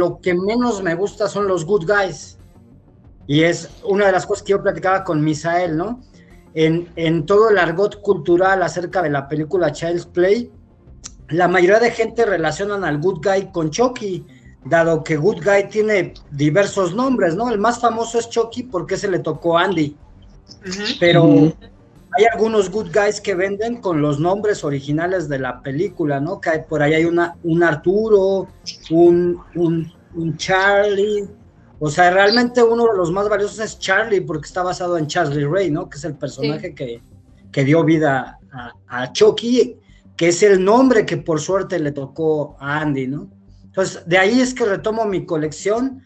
lo que menos me gusta son los good guys. Y es una de las cosas que yo platicaba con Misael, ¿no? En, en todo el argot cultural acerca de la película Child's Play, la mayoría de gente relacionan al good guy con Chucky, dado que good guy tiene diversos nombres, ¿no? El más famoso es Chucky porque se le tocó a Andy. Pero hay algunos good guys que venden con los nombres originales de la película, ¿no? Que por ahí hay una, un Arturo, un, un, Charlie. O sea, realmente uno de los más valiosos es Charlie porque está basado en Charlie Ray, ¿no? Que es el personaje que, que, dio vida a, a Chucky que es el nombre que por suerte le tocó a Andy, ¿no? Entonces, de ahí es que retomo mi colección.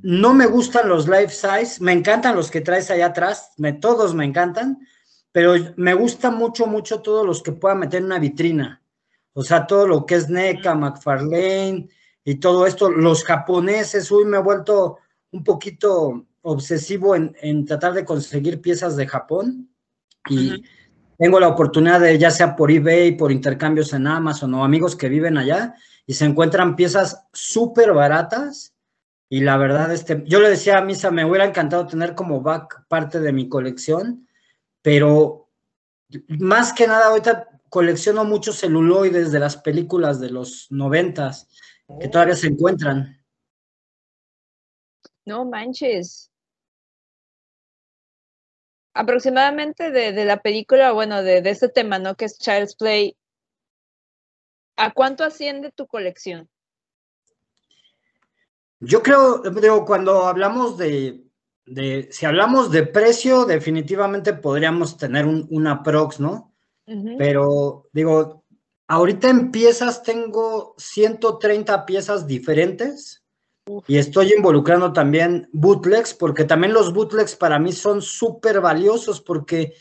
No me gustan los life size, me encantan los que traes allá atrás, me, todos me encantan, pero me gusta mucho, mucho todos los que pueda meter en una vitrina. O sea, todo lo que es NECA, McFarlane y todo esto, los japoneses, uy, me he vuelto un poquito obsesivo en, tratar de conseguir piezas de Japón y tengo la oportunidad de, ya sea por eBay, por intercambios en Amazon o amigos que viven allá y se encuentran piezas súper baratas. Y la verdad, este, yo le decía a Misa, me hubiera encantado tener como back parte de mi colección, pero más que nada ahorita colecciono muchos celuloides de las películas de los noventas que todavía se encuentran. No manches aproximadamente de, la película, bueno, de, de, este tema, ¿no? Que es Child's Play, ¿a cuánto asciende tu colección? Yo creo, digo, cuando hablamos de, de si hablamos de precio, definitivamente podríamos tener un, una prox, ¿no? Pero digo, ahorita en piezas tengo 130 piezas diferentes y estoy involucrando también bootlegs, porque también los bootlegs para mí son súper valiosos, porque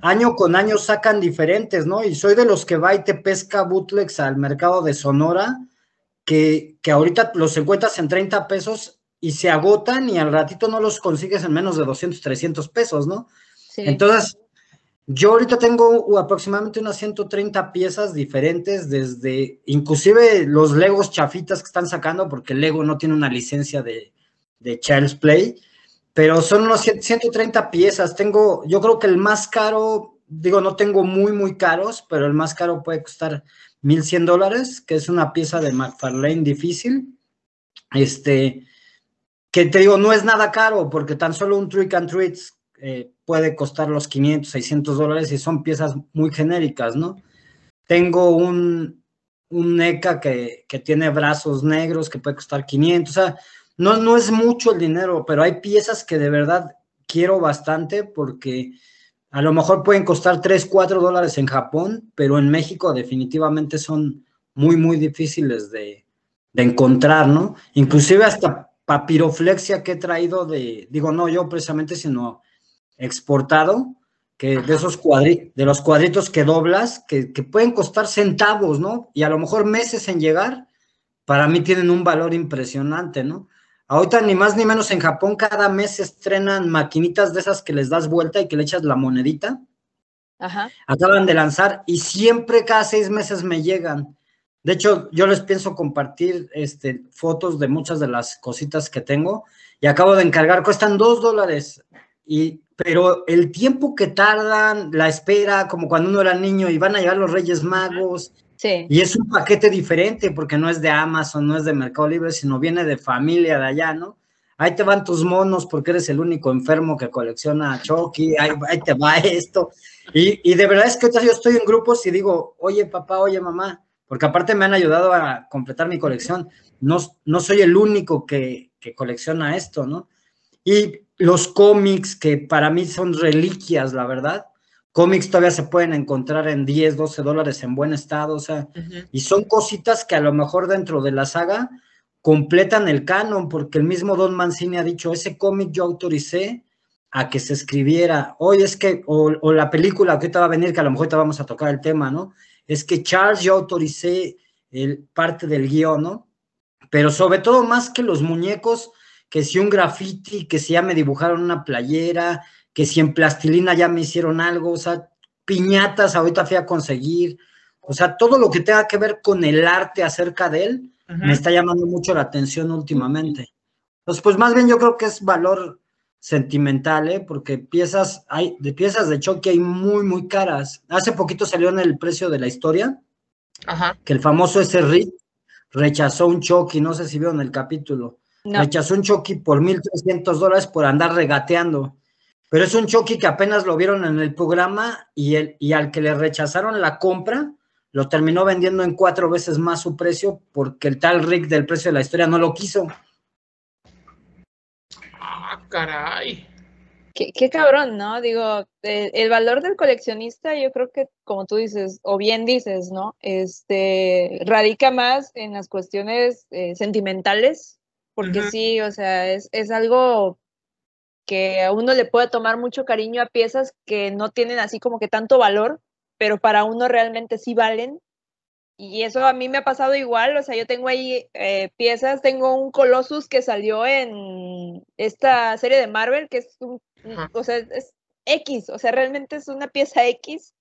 año con año sacan diferentes, ¿no? Y soy de los que va y te pesca bootlegs al mercado de Sonora, que, que ahorita los encuentras en 30 pesos y se agotan y al ratito no los consigues en menos de 200, 300 pesos, ¿no? Sí. Entonces, yo ahorita tengo aproximadamente unas 130 piezas diferentes, desde inclusive los Legos chafitas que están sacando, porque Lego no tiene una licencia de, Child's Play, pero son unos 130 piezas. Tengo, yo creo que el más caro, digo, no tengo muy, muy caros, pero el más caro puede costar 1100 dólares, que es una pieza de McFarlane difícil. Este, que te digo, no es nada caro, porque tan solo un Trick and Treats eh, puede costar los 500, 600 dólares y son piezas muy genéricas, ¿no? Tengo un, un NECA que, que, tiene brazos negros que puede costar 500, o sea, no, no es mucho el dinero, pero hay piezas que de verdad quiero bastante porque a lo mejor pueden costar 3, 4 dólares en Japón, pero en México definitivamente son muy, muy difíciles de, de encontrar, ¿no? Inclusive hasta papiroflexia que he traído de, digo, no yo precisamente, sino exportado, que de esos cuadritos, de los cuadritos que doblas, que, pueden costar centavos, ¿no? Y a lo mejor meses en llegar, para mí tienen un valor impresionante, ¿no? Ahorita ni más ni menos en Japón cada mes se estrenan maquinitas de esas que les das vuelta y que le echas la monedita. Ajá. Acaban de lanzar y siempre cada seis meses me llegan. De hecho, yo les pienso compartir este, fotos de muchas de las cositas que tengo y acabo de encargar, cuestan dos dólares. Y pero el tiempo que tardan, la espera, como cuando uno era niño y van a llegar los Reyes Magos. Sí. Y es un paquete diferente porque no es de Amazon, no es de Mercado Libre, sino viene de familia de allá, ¿no? Ahí te van tus monos porque eres el único enfermo que colecciona Chucky, ahí, te va esto. Y, y, de verdad es que yo estoy en grupos y digo, oye papá, oye mamá, porque aparte me han ayudado a completar mi colección. No, no soy el único que, que colecciona esto, ¿no? Y los cómics, que para mí son reliquias, la verdad. Cómics todavía se pueden encontrar en 10, 12 dólares en buen estado, o sea, y son cositas que a lo mejor dentro de la saga completan el canon, porque el mismo Don Mancini ha dicho, ese cómic yo autoricé a que se escribiera, hoy es que, o, la película que te va a venir, que a lo mejor te vamos a tocar el tema, ¿no? Es que Charles yo autoricé el, parte del guion, ¿no? Pero sobre todo más que los muñecos, que si un graffiti, que si ya me dibujaron una playera, que si en plastilina ya me hicieron algo, o sea, piñatas ahorita fui a conseguir, O sea, todo lo que tenga que ver con el arte acerca de él me está llamando mucho la atención últimamente. Entonces, pues más bien yo creo que es valor sentimental, ¿eh? porque piezas, hay, de piezas de Chucky hay muy, muy caras. Hace poquito salió en el precio de la historia que el famoso ese Rick rechazó un Chucky, no sé si vieron el capítulo, rechazó un Chucky por 1.300 dólares por andar regateando. Pero es un Chucky que apenas lo vieron en el programa y, el, y al que le rechazaron la compra, lo terminó vendiendo en cuatro veces más su precio porque el tal Rick del precio de la historia no lo quiso. Ah, caray. Qué, cabrón, ¿no? Digo, el, valor del coleccionista, yo creo que, como tú dices, o bien dices, ¿no? Este, radica más en las cuestiones eh, sentimentales, porque sí, o sea, es, es algo que a uno le puede tomar mucho cariño a piezas que no tienen así como que tanto valor, pero para uno realmente sí valen. Y eso a mí me ha pasado igual, o sea, yo tengo ahí eh, piezas, tengo un Colossus que salió en esta serie de Marvel, que es un, o sea, es X, o sea, realmente es una pieza X,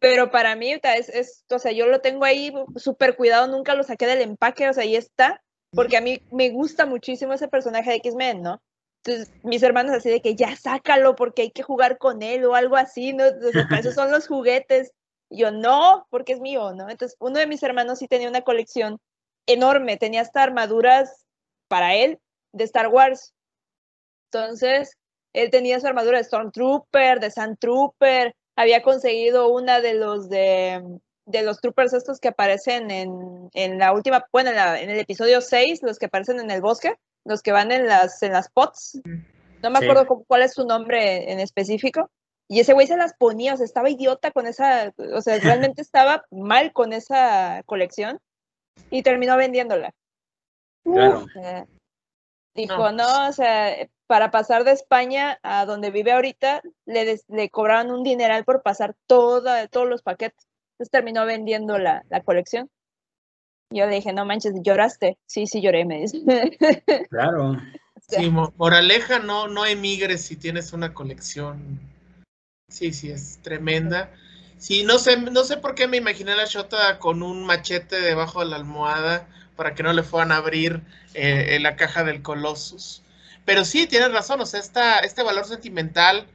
pero para mí es, es o sea, yo lo tengo ahí súper cuidado, nunca lo saqué del empaque, o sea, ahí está, porque a mí me gusta muchísimo ese personaje de X-Men, ¿no? Entonces, mis hermanos así de que ya sácalo porque hay que jugar con él o algo así, ¿no? esos son los juguetes. Y yo, no, porque es mío, ¿no? Entonces, uno de mis hermanos sí tenía una colección enorme, tenía hasta armaduras para él de Star Wars. Entonces, él tenía su armadura de Stormtrooper, de Sandtrooper, había conseguido una de los de, de los troopers estos que aparecen en, en la última, bueno, en, en el episodio 6, los que aparecen en el bosque los que van en las, en las pots. No me acuerdo cuál es su nombre en específico. Y ese güey se las ponía, o sea, estaba idiota con esa, o sea, realmente estaba mal con esa colección y terminó vendiéndola. Claro. dijo, no, o sea, para pasar de España a donde vive ahorita, le, le cobraban un dineral por pasar toda, todos los paquetes. Entonces terminó vendiendo la, la colección. Yo le dije, no manches, ¿lloraste? Sí, sí lloré, me dice. Claro. Sí, moraleja, no, no emigres si tienes una colección. Sí, sí, es tremenda. Sí, no sé, no sé por qué me imaginé la Shota con un machete debajo de la almohada para que no le fueran a abrir eh, la caja del Colossus. Pero sí, tienes razón, o sea, esta, este valor sentimental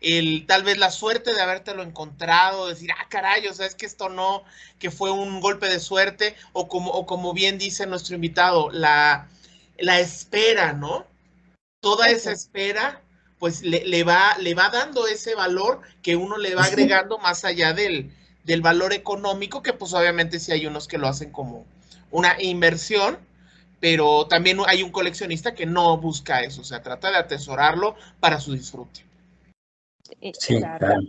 el tal vez la suerte de habértelo encontrado, decir, ah, caray, o sea, es que esto no, que fue un golpe de suerte, o como, o como bien dice nuestro invitado, la, la espera, ¿no? Toda esa espera, pues le, va, le va dando ese valor que uno le va agregando más allá del, del valor económico, que pues obviamente sí hay unos que lo hacen como una inversión, pero también hay un coleccionista que no busca eso, o sea, trata de atesorarlo para su disfrute. Sí, claro.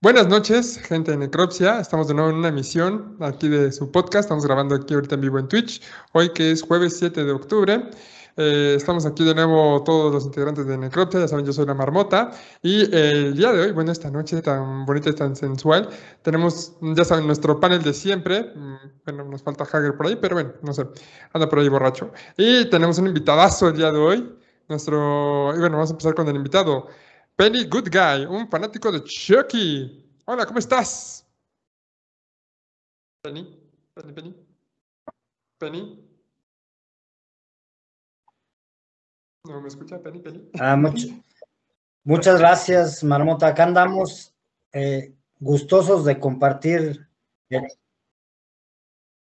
Buenas noches, gente de Necropsia. Estamos de nuevo en una emisión aquí de su podcast. Estamos grabando aquí ahorita en vivo en Twitch. Hoy que es jueves 7 de octubre. Eh, estamos aquí de nuevo todos los integrantes de Necropsia, ya saben, yo soy la marmota. Y el día de hoy, bueno, esta noche tan bonita y tan sensual, tenemos, ya saben, nuestro panel de siempre. Mm, bueno, nos falta Hager por ahí, pero bueno, no sé, anda por ahí borracho. Y tenemos un invitadazo el día de hoy. Nuestro, y bueno, vamos a empezar con el invitado. Penny Good Guy, un fanático de Chucky. Hola, ¿cómo estás? Penny, Penny, Penny. Penny. No me escucha, Penny, Penny. Ah, muchas gracias, Marmota. Acá andamos eh, gustosos de compartir.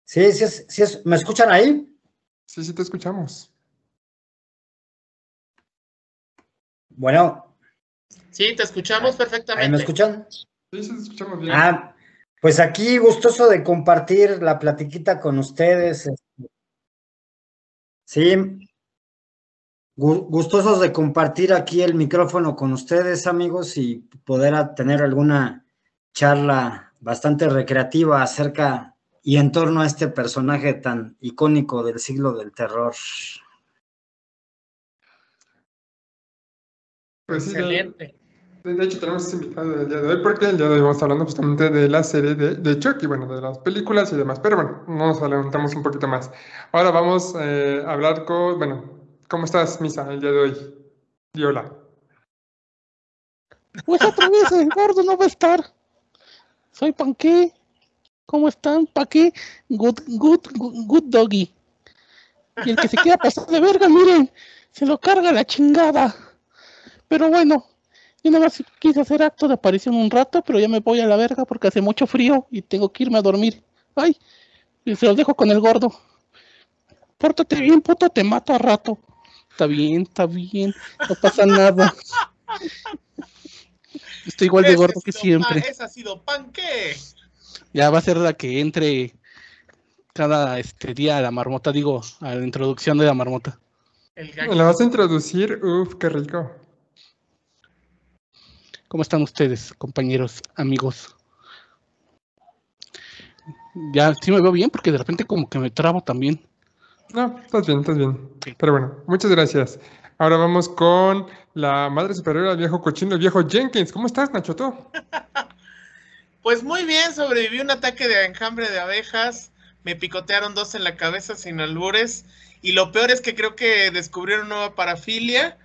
Sí, sí, sí, ¿me escuchan ahí? Sí, sí, te escuchamos. Bueno. Sí, te escuchamos perfectamente. ¿Me escuchan? Sí, sí, te escuchamos bien. Ah, pues aquí gustoso de compartir la platiquita con ustedes. Sí, Gustosos de compartir aquí el micrófono con ustedes, amigos, y poder tener alguna charla bastante recreativa acerca y en torno a este personaje tan icónico del siglo del terror. Pues Excelente. De, hecho, tenemos ese invitado el día de hoy porque el día de hoy vamos hablando justamente de la serie de, de Chucky, bueno, de las películas y demás. Pero bueno, nos adelantamos un poquito más. Ahora vamos eh, a hablar con, bueno, ¿Cómo estás, Misa, el día de hoy? Y hola. Pues otra vez el gordo no va a estar. Soy Panque. ¿Cómo están? Panque, good, good, good doggy. Y el que se quiera pasar de verga, miren, se lo carga la chingada. Pero bueno, yo nada más quise hacer acto de aparición un rato, pero ya me voy a la verga porque hace mucho frío y tengo que irme a dormir. Ay, y se los dejo con el gordo. Pórtate bien, puto, te mato a rato. Está bien, está bien, no pasa nada. Estoy igual de gordo que siempre. Esa ha sido panque. Ya va a ser la que entre cada este día a la marmota, digo, a la introducción de la marmota. ¿La vas a introducir? Uf, qué rico. ¿Cómo están ustedes, compañeros, amigos? Ya sí me veo bien porque de repente como que me trabo también. No, estás bien, estás bien. Pero bueno, muchas gracias. Ahora vamos con la madre superior al viejo cochino, el viejo Jenkins. ¿Cómo estás, Nachoto? Pues muy bien, sobreviví un ataque de enjambre de abejas, me picotearon dos en la cabeza sin albures, y lo peor es que creo que descubrieron nueva parafilia,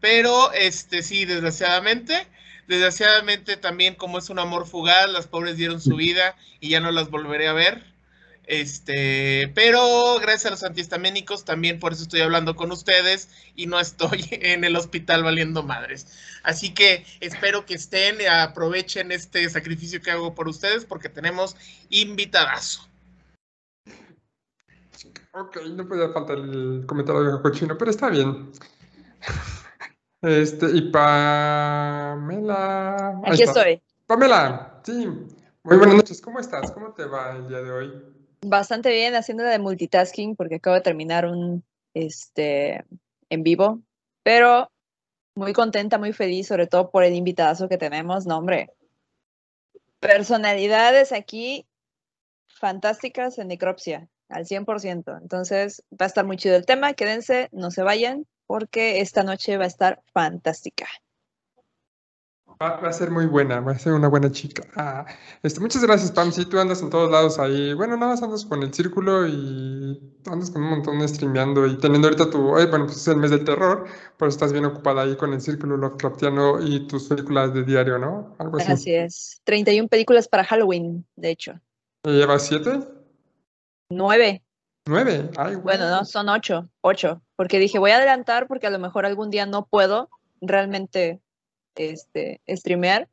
pero este sí, desgraciadamente, desgraciadamente también como es un amor fugaz, las pobres dieron su vida y ya no las volveré a ver. Este, pero gracias a los antihistamínicos también por eso estoy hablando con ustedes y no estoy en el hospital valiendo madres. Así que espero que estén, y aprovechen este sacrificio que hago por ustedes porque tenemos invitadazo. Ok, no podía faltar el comentario de cochino, pero está bien. Este, y Pamela. Aquí estoy. Pamela, sí. Muy buenas noches, ¿cómo estás? ¿Cómo te va el día de hoy? Bastante bien, haciendo de multitasking porque acabo de terminar un este en vivo, pero muy contenta, muy feliz, sobre todo por el invitadazo que tenemos. No, hombre, personalidades aquí fantásticas en necropsia, al 100%. Entonces, va a estar muy chido el tema. Quédense, no se vayan, porque esta noche va a estar fantástica. Va, a ser muy buena, va a ser una buena chica. Ah, este, muchas gracias, Pam. Sí, tú andas en todos lados ahí. Bueno, nada más andas con el círculo y andas con un montón de streameando y teniendo ahorita tu. bueno, pues es el mes del terror, pero estás bien ocupada ahí con el círculo Lovecraftiano y tus películas de diario, ¿no? Algo así. Así es. 31 películas para Halloween, de hecho. ¿Llevas siete? Nueve. Nueve. Ay, bueno, no, son ocho. Ocho. Porque dije, voy a adelantar porque a lo mejor algún día no puedo realmente este, streamear.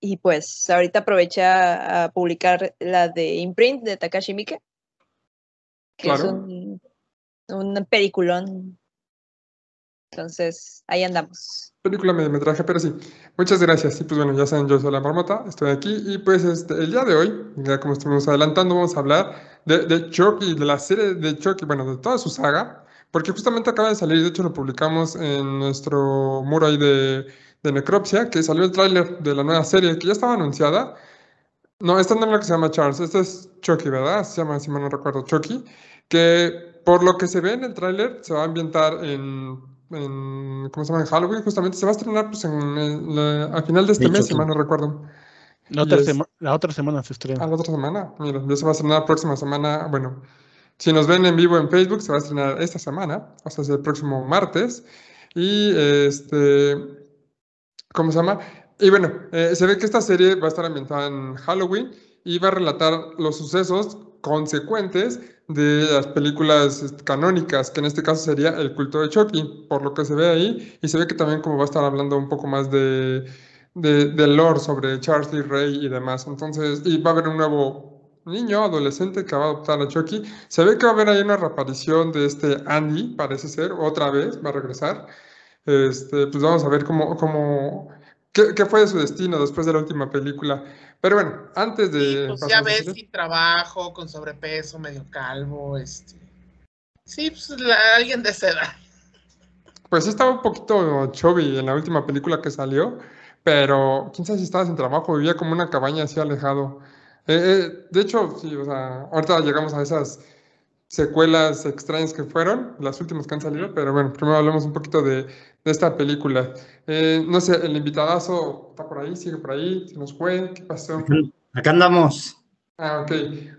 Y pues ahorita aproveché a, publicar la de Imprint de Takashi Miike, que es un, un peliculón. Entonces, ahí andamos. Película mediometraje, pero sí. Muchas gracias. Y pues bueno, ya saben, yo soy la marmota, estoy aquí. Y pues este, el día de hoy, ya como estuvimos adelantando, vamos a hablar de, de Chucky, de la serie de Chucky, bueno, de toda su saga, porque justamente acaba de salir, de hecho lo publicamos en nuestro muro ahí de de Necropsia, que salió el tráiler de la nueva serie, que ya estaba anunciada. No, esta no es la que se llama Charles, esta es Chucky, ¿verdad? Se llama, si mal no recuerdo, Chucky, que por lo que se ve en el tráiler se va a ambientar en, en, ¿cómo se llama? En Halloween, justamente se va a estrenar pues, en, a final de este mes, si mal no recuerdo. La otra, la otra, semana se estrena. Ah, la otra semana. Mira, ya se va a estrenar la próxima semana. Bueno, si nos ven en vivo en Facebook, se va a estrenar esta semana, o sea, es el próximo martes. Y este ¿Cómo se llama? Y bueno, eh, se ve que esta serie va a estar ambientada en Halloween y va a relatar los sucesos consecuentes de las películas este, canónicas, que en este caso sería El culto de Chucky, por lo que se ve ahí, y se ve que también va a estar hablando un poco más de, de, lore sobre Charles Ray y demás. Entonces, y va a haber un nuevo niño, adolescente, que va a adoptar a Chucky. Se ve que va a haber ahí una reaparición de este Andy, parece ser, otra vez, va a regresar. Este, pues vamos a ver cómo, cómo qué, fue de su destino después de la última película. Pero bueno, antes de. pues ya ves, sin trabajo, con sobrepeso, medio calvo, este. Sí, pues alguien de esa edad. Pues sí estaba un poquito chubby en la última película que salió, pero quién sabe si estaba sin trabajo, vivía como una cabaña así alejado. Eh, eh, de hecho, sí, o sea, ahorita llegamos a esas secuelas extrañas que fueron, las últimas que han salido, pero bueno, primero hablamos un poquito de, de esta película. Eh, no sé, el invitadazo está por ahí, sigue por ahí, se nos fue, ¿qué pasó? Acá andamos. Ah, ok.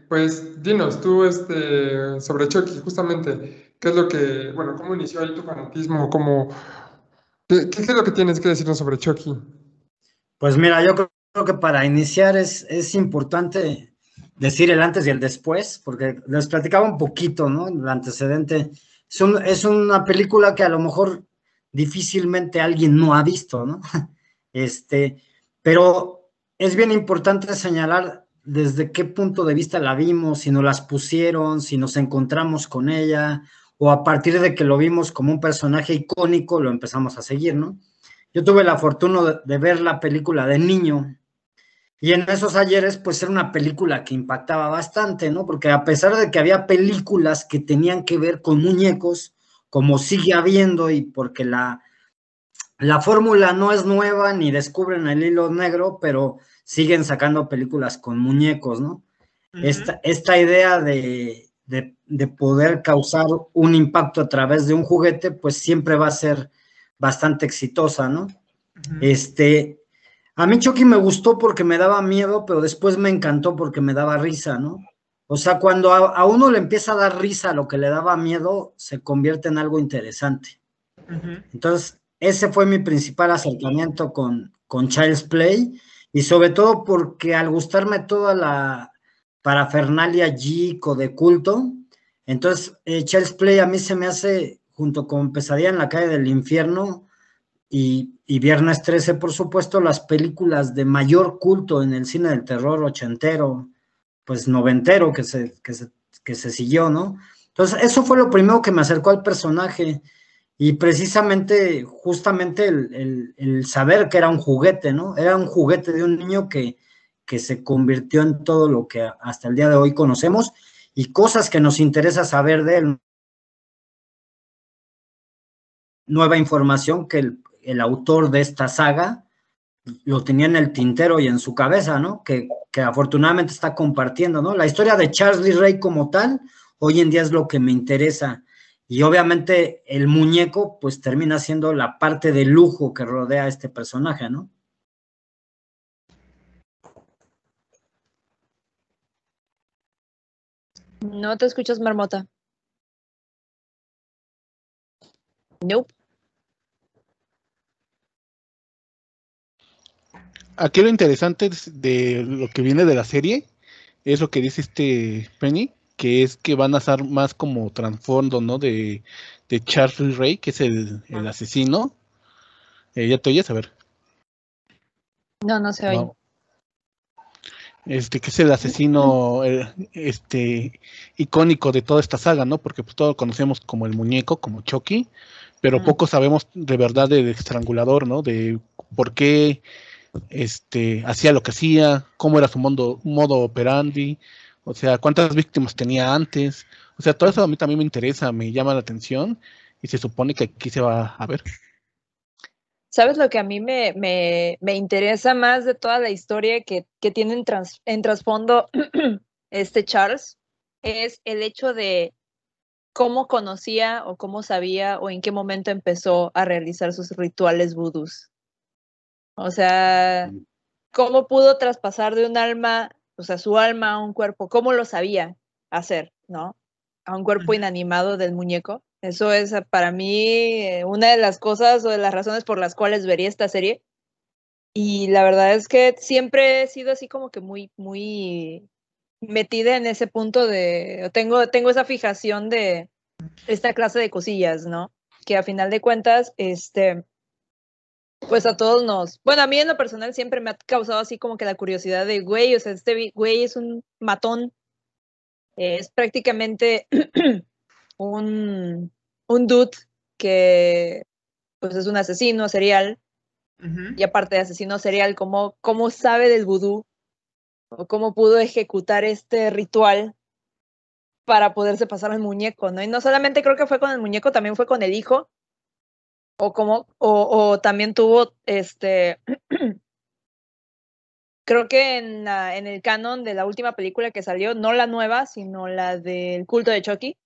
Pues dinos, tú este, sobre Chucky, justamente, ¿qué es lo que, bueno, cómo inició ahí tu fanatismo? ¿Cómo, qué, es lo que tienes que decirnos sobre Chucky? Pues mira, yo creo que para iniciar es, es importante decir el antes y el después, porque les platicaba un poquito, ¿no? El antecedente. Es, es una película que a lo mejor difícilmente alguien no ha visto, ¿no? Este, pero es bien importante señalar desde qué punto de vista la vimos, si nos las pusieron, si nos encontramos con ella, o a partir de que lo vimos como un personaje icónico, lo empezamos a seguir, ¿no? Yo tuve la fortuna de, ver la película de niño, y en esos ayeres, pues era una película que impactaba bastante, ¿no? Porque a pesar de que había películas que tenían que ver con muñecos, como sigue habiendo, y porque la, la fórmula no es nueva ni descubren el hilo negro, pero siguen sacando películas con muñecos, ¿no? esta, esta, idea de, de, poder causar un impacto a través de un juguete, pues siempre va a ser bastante exitosa, ¿no? Este, a mí Chucky me gustó porque me daba miedo, pero después me encantó porque me daba risa, ¿no? O sea, cuando a, uno le empieza a dar risa lo que le daba miedo, se convierte en algo interesante. Entonces, ese fue mi principal acercamiento con, con Child's Play y sobre todo porque al gustarme toda la parafernalia geek o de culto, entonces eh, Child's Play a mí se me hace, junto con Pesadilla en la calle del infierno y, Viernes 13, por supuesto, las películas de mayor culto en el cine del terror ochentero, pues noventero que se, que se, que se siguió, ¿no? Entonces, eso fue lo primero que me acercó al personaje. Y precisamente, justamente el, saber que era un juguete, ¿no? Era un juguete de un niño que, que se convirtió en todo lo que hasta el día de hoy conocemos y cosas que nos interesa saber de él. Nueva información que el, autor de esta saga lo tenía en el tintero y en su cabeza, ¿no? Que, que afortunadamente está compartiendo, ¿no? La historia de Charlie Ray como tal, hoy en día es lo que me interesa y obviamente el muñeco pues termina siendo la parte de lujo que rodea a este personaje, ¿no? No te escuchas, Marmota. Nope. Aquí lo interesante de lo que viene de la serie es lo que dice este Penny, que es que van a ser más como trasfondo, ¿no? De, de Charles Ray, que es el, asesino. Eh, ¿Ya te oyes? A ver. No, no se oye. Este, que es el asesino este, icónico de toda esta saga, ¿no? Porque pues todos conocemos como el muñeco, como Chucky, pero poco sabemos de verdad del estrangulador, ¿no? De por qué este, hacía lo que hacía, cómo era su modo, modo operandi, o sea, cuántas víctimas tenía antes. O sea, todo eso a mí también me interesa, me llama la atención y se supone que aquí se va a ver. ¿Sabes lo que a mí me, me, interesa más de toda la historia que, que tiene en, trasfondo este Charles? Es el hecho de cómo conocía o cómo sabía o en qué momento empezó a realizar sus rituales vudús. O sea, cómo pudo traspasar de un alma o sea, su alma a un cuerpo, ¿cómo lo sabía hacer, no? A un cuerpo inanimado del muñeco. Eso es eh, para mí eh, una de las cosas o de las razones por las cuales vería esta serie. Y la verdad es que siempre he sido así como que muy, muy metida en ese punto de, tengo, tengo esa fijación de esta clase de cosillas, ¿no? Que a final de cuentas, este, pues a todos nos, bueno, a mí en lo personal siempre me ha causado así como que la curiosidad de, güey, o sea, este güey es un matón, es prácticamente un, un dude que pues es un asesino serial, y aparte de asesino serial, ¿cómo, cómo sabe del vudú? ¿O cómo pudo ejecutar este ritual para poderse pasar al muñeco, ¿no? Y no solamente creo que fue con el muñeco, también fue con el hijo, o como, o, también tuvo este creo que en, en el canon de la última película que salió, no la nueva, sino la del culto de Chucky,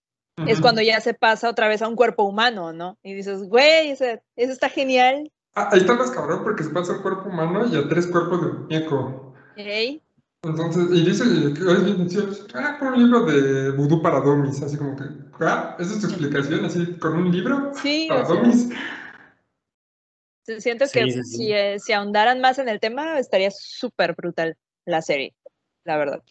es cuando ya se pasa otra vez a un cuerpo humano, ¿no? Y dices, güey, eso, está genial. Ah, ahí está más cabrón porque se pasa a un cuerpo humano y a tres cuerpos de muñeco. Entonces, y dice, es bien ah, por un libro de vudú para dummies, así como que, ¿Esa es tu explicación? ¿Así con un libro? Sí. Siento que Si, eh, si ahondaran más en el tema, estaría súper brutal la serie, la verdad.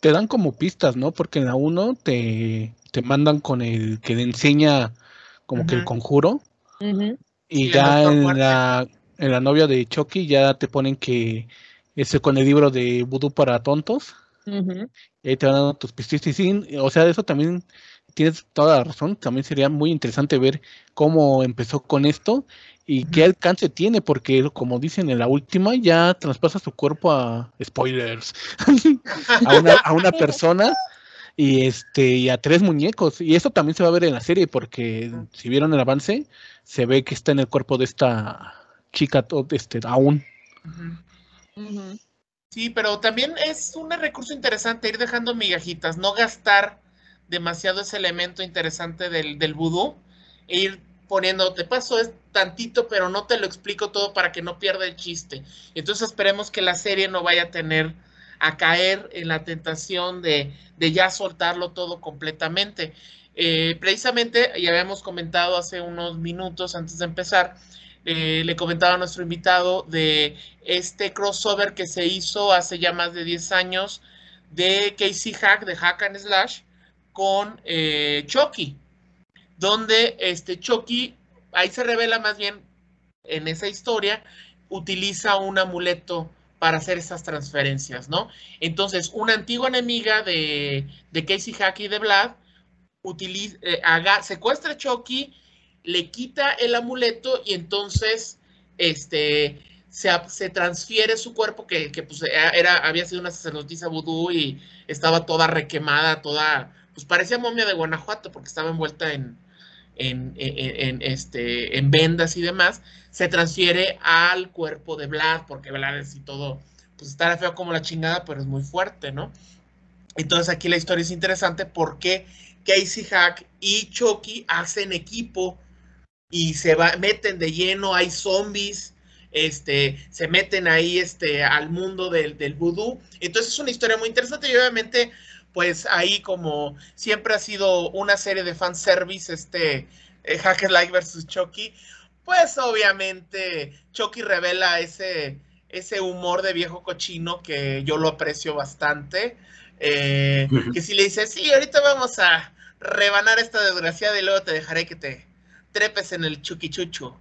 Te dan como pistas, ¿no? Porque en la 1 te, te mandan con el que le enseña como que el conjuro. Y ya en la, en la novia de Chucky ya te ponen que ese con el libro de vudú para tontos. Y ahí te van dando tus pistas. Y sí, o sea, eso también tienes toda la razón. También sería muy interesante ver cómo empezó con esto y qué alcance tiene, porque como dicen en la última, ya traspasa su cuerpo a spoilers. A, una, a una persona y este y a tres muñecos. Y eso también se va a ver en la serie porque si vieron el avance se ve que está en el cuerpo de esta chica este aún. Sí pero también es un recurso interesante ir dejando migajitas no gastar demasiado ese elemento interesante del, del vudú e ir poniendo te paso es tantito pero no te lo explico todo para que no pierda el chiste entonces esperemos que la serie no vaya a tener a caer en la tentación de, ya soltarlo todo completamente. Eh, precisamente, ya habíamos comentado hace unos minutos antes de empezar, eh, le comentaba a nuestro invitado de este crossover que se hizo hace ya más de 10 años de Casey Hack, de Hack and Slash, con eh, Chucky, donde este Chucky, ahí se revela más bien en esa historia, utiliza un amuleto para hacer esas transferencias, ¿no? Entonces, una antigua enemiga de, de Casey Hack y de Vlad utiliza, eh, haga, secuestra a Chucky, le quita el amuleto y entonces este, se, se transfiere su cuerpo, que, que pues, era, había sido una sacerdotisa vudú y estaba toda requemada, toda, pues parecía momia de Guanajuato porque estaba envuelta en, en, este, en vendas y demás, se transfiere al cuerpo de Vlad, porque Vlad es y todo, pues está feo como la chingada, pero es muy fuerte, ¿no? Entonces aquí la historia es interesante porque Casey Hack y Chucky hacen equipo y se va, meten de lleno, hay zombies, este, se meten ahí este, al mundo del, del vudú. Entonces es una historia muy interesante y obviamente pues ahí como siempre ha sido una serie de fanservice, este eh, Hacker Like versus Chucky, pues obviamente Chucky revela ese, ese humor de viejo cochino que yo lo aprecio bastante. Eh, que si le dices, sí, ahorita vamos a rebanar esta desgraciada y luego te dejaré que te trepes en el Chucky Chuchu.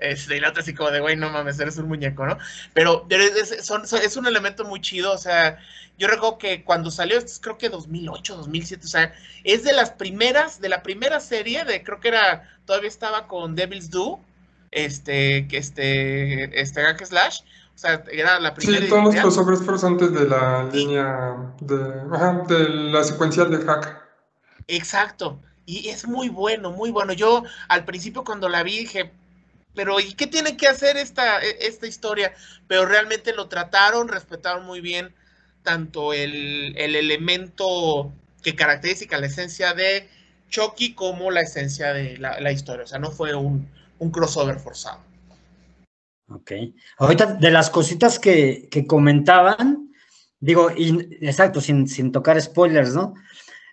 Este, y la otra así como de, güey, no mames, eres un muñeco, ¿no? Pero es, es un elemento muy chido, o sea, yo recuerdo que cuando salió, esto es creo que 2008, 2007, o sea, es de las primeras, de la primera serie, de creo que era, todavía estaba con Devil's Do, este, este, este Hack Slash, o sea, era la primera. Sí, todos los crossovers fueron antes de la línea, de, ajá, de la secuencial de Hack. Exacto, y es muy bueno, muy bueno. Yo al principio cuando la vi dije, pero ¿y qué tiene que hacer esta, e, esta historia? Pero realmente lo trataron, respetaron muy bien tanto el, elemento que caracteriza la esencia de Chucky como la esencia de la, historia. O sea, no fue un, crossover forzado. Ok. Ahorita, de las cositas que, comentaban, digo, exacto, sin, sin, tocar spoilers, ¿no?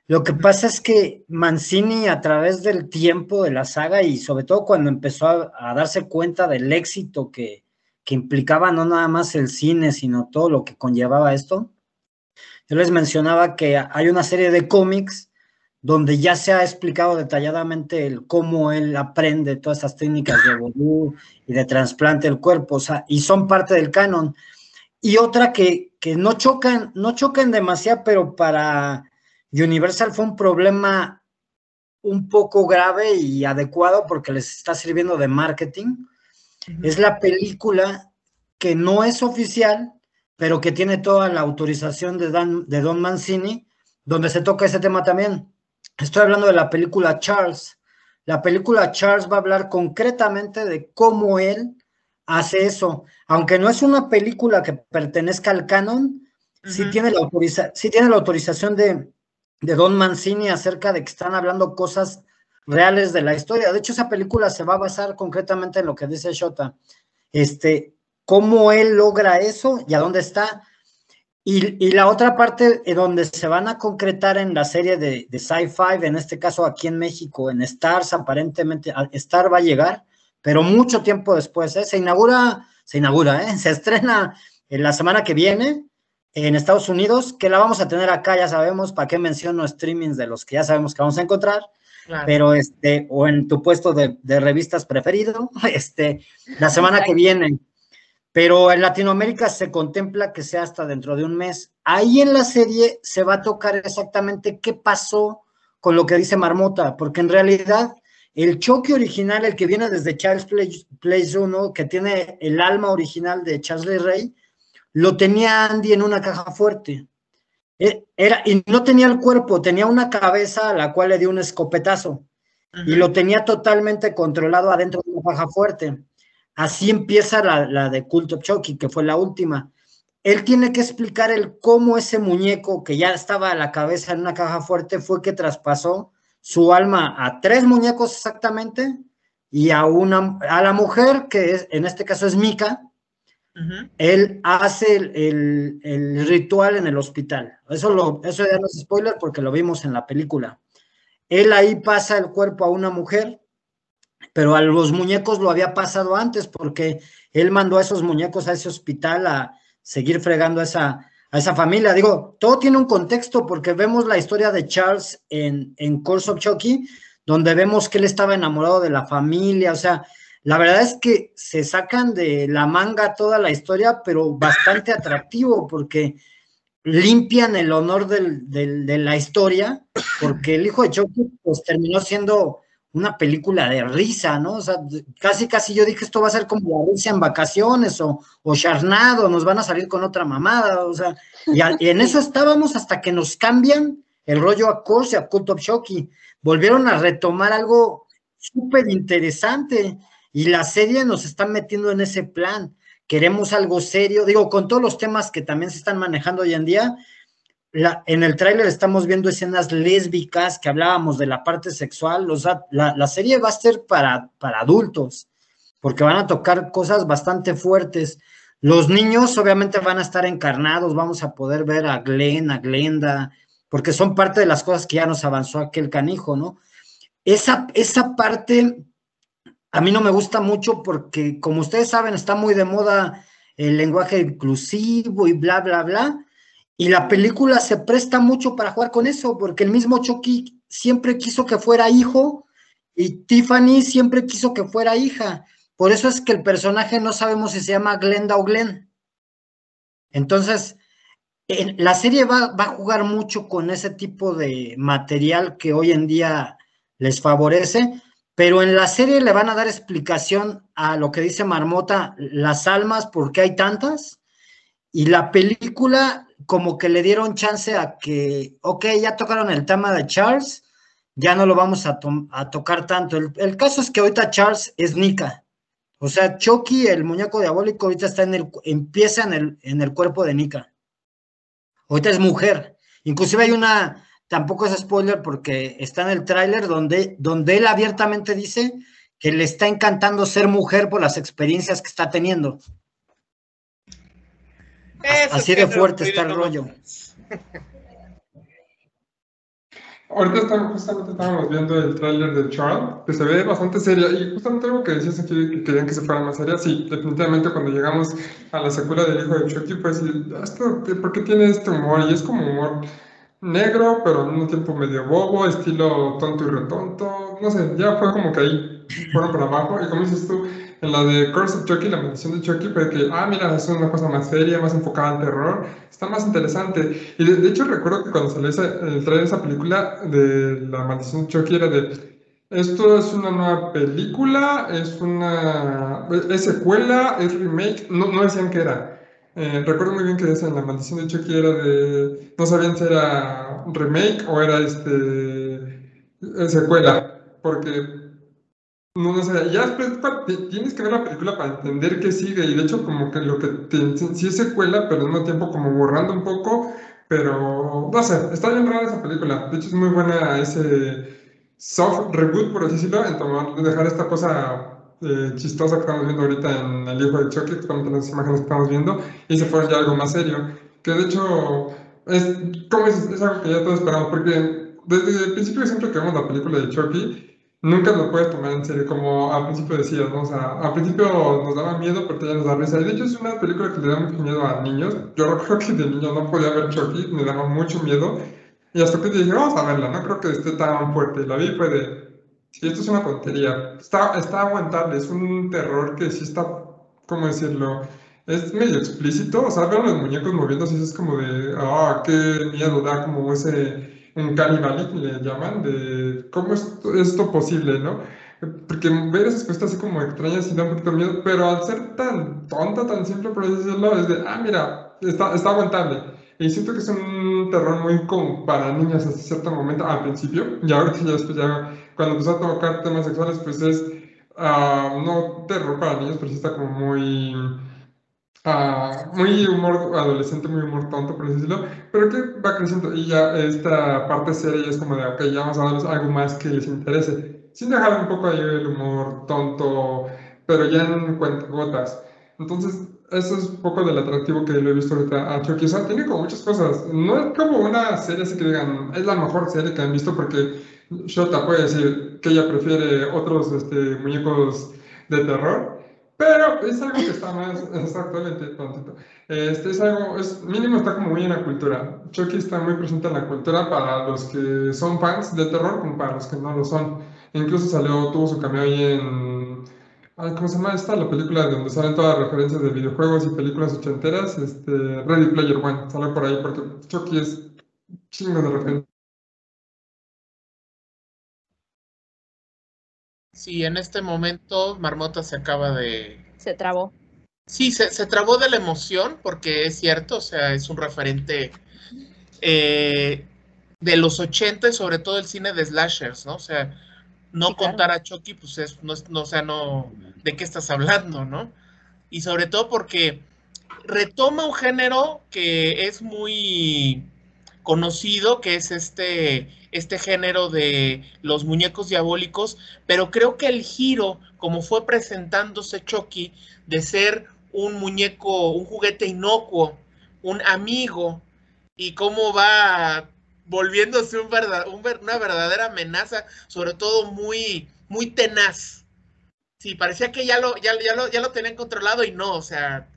Lo que pasa es que Mancini, a través del tiempo de la saga y sobre todo cuando empezó a, darse cuenta del éxito que, que implicaba no nada más el cine, sino todo lo que conllevaba esto, yo les mencionaba que hay una serie de cómics donde ya se ha explicado detalladamente el cómo él aprende todas estas técnicas de vodú y de trasplante del cuerpo, o sea, y son parte del canon. Y otra que, que no chocan, no chocan demasiado, pero para Universal fue un problema un poco grave y adecuado porque les está sirviendo de marketing. Es la película que no es oficial, pero que tiene toda la autorización de, de Don Mancini, donde se toca ese tema también. Estoy hablando de la película Charles. La película Charles va a hablar concretamente de cómo él hace eso. Aunque no es una película que pertenezca al canon, sí, tiene la sí tiene la autorización de, de Don Mancini acerca de que están hablando cosas reales de la historia. De hecho, esa película se va a basar concretamente en lo que dice Shota. Este, cómo él logra eso y a dónde está. Y, la otra parte eh, donde se van a concretar en la serie de, de Sci-Fi, en este caso aquí en México, en Stars, aparentemente, Star va a llegar, pero mucho tiempo después, ¿eh? se inaugura, se inaugura, ¿eh? se estrena en la semana que viene en Estados Unidos, que la vamos a tener acá, ya sabemos, para qué menciono streamings de los que ya sabemos que vamos a encontrar, pero este, o en tu puesto de, de revistas preferido, este, la semana que viene. Pero en Latinoamérica se contempla que sea hasta dentro de un mes. Ahí en la serie se va a tocar exactamente qué pasó con lo que dice Marmota, porque en realidad el choque original, el que viene desde Charles Place 1, que tiene el alma original de Charles Rey, lo tenía Andy en una caja fuerte. E, era, y no tenía el cuerpo, tenía una cabeza a la cual le dio un escopetazo. Y lo tenía totalmente controlado adentro de una caja fuerte. Así empieza la, de Cult of Chucky, que fue la última. Él tiene que explicar el cómo ese muñeco que ya estaba a la cabeza en una caja fuerte fue que traspasó su alma a tres muñecos exactamente y a una a la mujer que es, en este caso es Mika. Él hace el, ritual en el hospital. Eso, lo, eso ya no es spoiler porque lo vimos en la película. Él ahí pasa el cuerpo a una mujer pero a los muñecos lo había pasado antes porque él mandó a esos muñecos a ese hospital a seguir fregando a esa, a esa familia. Digo, todo tiene un contexto porque vemos la historia de Charles en, en Course of Chucky, donde vemos que él estaba enamorado de la familia, o sea, la verdad es que se sacan de la manga toda la historia, pero bastante atractivo porque limpian el honor de la historia, porque el hijo de Chucky pues terminó siendo una película de risa, ¿no? O sea, casi, casi yo dije, esto va a ser como la risa en vacaciones o, o charnado, nos van a salir con otra mamada, o sea, y, en eso estábamos hasta que nos cambian el rollo a Course y a Cult of Shocky. Volvieron a retomar algo súper interesante y la serie nos está metiendo en ese plan. Queremos algo serio, digo, con todos los temas que también se están manejando hoy en día, en el tráiler estamos viendo escenas lésbicas que hablábamos de la parte sexual, la, serie va a ser para, para adultos, porque van a tocar cosas bastante fuertes. Los niños obviamente van a estar encarnados, vamos a poder ver a Glenn, a Glenda, porque son parte de las cosas que ya nos avanzó aquel canijo, ¿no? Esa, esa parte a mí no me gusta mucho porque, como ustedes saben, está muy de moda el lenguaje inclusivo y bla, bla, bla y la película se presta mucho para jugar con eso, porque el mismo Chucky siempre quiso que fuera hijo y Tiffany siempre quiso que fuera hija. Por eso es que el personaje no sabemos si se llama Glenda o Glenn. Entonces, la serie va, va, a jugar mucho con ese tipo de material que hoy en día les favorece, pero en la serie le van a dar explicación a lo que dice Marmota, las almas, por qué hay tantas, y la película como que le dieron chance a que, ok, ya tocaron el tema de Charles, ya no lo vamos a, tocar tanto. El, caso es que ahorita Charles es Nika. O sea, Chucky, el muñeco diabólico, ahorita está en el, empieza en el, en el cuerpo de Nika. Ahorita es mujer. Inclusive hay una, tampoco es spoiler porque está en el tráiler donde, donde él abiertamente dice que le está encantando ser mujer por las experiencias que está teniendo. Así de fuerte está el rollo. Ahorita estamos, justamente estábamos viendo el tráiler de Charles, que se ve bastante seria, y justamente algo que decías aquí, que querían que se fuera más seria, sí, definitivamente cuando llegamos a la secuela del hijo de Chucky, pues, ¿esto, ¿por qué tiene este humor? Y es como humor negro, pero al mismo tiempo medio bobo, estilo tonto y retonto, no sé, ya fue como que ahí fueron para abajo, y como dices tú, en la de Curse of Chucky, la maldición de Chucky, fue que, ah, mira, es una cosa más seria, más enfocada al terror, está más interesante. Y de, hecho recuerdo que cuando salió el trailer de esa película de la maldición de Chucky era de, esto es una nueva película, es una, es secuela, es remake, no, no decían qué era. Eh, recuerdo muy bien que decían la maldición de Chucky era de, no sabían si era remake o era este, secuela, porque no, no sé, ya tienes que ver la película para entender qué sigue. Y de hecho, como que lo que te, sí es secuela, pero al mismo tiempo como borrando un poco. Pero no sé, está bien rara esa película. De hecho, es muy buena ese soft reboot, por así decirlo, en tomar, dejar esta cosa eh, chistosa que estamos viendo ahorita en El hijo de Chucky, con las imágenes que estamos viendo, y se fue ya algo más serio Que de hecho, es, como es, es algo que ya todos esperamos, porque desde el principio siempre que vemos la película de Chucky, nunca lo puedes tomar en serio, como al principio decías, ¿no? O sea, al principio nos daba miedo, pero ya nos da risa. Y de hecho es una película que le da mucho miedo a niños. Yo recuerdo que de niño no podía ver Chucky, me daba mucho miedo. Y hasta que dije, vamos a verla, no creo que esté tan fuerte. La vi fue de, sí, esto es una tontería. Está, está aguantable, es un terror que sí está, ¿cómo decirlo? Es medio explícito, o sea, ver a los muñecos moviéndose es como de, ah, qué miedo, da como ese un canibalismo le llaman, de cómo es esto posible, ¿no? Porque ver esas cosas así como extrañas y da un poquito miedo, pero al ser tan tonta, tan simple, por decirlo, es de, ah, mira, está, está aguantable. Y siento que es un terror muy como para niñas hasta cierto momento, al principio, y ahorita ya después, ya, cuando empezó a tocar temas sexuales, pues es, uh, no terror para niños, pero sí está como muy Ah, muy humor adolescente, muy humor tonto, por decirlo, pero que va creciendo y ya esta parte seria es como de, ok, ya vamos a darles algo más que les interese, sin dejar un poco ahí el humor tonto, pero ya en gotas. Entonces, eso es un poco del atractivo que lo he visto ahorita a Chucky. O sea, tiene como muchas cosas. No es como una serie así que digan, es la mejor serie que han visto porque Shota puede decir que ella prefiere otros este, muñecos de terror pero es algo que está más, exactamente. Este es algo, mínimo está como muy en la cultura. Chucky está muy presente en la cultura para los que son fans de terror como para los que no lo son. Incluso salió, tuvo su cameo ahí en, ¿cómo se llama esta? La película donde salen todas las referencias de videojuegos y películas ochenteras, este, Ready Player One, sale por ahí porque Chucky es chingo de referencias. Sí, en este momento Marmota se acaba de... Se trabó. Sí, se, se trabó de la emoción porque es cierto, o sea, es un referente eh, de los 80 y sobre todo el cine de slashers, ¿no? O sea, no contar a Chucky, pues es, no, no, o sea, no, ¿de qué estás hablando, no? Y sobre todo porque retoma un género que es muy conocido, que es este este género de los muñecos diabólicos, pero creo que el giro, como fue presentándose Chucky, de ser un muñeco, un juguete inocuo, un amigo, y cómo va volviéndose un una verdadera amenaza, sobre todo muy, muy tenaz. Sí, parecía que ya lo, ya, lo, ya lo tenían controlado y no, o sea,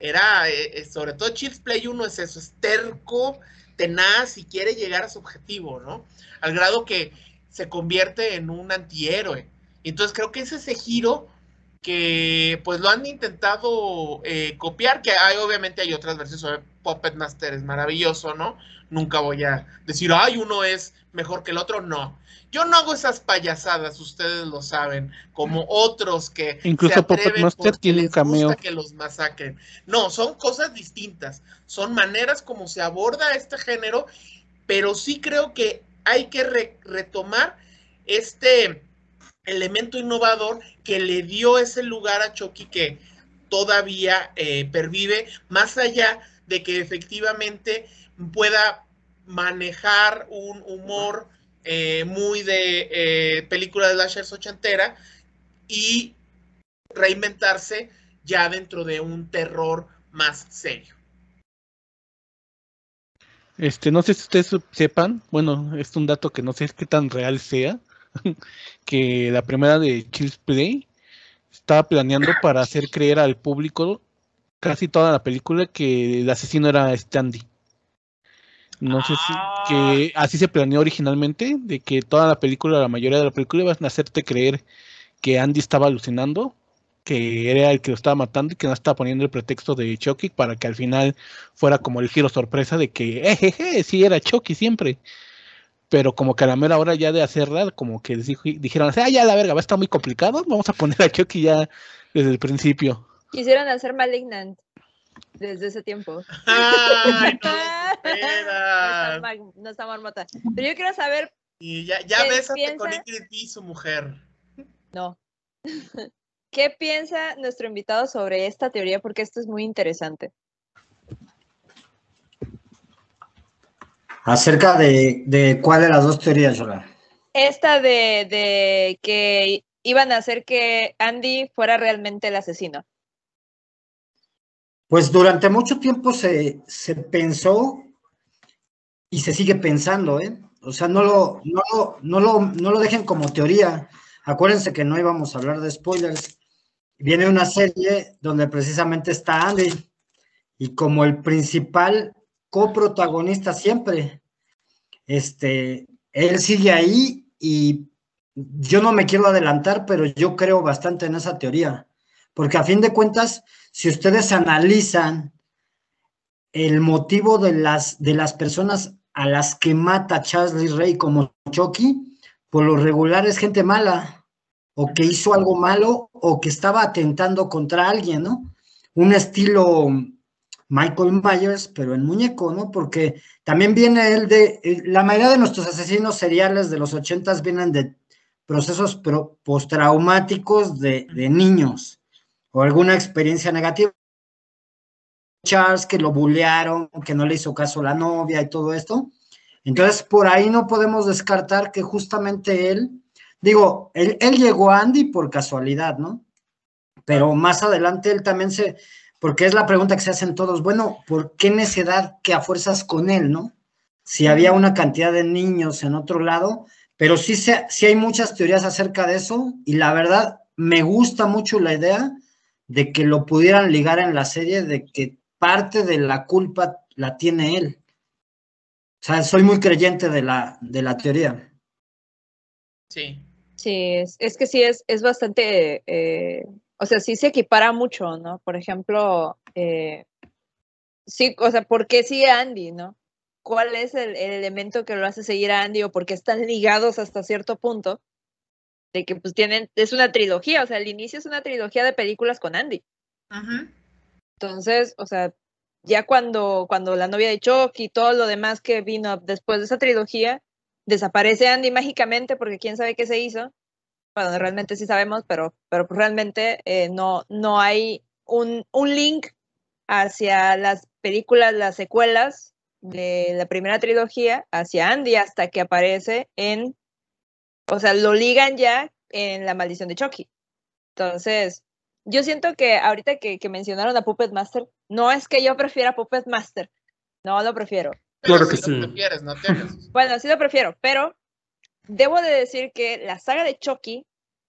era, eh, eh, sobre todo Chips Play 1 es eso, es terco, tenaz y quiere llegar a su objetivo, ¿no? Al grado que se convierte en un antihéroe. Entonces creo que es ese giro que pues lo han intentado eh, copiar, que hay obviamente hay otras versiones Puppet Master, es maravilloso, ¿no? Nunca voy a decir, ay, uno es mejor que el otro, no. Yo no hago esas payasadas, ustedes lo saben, como otros que incluso Puppet Master tiene un cameo que los masacren. No, son cosas distintas, son maneras como se aborda este género, pero sí creo que hay que retomar este elemento innovador que le dio ese lugar a Chucky que todavía eh, pervive, más allá de que efectivamente pueda manejar un humor eh, muy de eh, película de Lashers ochentera y reinventarse ya dentro de un terror más serio. Este, no sé si ustedes sepan, bueno, es un dato que no sé qué tan real sea, que la primera de Chills Play estaba planeando para hacer creer al público casi toda la película que el asesino era Standy. No sé si que ah. así se planeó originalmente, de que toda la película, la mayoría de la película iban a hacerte creer que Andy estaba alucinando, que era el que lo estaba matando y que no estaba poniendo el pretexto de Chucky para que al final fuera como el giro sorpresa de que, ejeje, sí era Chucky siempre. Pero como que a la mera hora ya de hacerla, como que dijeron, ah, ya la verga, va a estar muy complicado, vamos a poner a Chucky ya desde el principio. Quisieron hacer Malignant desde ese tiempo. Ay, no, no, está, marmota. Pero yo quiero saber. Y ya, ya bésate con Ingrid y su mujer. No. ¿Qué piensa nuestro invitado sobre esta teoría? Porque esto es muy interesante. Acerca de, de cuál de las dos teorías, Yola. Esta de, de que iban a hacer que Andy fuera realmente el asesino. Pues durante mucho tiempo se, se pensó y se sigue pensando, ¿eh? O sea, no lo, no, lo, no, lo, no lo dejen como teoría. Acuérdense que no íbamos a hablar de spoilers. Viene una serie donde precisamente está Andy y como el principal coprotagonista siempre, este, él sigue ahí y yo no me quiero adelantar, pero yo creo bastante en esa teoría, porque a fin de cuentas, si ustedes analizan el motivo de las, de las personas a las que mata Charles Ray como Chucky, por lo regular es gente mala, o que hizo algo malo, o que estaba atentando contra alguien, ¿no? Un estilo Michael Myers, pero en muñeco, ¿no? Porque también viene él de, la mayoría de nuestros asesinos seriales de los ochentas vienen de procesos postraumáticos de niños o alguna experiencia negativa. Charles que lo bullearon, que no le hizo caso la novia y todo esto. Entonces, por ahí no podemos descartar que justamente él, digo, él, él llegó a Andy por casualidad, ¿no? Pero más adelante él también se, porque es la pregunta que se hacen todos, bueno, ¿por qué necedad que a fuerzas con él, no? Si había una cantidad de niños en otro lado, pero sí, se, sí hay muchas teorías acerca de eso y la verdad me gusta mucho la idea de que lo pudieran ligar en la serie, de que parte de la culpa la tiene él. O sea, soy muy creyente de la, de la teoría. Sí. Sí, es, es que sí, es, es bastante eh, o sea, sí se equipara mucho, ¿no? Por ejemplo, eh, sí, o sea, ¿por qué sigue Andy, no? ¿Cuál es el, elemento que lo hace seguir a Andy o por qué están ligados hasta cierto punto? Que pues tienen, es una trilogía, o sea, el inicio es una trilogía de películas con Andy. Entonces, o sea, ya cuando, cuando la novia de Chuck y todo lo demás que vino después de esa trilogía, desaparece Andy mágicamente porque quién sabe qué se hizo bueno, realmente sí sabemos, pero, pero realmente eh, no, no hay un, un link hacia las películas, las secuelas de la primera trilogía, hacia Andy, hasta que aparece en, o sea, lo ligan ya en La maldición de Chucky. Entonces, yo siento que ahorita que, que mencionaron a Puppet Master, no es que yo prefiera Puppet Master, no lo prefiero. Claro que sí. bueno, sí lo prefiero, pero debo de decir que la saga de Chucky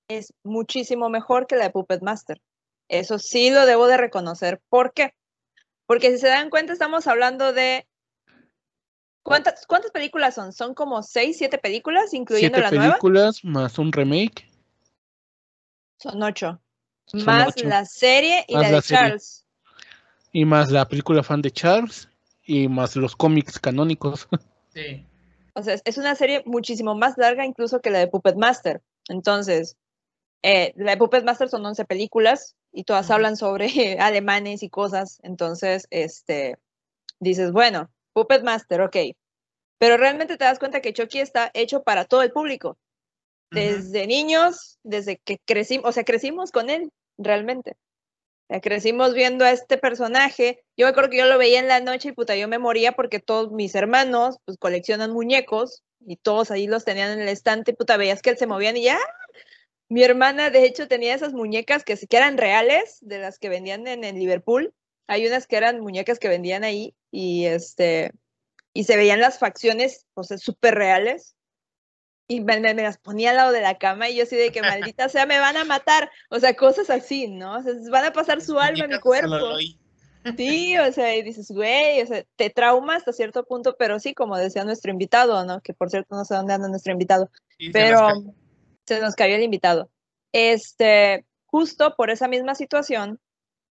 es muchísimo mejor que la de Puppet Master. Eso sí lo debo de reconocer. ¿Por qué? Porque si se dan cuenta, estamos hablando de... ¿Cuántas, cuántas películas son? Son como seis, siete películas, incluyendo siete la películas más un remake. Son ocho. más la serie y la, de Charles. Y más la película fan de Charles y más los cómics canónicos. Sí. O sea, es una serie muchísimo más larga incluso que la de Puppet Master. Entonces, eh, la de Puppet Master son 11 películas y todas hablan sobre alemanes y cosas. Entonces, este, dices, bueno, Puppet Master, ok. Pero realmente te das cuenta que Chucky está hecho para todo el público. Desde niños, desde que crecimos, o sea, crecimos con él, realmente. crecimos viendo a este personaje. Yo me acuerdo que yo lo veía en la noche y puta, yo me moría porque todos mis hermanos pues coleccionan muñecos y todos ahí los tenían en el estante, puta, veías que él se movían y ya, mi hermana, de hecho, tenía esas muñecas que, que eran reales, de las que vendían en, en Liverpool. Hay unas que eran muñecas que vendían ahí y, este, y se veían las facciones, o sea, súper reales. Y me, me, las ponía al lado de la cama y yo así de que maldita sea, me van a matar. O sea, cosas así, ¿no? O sea, van a pasar su alma en mi cuerpo. Sí, o sea, y dices, güey, o sea, te trauma hasta cierto punto, pero sí, como decía nuestro invitado, ¿no? Que por cierto no sé dónde anda nuestro invitado. pero se nos cayó el invitado. Este, justo por esa misma situación,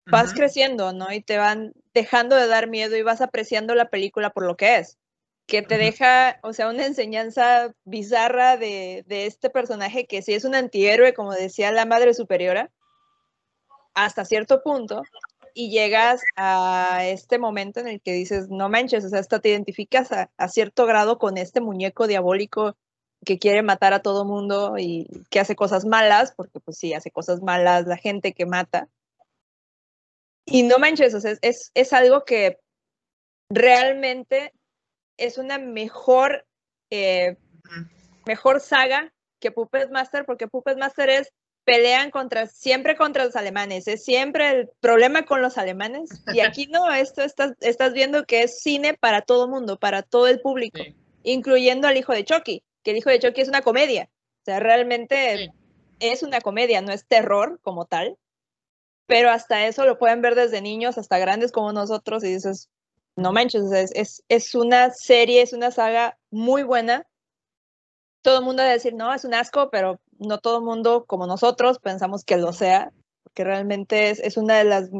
vas creciendo, ¿no? Y te van dejando de dar miedo y vas apreciando la película por lo que es. Que te deja, o sea, una enseñanza bizarra de, de este personaje que sí es un antihéroe, como decía la madre superiora, hasta cierto punto, y llegas a este momento en el que dices, no manches, o sea, hasta te identificas a, a, cierto grado con este muñeco diabólico que quiere matar a todo mundo y que hace cosas malas, porque pues sí, hace cosas malas la gente que mata. Y no manches, o sea, es, es algo que realmente es una mejor, eh, mejor saga que Puppet Master, porque Puppet Master es pelean contra, siempre contra los alemanes, es siempre el problema con los alemanes. Y aquí no, esto estás, estás viendo que es cine para todo mundo, para todo el público, incluyendo al hijo de Chucky, que el hijo de Chucky es una comedia. O sea, realmente es una comedia, no es terror como tal. Pero hasta eso lo pueden ver desde niños hasta grandes como nosotros y dices, no manches, es, es, es una serie, es una saga muy buena. Todo el mundo va a decir, no, es un asco, pero no todo el mundo como nosotros pensamos que lo sea, porque realmente es, es una de las,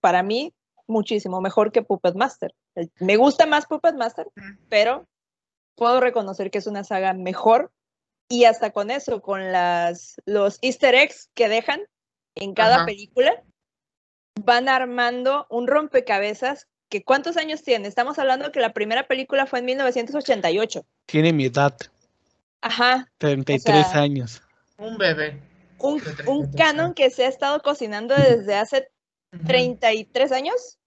para mí, muchísimo mejor que Puppet Master. Me gusta más Puppet Master, pero puedo reconocer que es una saga mejor y hasta con eso, con las, los easter eggs que dejan en cada película, van armando un rompecabezas que ¿cuántos años tiene? Estamos hablando que la primera película fue en 1988. Tiene mi edad. Ajá. 33 años. Un bebé. Un, un canon que se ha estado cocinando desde hace 33 años.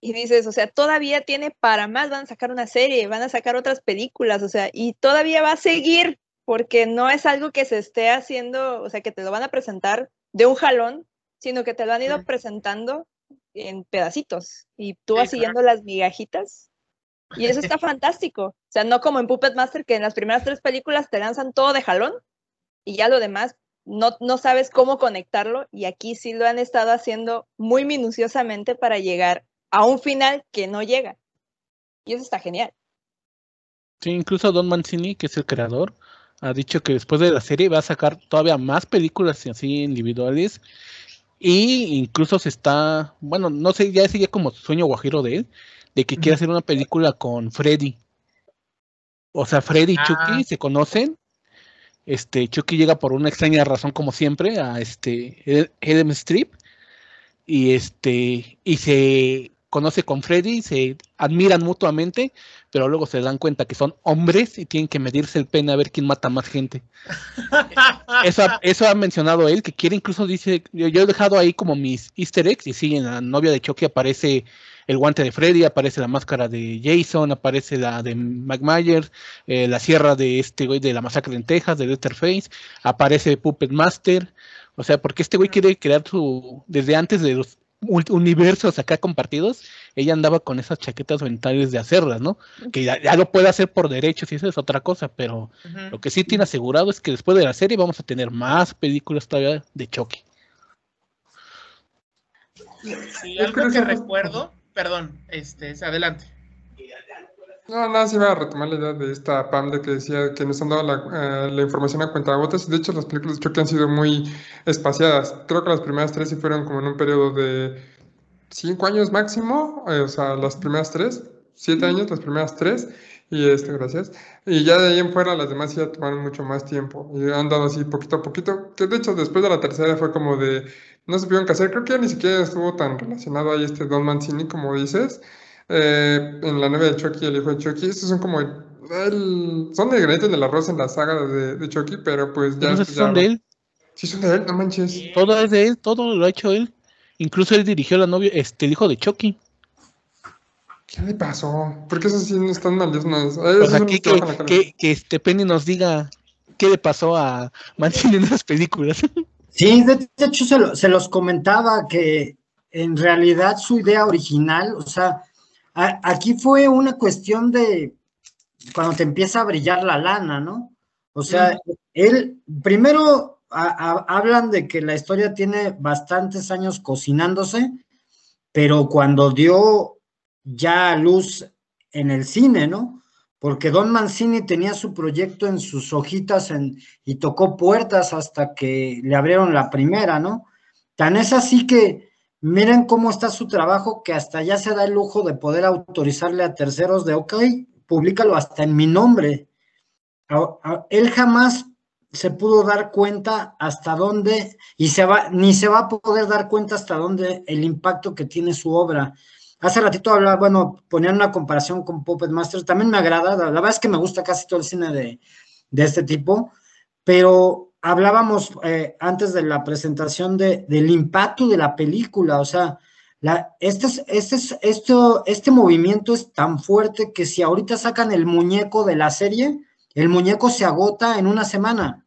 Y dices, o sea, todavía tiene para más, van a sacar una serie, van a sacar otras películas, o sea, y todavía va a seguir, porque no es algo que se esté haciendo, o sea, que te lo van a presentar de un jalón, sino que te lo han ido presentando en pedacitos y tú vas siguiendo las migajitas. Y eso está fantástico. O sea, no como en Puppet Master, que en las primeras tres películas te lanzan todo de jalón y ya lo demás no, no sabes cómo conectarlo. Y aquí sí lo han estado haciendo muy minuciosamente para llegar a un final que no llega. Y eso está genial. Sí, incluso Don Mancini, que es el creador, ha dicho que después de la serie va a sacar todavía más películas así individuales y incluso se está, bueno, no sé, ya sigue como sueño guajiro de él, de que quiere hacer una película con Freddy. O sea, Freddy y ah. Chucky se conocen. Este, Chucky llega por una extraña razón, como siempre, a este Elm Strip. Y este, y se conoce con Freddy, se admiran mutuamente, pero luego se dan cuenta que son hombres y tienen que medirse el pene a ver quién mata más gente. eso, eso ha mencionado él, que quiere incluso, dice, yo, he dejado ahí como mis easter eggs, y sí, en la novia de Chucky aparece el guante de Freddy, aparece la máscara de Jason, aparece la de Mike Myers, eh, la sierra de este güey de la masacre en Texas, de Letterface, aparece Puppet Master, o sea, porque este güey quiere crear su, desde antes de los universos acá compartidos, ella andaba con esas chaquetas mentales de hacerlas, ¿no? Que ya, lo puede hacer por derechos y eso es otra cosa, pero lo que sí tiene asegurado es que después de la serie vamos a tener más películas todavía de choque. Sí, algo que recuerdo, perdón, este, adelante. No, no, sí iba a retomar la idea de esta Pam de que decía que nos han dado la, eh, información a cuenta de hecho, las películas de Chucky han sido muy espaciadas. Creo que las primeras tres sí fueron como en un periodo de cinco años máximo, eh, o sea, las primeras tres, siete años, las primeras tres, y este, gracias. Y ya de ahí en fuera las demás ya tomaron mucho más tiempo y han dado así poquito a poquito, que de hecho después de la tercera fue como de, no supieron qué hacer, creo que ya ni siquiera estuvo tan relacionado ahí este Don Mancini como dices. Eh, en la novia de Chucky, el hijo de Chucky. Estos son como. El, son de granitos de la rosa en la saga de, de Chucky, pero pues ya. No sé son de él. Sí, son de él, no manches. Todo es de él, todo lo ha hecho él. Incluso él dirigió la novia, este, el hijo de Chucky. ¿Qué le pasó? ¿Por qué esos sí no están mal? que, que, que, este Penny nos diga qué le pasó a Mancini en esas películas. Sí, de, hecho se, se, los comentaba que en realidad su idea original, o sea, aquí fue una cuestión de cuando te empieza a brillar la lana, ¿no? O sea, él, primero hablan de que la historia tiene bastantes años cocinándose, pero cuando dio ya luz en el cine, ¿no? Porque Don Mancini tenía su proyecto en sus hojitas y tocó puertas hasta que le abrieron la primera, ¿no? Tan es así que miren cómo está su trabajo, que hasta ya se da el lujo de poder autorizarle a terceros de, ok, públicalo hasta en mi nombre. Él jamás se pudo dar cuenta hasta dónde, y se va, ni se va a poder dar cuenta hasta dónde el impacto que tiene su obra. Hace ratito hablaba, bueno, ponían una comparación con Puppet Master, también me agrada, la verdad es que me gusta casi todo el cine de, de este tipo, pero hablábamos eh, antes de la presentación de, del impacto de la película, o sea, la, este, este, esto, este movimiento es tan fuerte que si ahorita sacan el muñeco de la serie, el muñeco se agota en una semana.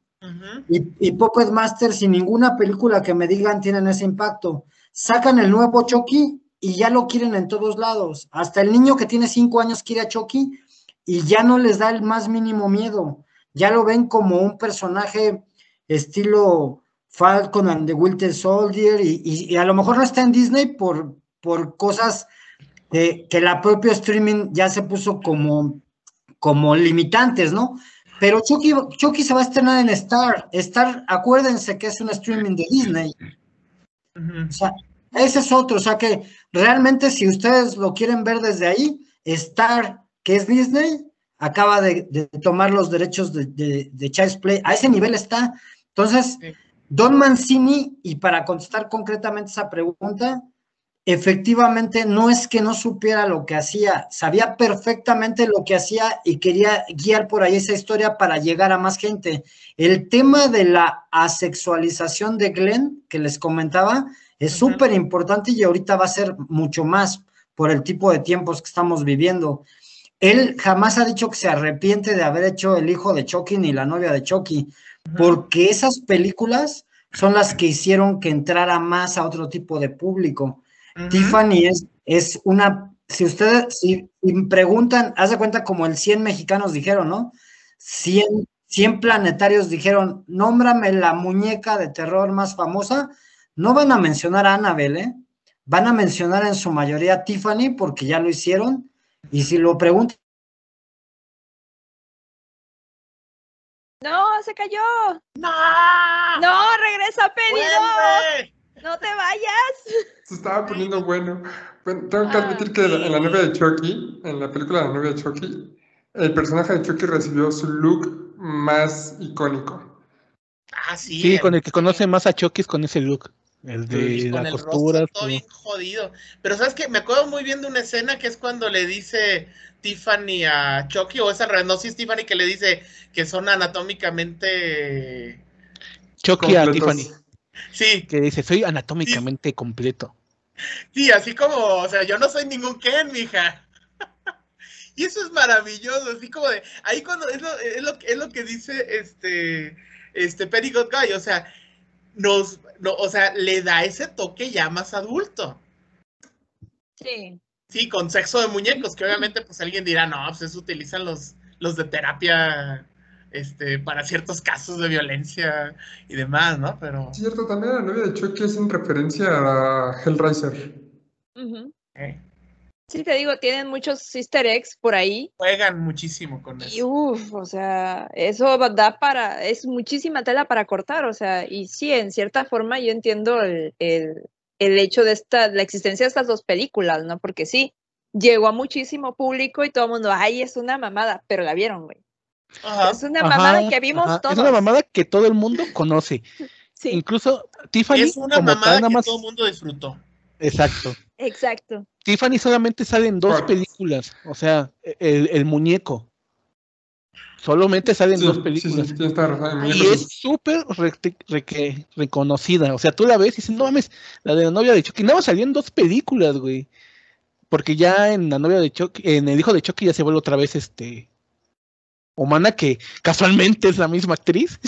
y, y Puppet Masters y ninguna película que me digan tienen ese impacto. Sacan el nuevo Chucky y ya lo quieren en todos lados. Hasta el niño que tiene cinco años quiere a Chucky y ya no les da el más mínimo miedo. Ya lo ven como un personaje estilo Falcon and the Winter Soldier y, a lo mejor no está en Disney por, por cosas que la propio streaming ya se puso como, como limitantes, ¿no? Pero Chucky, Chucky se va a estrenar en Star. Star, acuérdense que es un streaming de Disney. O sea, ese es otro. O sea que realmente si ustedes lo quieren ver desde ahí, Star, que es Disney, acaba de, tomar los derechos de, de, Child's Play. A ese nivel está. Entonces, Don Mancini, y para contestar concretamente esa pregunta, efectivamente no es que no supiera lo que hacía, sabía perfectamente lo que hacía y quería guiar por ahí esa historia para llegar a más gente. El tema de la asexualización de Glenn, que les comentaba, es súper importante y ahorita va a ser mucho más por el tipo de tiempos que estamos viviendo. Él jamás ha dicho que se arrepiente de haber hecho el hijo de Chucky ni la novia de Chucky, porque esas películas son las que hicieron que entrara más a otro tipo de público. Tiffany es, es una, si ustedes, si, preguntan, haz de cuenta como el 100 mexicanos dijeron, ¿no? 100, 100 planetarios dijeron, nómbrame la muñeca de terror más famosa, no van a mencionar a Annabelle, ¿eh? Van a mencionar en su mayoría a Tiffany porque ya lo hicieron, y si lo preguntan, No, se cayó. No. No, regresa, Peri. No te vayas. Se estaba poniendo bueno. tengo que admitir que en la novia de Chucky, en la película de la novia de Chucky, el personaje de Chucky recibió su look más icónico. Ah, sí. Sí, con el que conoce más a Chucky es con ese look. El de la costura. Todo bien jodido. Pero sabes que me acuerdo muy bien de una escena que es cuando le dice Tiffany a Chucky, o esa no si es Tiffany que le dice que son anatómicamente. Chucky a Tiffany. Sí. Que dice, soy anatómicamente completo. Sí, así como, o sea, yo no soy ningún Ken, mija. y eso es maravilloso, así como de, ahí cuando, es lo, es lo, es lo que dice este, este Perry Guy, o sea, nos, no, o sea, le da ese toque ya más adulto. Sí. Sí, con sexo de muñecos, que obviamente pues alguien dirá, no, pues eso utilizan los, los de terapia este, para ciertos casos de violencia y demás, ¿no? Pero... Cierto, también la novia de Chucky es en referencia a Hellraiser. Sí, te digo, tienen muchos easter eggs por ahí. Juegan muchísimo con eso. Y uff, o sea, eso da para, es muchísima tela para cortar, o sea, y sí, en cierta forma yo entiendo el, el, el hecho de esta, la existencia de estas dos películas, ¿no? Porque sí, llegó a muchísimo público y todo el mundo, ay, es una mamada, pero la vieron, güey. Es una mamada que vimos todos. Es una mamada que todo el mundo conoce. Incluso Tiffany. Es una mamada que todo el mundo disfrutó. Exacto. Exacto. Tiffany solamente sale en dos películas. O sea, el, muñeco. Solamente sale en dos películas. y es súper reconocida. O sea, tú la ves y dices, no mames, la de la novia de Chucky. No, salió en dos películas, güey. Porque ya en la novia de Chucky, en el hijo de Chucky ya se vuelve otra vez este humana que casualmente es la misma actriz.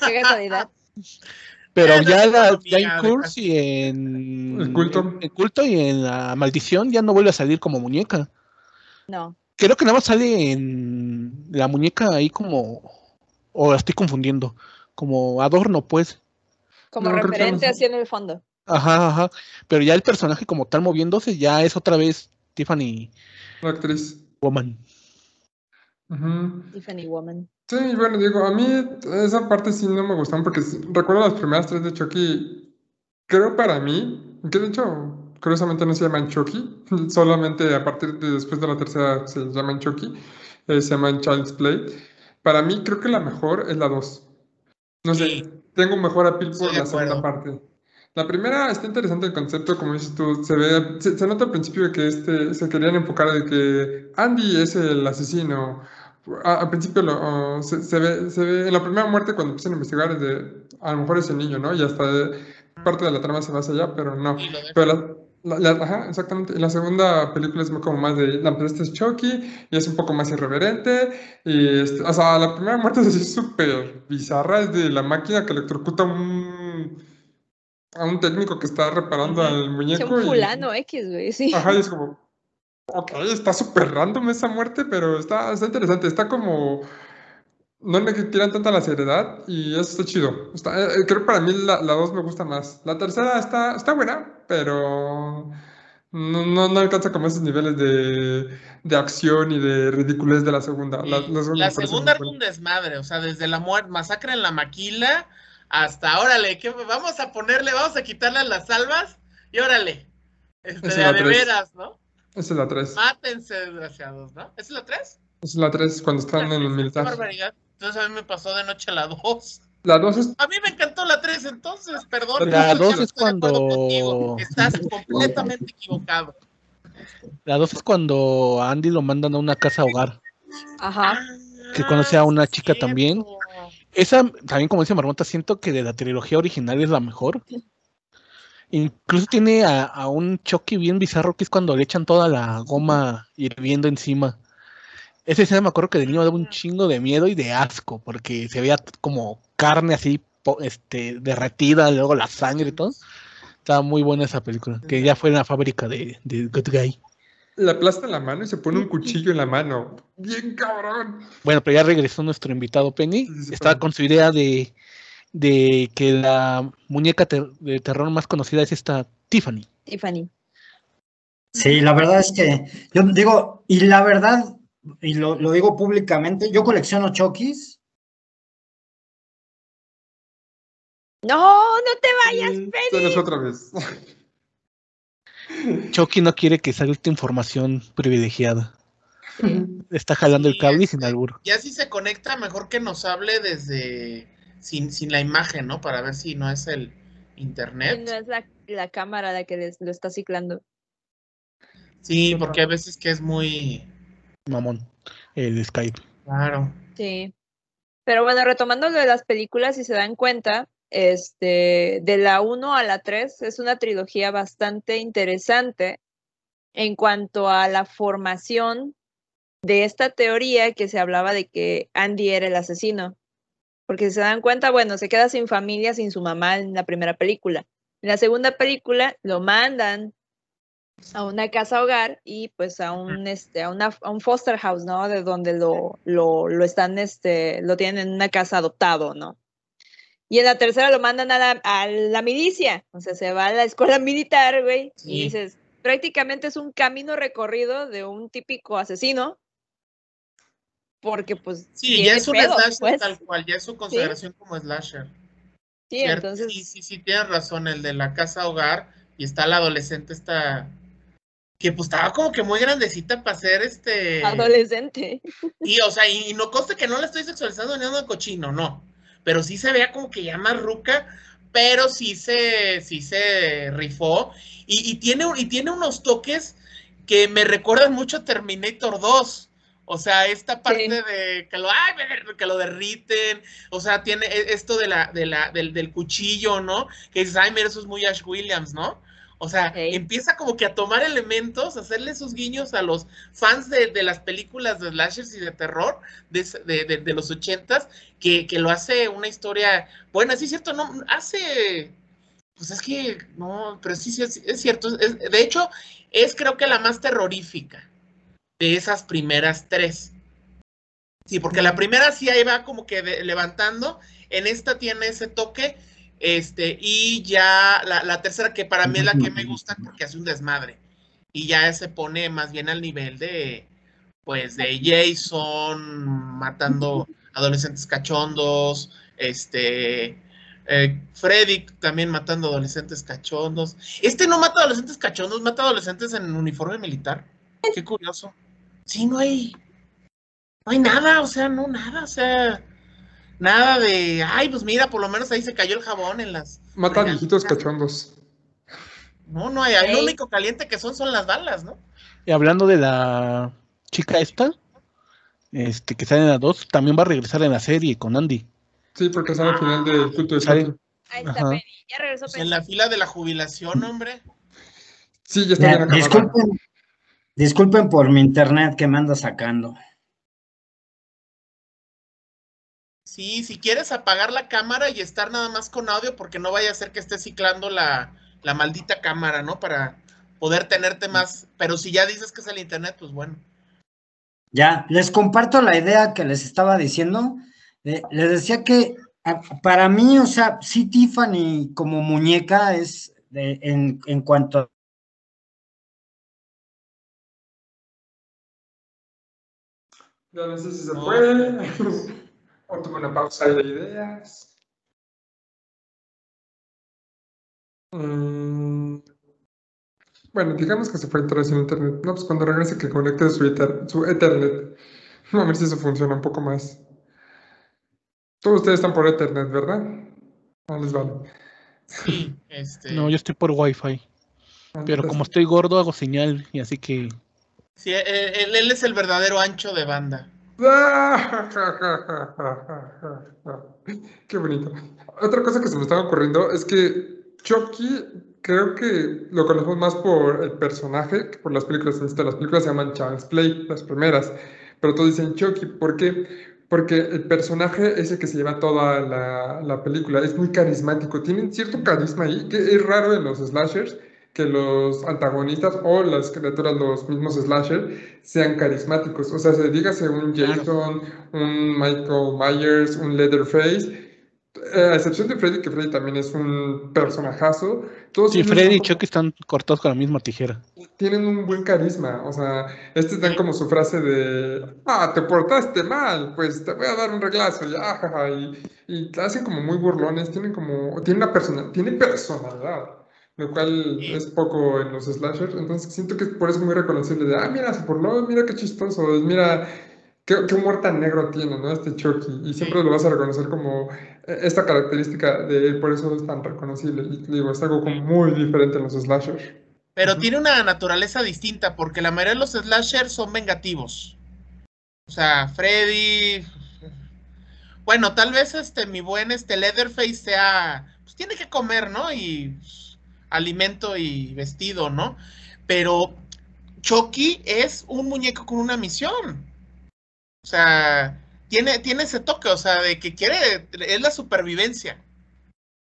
Qué casualidad. Pero ya, la, ya en Curse y en el culto. En, culto y en la maldición ya no vuelve a salir como muñeca. No. Creo que nada más sale en la muñeca ahí como. O la estoy confundiendo. Como adorno, pues. Como referente así en el fondo. Ajá, ajá. Pero ya el personaje como tal moviéndose ya es otra vez Tiffany. La actriz. Woman. Tiffany Woman. Sí, bueno, digo, a mí esa parte sí no me gustó porque recuerdo las primeras tres de Chucky, creo para mí, que de hecho, curiosamente no se llaman Chucky, solamente a partir de después de la tercera se llaman Chucky, eh, se llaman Child's Play. Para mí creo que la mejor es la dos. No sé, tengo un mejor appeal por la segunda parte. La primera está interesante el concepto, como dices tú, se ve, se, nota al principio que este, se querían enfocar de que Andy es el asesino, al principio lo, se, ve, se ve, en la primera muerte cuando empiezan a investigar es de, a lo mejor es el niño, ¿no? Y hasta parte de la trama se va hacia allá, pero no. Pero ajá, exactamente. La segunda película es como más de, la este es Chucky y es un poco más irreverente. Y, este, o sea, la primera muerte es así súper bizarra, es de la máquina que electrocuta a un, a un técnico que está reparando al muñeco. un fulano X, güey, sí. Ajá, y es como, ok, está súper random esa muerte, pero está, está interesante, está como no le tiran tanta la seriedad y eso está chido. Está, eh, eh, creo que para mí la, la dos me gusta más. La tercera está, está buena, pero no, no, no alcanza como esos niveles de, de, acción y de ridiculez de la segunda. La, la segunda era un desmadre, o sea, desde la muerte, masacre en la maquila hasta, órale, ¿qué, vamos a ponerle, vamos a quitarle las salvas y órale. Este, de, veras, ¿no? Esa es la 3. Mátense, desgraciados, ¿no? ¿Esa es la 3? Esa es la 3, cuando están en el militar. barbaridad. Entonces a mí me pasó de noche la 2. La 2 es... A mí me encantó la 3 entonces, perdón. La 2 es cuando... Estás completamente equivocado. La 2 es cuando a Andy lo mandan a una casa hogar. Ajá. Que conoce a una chica también. Esa, también como dice Marmota, siento que de la trilogía original es la mejor. Incluso tiene a, a, un Chucky bien bizarro que es cuando le echan toda la goma hirviendo encima. Ese escena me acuerdo que de niño daba un chingo de miedo y de asco, porque se veía como carne así este, derretida, luego la sangre y todo. Estaba muy buena esa película, que ya fue en la fábrica de, de Good Guy. Le aplasta la mano y se pone un cuchillo en la mano. Bien cabrón. Bueno, pero ya regresó nuestro invitado Penny. Estaba con su idea de, de que la muñeca de terror más conocida es esta Tiffany. Tiffany. Sí, la verdad es que yo digo, y la verdad, y lo, digo públicamente, yo colecciono Chokis. No, no te vayas, Penny. otra vez. Chucky no quiere que salga esta información privilegiada. Está jalando el cable y sin albur. Ya si se conecta, mejor que nos hable desde sin, sin la imagen, ¿no? Para ver si no es el internet. no es la, la cámara la que lo está ciclando. Sí, porque a veces que es muy mamón el Skype. Claro. Sí. Pero bueno, retomando lo de las películas, si se dan cuenta, este, de la 1 a la 3 es una trilogía bastante interesante en cuanto a la formación de esta teoría que se hablaba de que Andy era el asesino. Porque si se dan cuenta, bueno, se queda sin familia, sin su mamá en la primera película. En la segunda película lo mandan a una casa hogar y pues a un este a, una, a un foster house, ¿no? De donde lo, lo, lo, están este lo tienen en una casa adoptado, ¿no? Y en la tercera lo mandan a la, a la milicia, o sea, se va a la escuela militar, güey, y dices, prácticamente es un camino recorrido de un típico asesino. Porque pues Sí, ya es un slasher pues. tal cual, ya es su consideración como slasher. Sí, entonces Sí, sí, sí tienes razón, el de la casa hogar y está la adolescente esta que pues estaba como que muy grandecita para ser este... Adolescente. Y o sea, y, no conste que no la estoy sexualizando ni nada cochino, no. Pero sí se veía como que ya más ruca, pero sí se, sí se rifó. Y, tiene, y tiene unos toques que me recuerdan mucho a Terminator 2. O sea, esta parte de que lo, ay, que lo derriten. O sea, tiene e, esto de la, de la, del, del cuchillo, ¿no? Que dices, ay, mira, eso es muy Ash Williams, ¿no? O sea, empieza como que a tomar elementos, a hacerle esos guiños a los fans de, las películas de slashers y de terror de, los ochentas, que, que, lo hace una historia buena, sí es cierto, no, hace, pues es que, no, pero sí, sí es, cierto, de hecho, es creo que la más terrorífica de esas primeras tres. Sí, porque la primera sí ahí va como que levantando, en esta tiene ese toque este, y ya la, tercera, que para mí es la que me gusta porque hace un desmadre. Y ya se pone más bien al nivel de, pues, de Jason matando adolescentes cachondos, este, eh, también matando adolescentes cachondos. Este no mata adolescentes cachondos, mata adolescentes en uniforme militar. Qué curioso. Sí, no hay, no hay nada, o sea, no nada, o sea, Nada de, ay, pues mira, por lo menos ahí se cayó el jabón en las. Matan viejitos cachondos. No, no hay, lo único caliente que son son las balas, ¿no? Y hablando de la chica esta, este, que sale en la 2, también va a regresar en la serie con Andy. Sí, porque sale al final del culto de Ahí está, ya regresó pues en la fila de la jubilación, hombre. Sí, ya está bien disculpen, disculpen por mi internet que me anda sacando. Sí, si quieres apagar la cámara y estar nada más con audio, porque no vaya a ser que esté ciclando la, la maldita cámara, ¿no? Para poder tenerte más. Pero si ya dices que es el internet, pues bueno. Ya, les comparto la idea que les estaba diciendo. Eh, les decía que para mí, o sea, sí Tiffany como muñeca es en, en cuanto Ya no sé si se puede. o tuve una pausa de ideas. Mm, bueno, digamos que se fue a en internet. No, pues cuando regrese que conecte su, su Ethernet. A ver si eso funciona un poco más. Todos ustedes están por Ethernet, ¿verdad? No les vale. Sí, este... No, yo estoy por Wi-Fi. Pero como estoy gordo, hago señal y así que. Sí, él, él es el verdadero ancho de banda. Qué bonito. Otra cosa que se me estaba ocurriendo es que Chucky creo que lo conocemos más por el personaje que por las películas. Las películas se llaman Child's Play, las primeras, pero todos dicen Chucky. ¿Por qué? Porque el personaje es el que se lleva toda la, la película. Es muy carismático. Tienen cierto carisma ahí, que es raro en los slashers que los antagonistas o las criaturas, los mismos slasher, sean carismáticos. O sea, se dígase un Jason, un Michael Myers, un Leatherface, eh, a excepción de Freddy, que Freddy también es un personajazo. Todos sí, Freddy y Chucky están cortados con la misma tijera. Tienen un buen carisma, o sea, estos dan como su frase de, ah, te portaste mal, pues te voy a dar un reglazo, ya, jaja, y, y hacen como muy burlones, tienen como, tiene una persona, tiene personalidad lo cual es poco en los slashers, entonces siento que por eso es muy reconocible de, ah, mira, se burló, mira qué chistoso, mira qué, qué, humor tan negro tiene, ¿no? Este Chucky, y siempre lo vas a reconocer como eh, esta característica de él, por eso es tan reconocible, y digo, es algo como muy diferente en los slashers. Pero tiene una naturaleza distinta, porque la mayoría de los slashers son vengativos. O sea, Freddy... Bueno, tal vez este mi buen este Leatherface sea... Pues tiene que comer, ¿no? Y alimento y vestido, ¿no? Pero Chucky es un muñeco con una misión. O sea, tiene, tiene ese toque, o sea, de que quiere, es la supervivencia.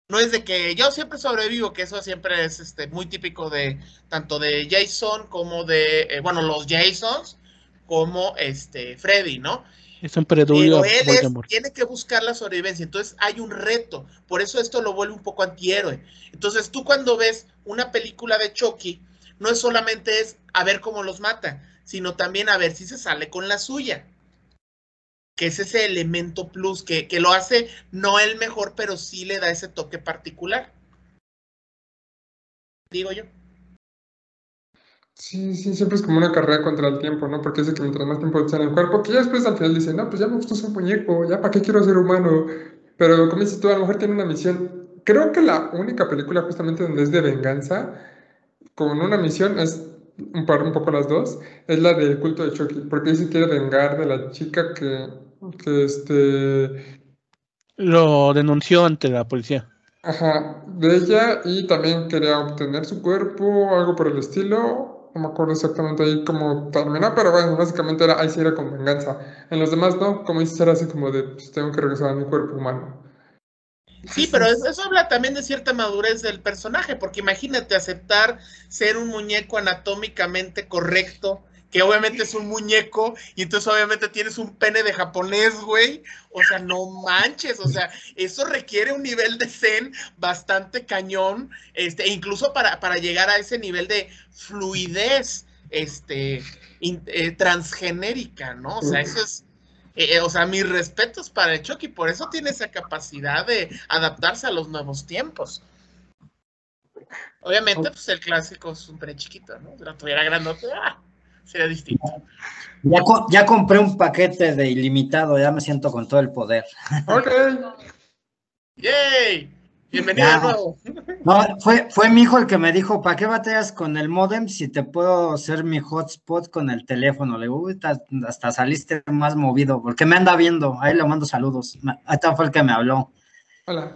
No es de que yo siempre sobrevivo, que eso siempre es este, muy típico de tanto de Jason como de, eh, bueno, los Jasons, como este Freddy, ¿no? Es un Pero él tiene que buscar la sobrevivencia. Entonces hay un reto. Por eso esto lo vuelve un poco antihéroe. Entonces tú cuando ves una película de Chucky, no es solamente es a ver cómo los mata, sino también a ver si se sale con la suya. Que es ese elemento plus que, que lo hace no el mejor, pero sí le da ese toque particular. Digo yo. Sí, sí, siempre es como una carrera contra el tiempo, ¿no? Porque es que mientras más tiempo está en el cuerpo, que ya después al final dice, no, pues ya me gustó ser muñeco, ya para qué quiero ser humano. Pero como dices tú, a lo mejor tiene una misión. Creo que la única película justamente donde es de venganza, con una misión, es un, par, un poco las dos, es la del culto de Chucky, porque dice que quiere vengar de la chica que, que este... Lo denunció ante la policía. Ajá, de ella y también quería obtener su cuerpo, algo por el estilo, no me acuerdo exactamente ahí cómo terminó, pero bueno, básicamente era, ahí sí era con venganza. En los demás no, como dices, era así como de, pues tengo que regresar a mi cuerpo humano. Sí, pero eso habla también de cierta madurez del personaje, porque imagínate aceptar ser un muñeco anatómicamente correcto, que obviamente es un muñeco, y entonces obviamente tienes un pene de japonés, güey. O sea, no manches, o sea, eso requiere un nivel de zen bastante cañón, este, e incluso para, para llegar a ese nivel de fluidez, este, eh, transgenérica, ¿no? O sea, eso es, eh, eh, o sea, mis respetos para el Chucky, por eso tiene esa capacidad de adaptarse a los nuevos tiempos. Obviamente, pues el clásico es un pene chiquito, ¿no? Si lo tuviera grandote, ¡ah! Sería distinto. Ya, compré un paquete de ilimitado, ya me siento con todo el poder. Ok. ¡Yay! Bienvenido de nuevo. No, fue, fue mi hijo el que me dijo, ¿para qué batallas con el modem si te puedo hacer mi hotspot con el teléfono? Le digo, hasta, saliste más movido, porque me anda viendo. Ahí le mando saludos. Hasta fue el que me habló. Hola.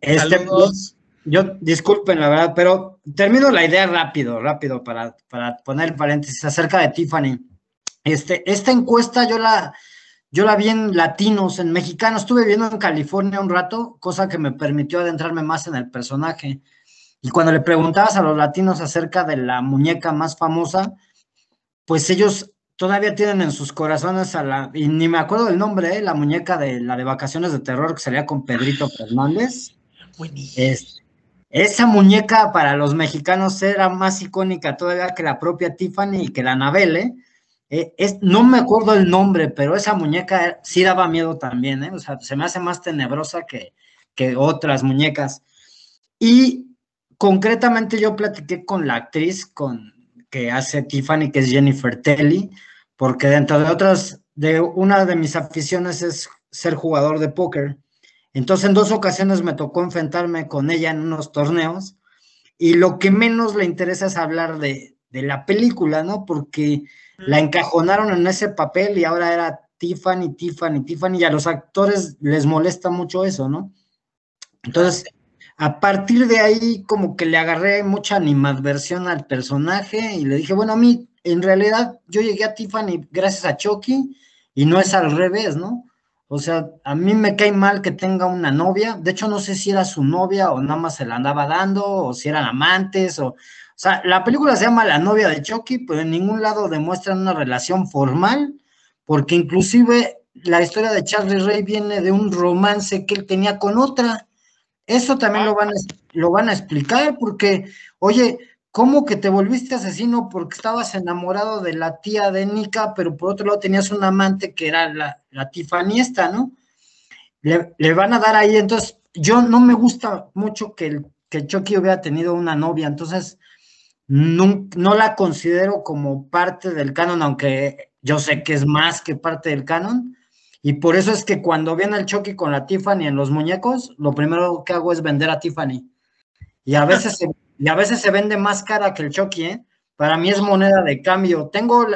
Este, saludos. Yo, disculpen la verdad, pero termino la idea rápido, rápido, para, para poner paréntesis acerca de Tiffany. Este, esta encuesta yo la, yo la vi en latinos, en mexicanos, estuve viviendo en California un rato, cosa que me permitió adentrarme más en el personaje. Y cuando le preguntabas a los latinos acerca de la muñeca más famosa, pues ellos todavía tienen en sus corazones a la, y ni me acuerdo del nombre, ¿eh? la muñeca de la de vacaciones de terror que salía con Pedrito Fernández. Es, esa muñeca para los mexicanos era más icónica todavía que la propia Tiffany y que la Anabelle. ¿eh? es, no me acuerdo el nombre, pero esa muñeca sí daba miedo también, ¿eh? o sea, se me hace más tenebrosa que, que otras muñecas. Y concretamente yo platiqué con la actriz con, que hace Tiffany, que es Jennifer Telly, porque dentro de otras, de una de mis aficiones es ser jugador de póker. Entonces en dos ocasiones me tocó enfrentarme con ella en unos torneos y lo que menos le interesa es hablar de, de la película, ¿no? Porque la encajonaron en ese papel y ahora era Tiffany, Tiffany, Tiffany y a los actores les molesta mucho eso, ¿no? Entonces a partir de ahí, como que le agarré mucha animadversión al personaje y le dije, bueno, a mí, en realidad, yo llegué a Tiffany gracias a Chucky y no es al revés, ¿no? O sea, a mí me cae mal que tenga una novia. De hecho, no sé si era su novia o nada más se la andaba dando o si eran amantes o... O sea, la película se llama La novia de Chucky, pero en ningún lado demuestran una relación formal, porque inclusive la historia de Charlie Ray viene de un romance que él tenía con otra. Eso también lo van, a, lo van a explicar porque, oye, ¿cómo que te volviste asesino porque estabas enamorado de la tía de Nika, pero por otro lado tenías un amante que era la, la tifaniesta, ¿no? Le, van a dar ahí, entonces, yo no me gusta mucho que, el, que Chucky hubiera tenido una novia, entonces no, no la considero como parte del canon, aunque yo sé que es más que parte del canon, y por eso es que cuando viene el Chucky con la Tiffany en los muñecos, lo primero que hago es vender a Tiffany. Y a veces se, y a veces se vende más cara que el Chucky, ¿eh? Para mí es moneda de cambio. Tengo,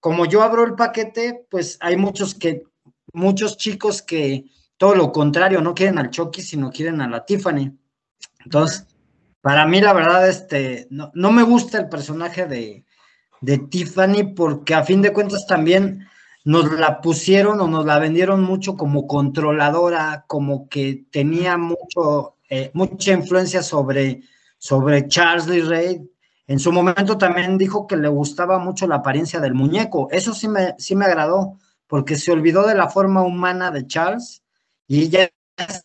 como yo abro el paquete, pues hay muchos que, muchos chicos que todo lo contrario, no quieren al Chucky, sino quieren a la Tiffany. Entonces, para mí la verdad, este, no, no me gusta el personaje de, de Tiffany porque a fin de cuentas también nos la pusieron o nos la vendieron mucho como controladora, como que tenía mucho, eh, mucha influencia sobre, sobre Charles Lee Ray. En su momento también dijo que le gustaba mucho la apariencia del muñeco. Eso sí me, sí me agradó, porque se olvidó de la forma humana de Charles y ya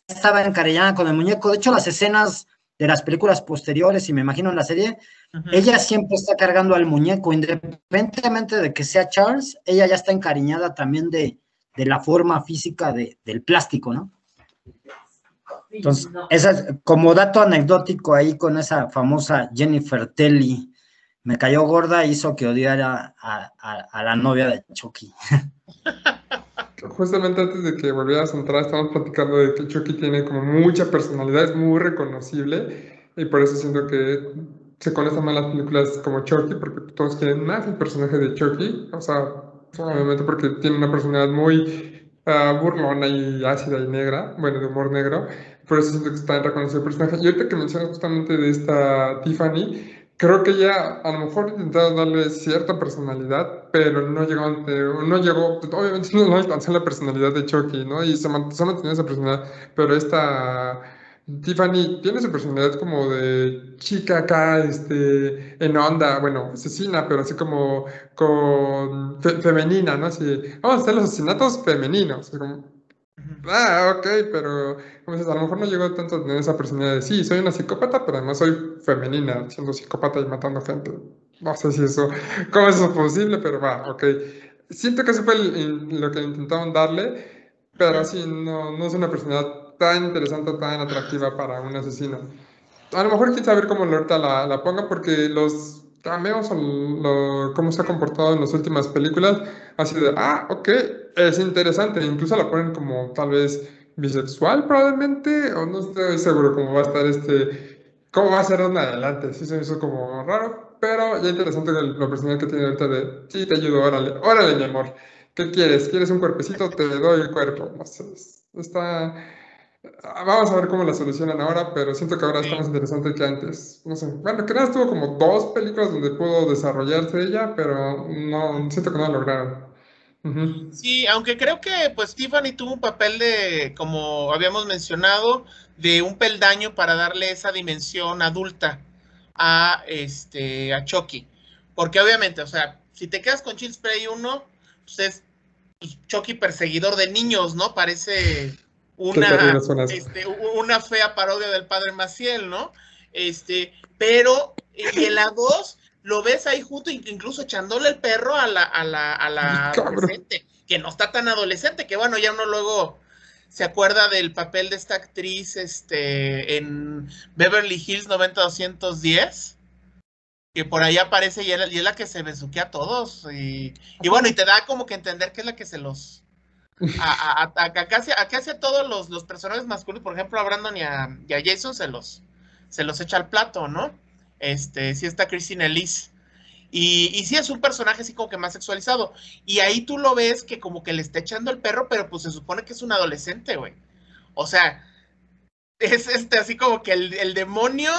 estaba encariñada con el muñeco. De hecho, las escenas de las películas posteriores, y me imagino en la serie, ella siempre está cargando al muñeco, independientemente de que sea Charles, ella ya está encariñada también de, la forma física del plástico, ¿no? Entonces, esa, como dato anecdótico ahí con esa famosa Jennifer Telly, me cayó gorda, hizo que odiara a, la novia de Chucky. Justamente antes de que volvieras a entrar, estamos platicando de que Chucky tiene como mucha personalidad, es muy reconocible y por eso siento que se conocen más las películas como Chucky, porque todos quieren más el personaje de Chucky, o sea, obviamente porque tiene una personalidad muy uh, burlona y ácida y negra, bueno, de humor negro, por eso siento que está reconocido el personaje. Y ahorita que mencionas justamente de esta Tiffany, creo que ella a lo mejor intentado darle cierta personalidad, pero no llegó, no llegó, obviamente no, alcanzó la personalidad de Chucky, ¿no? Y se, mantuvo esa personalidad, pero esta Tiffany tiene su personalidad como de chica acá, este, en onda, bueno, asesina, pero así como con femenina, ¿no? Así, vamos a hacer los asesinatos femeninos, como, Ah, ok, pero como dices, a lo mejor no llegó tanto a tener esa personalidad de sí, soy una psicópata, pero además soy femenina, siendo psicópata y matando gente. No sé si eso, cómo es eso posible, pero va, ok. Siento que eso fue lo que intentaron darle, pero así no, no es una personalidad tan interesante, tan atractiva para un asesino. A lo mejor quién saber cómo ahorita la, la ponga, porque los cameos o lo, cómo se ha comportado en las últimas películas, así de, ah, ok, es interesante, incluso la ponen como tal vez bisexual probablemente, o no estoy seguro cómo va a estar este, cómo va a ser en adelante, sí se hizo como raro, pero ya interesante la personal que tiene ahorita de, sí, te ayudo, órale, órale, mi amor, ¿qué quieres? ¿Quieres un cuerpecito? Te doy el cuerpo, no sé, está... Vamos a ver cómo la solucionan ahora, pero siento que ahora está más interesante que antes. No sé. Bueno, que nada, tuvo como dos películas donde pudo desarrollarse ella, pero no, siento que no lo lograron. Sí, aunque creo que pues Tiffany tuvo un papel de, como habíamos mencionado, de un peldaño para darle esa dimensión adulta a este a Chucky. Porque obviamente, o sea, si te quedas con Chill Spray 1, pues es pues, Chucky perseguidor de niños, ¿no? Parece una, este, una fea parodia del padre Maciel, ¿no? Este, pero y en la 2 lo ves ahí junto, incluso echándole el perro a la, a la, a la adolescente, que no está tan adolescente, que bueno, ya uno luego se acuerda del papel de esta actriz este, en Beverly Hills 90210, que por ahí aparece y es la, que se besuquea a todos. Y, bueno, y te da como que entender que es la que se los... A, a, a, casi, a todos los, los, personajes masculinos, por ejemplo, a Brandon y a, Jason se los, se los echa al plato, ¿no? Este, sí está Christine Elise. Y, y sí es un personaje así como que más sexualizado. Y ahí tú lo ves que como que le está echando el perro, pero pues se supone que es un adolescente, güey. O sea, es este así como que el, demonio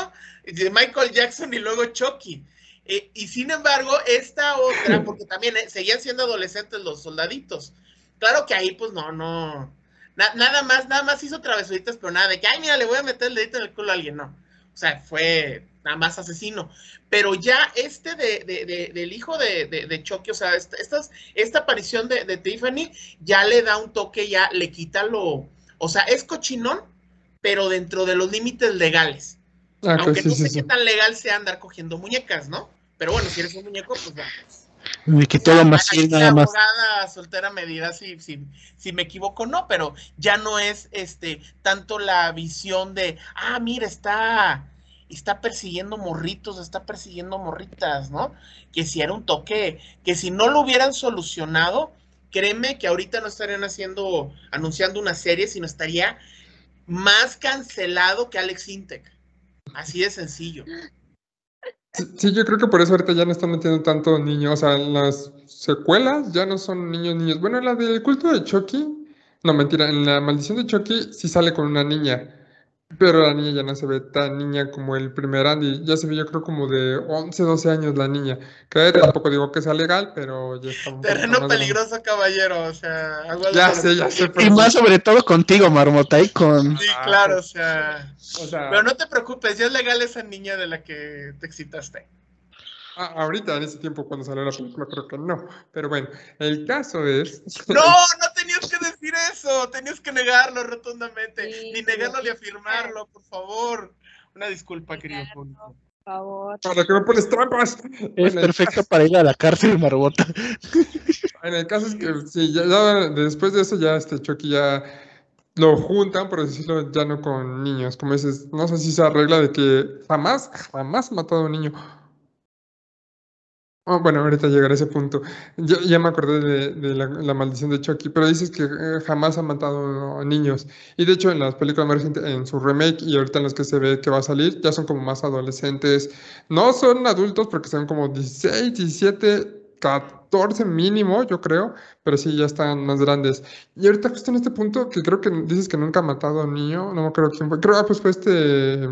de Michael Jackson y luego Chucky. Eh, y sin embargo, esta otra, porque también eh, seguían siendo adolescentes los soldaditos. Claro que ahí, pues no, no. nada más, nada más hizo travesuritas, pero nada de que, ay, mira, le voy a meter el dedito en el culo a alguien, no. O sea, fue nada más asesino. Pero ya este de, del hijo de, de, Chucky, o sea, esta, esta, aparición de, Tiffany ya le da un toque, ya le quita lo. O sea, es cochinón, pero dentro de los límites legales. Ah, Aunque no sé qué tan legal sea andar cogiendo muñecas, ¿no? Pero bueno, si eres un muñeco, pues ya. Me quitó lo más nada más. abogada soltera me dirá si, si, si, me equivoco no, pero ya no es este tanto la visión de, ah, mira, está está persiguiendo morritos, está persiguiendo morritas, ¿no? Que si era un toque, que si no lo hubieran solucionado, créeme que ahorita no estarían haciendo, anunciando una serie, sino estaría más cancelado que Alex Intec. Así de sencillo. Sí, yo creo que por eso ahorita ya no están metiendo tanto niños, o sea, en las secuelas ya no son niños, niños. Bueno, la del culto de Chucky, no mentira, en la maldición de Chucky sí sale con una niña pero la niña ya no se ve tan niña como el primer Andy. Ya se ve, yo creo, como de 11, 12 años la niña. Que tampoco digo que sea legal, pero ya está. Terreno peligroso, caballero. O sea, Ya sé, ya sé. Y más sobre todo contigo, Marmota, y con. Sí, claro, o sea... o sea. Pero no te preocupes, ya es legal esa niña de la que te excitaste. Ah, ahorita, en ese tiempo, cuando salió la película, creo que no. Pero bueno, el caso es. ¡No! ¡No tenías que decir eso! Tenías que negarlo rotundamente. ni negarlo ni afirmarlo, por favor. Una disculpa, querido público. Por favor. Para que me pones trampas. Es perfecto para ir a la cárcel, Marbota. En el caso es que, sí, ya, después de eso, ya este Chucky ya lo juntan, por decirlo, ya no con niños. Como dices, no sé si se arregla de que jamás, jamás ha matado a un niño Oh, bueno, ahorita llegaré a ese punto. Yo ya me acordé de, la, maldición de Chucky, pero dices que eh, jamás ha matado niños. Y de hecho, en las películas más en su remake y ahorita en las que se ve que va a salir, ya son como más adolescentes. No son adultos porque son como 16, 17, 14 mínimo, yo creo, pero sí, ya están más grandes. Y ahorita justo en este punto, que creo que dices que nunca ha matado a un niño, no me acuerdo quién fue. Creo que ah, pues fue este,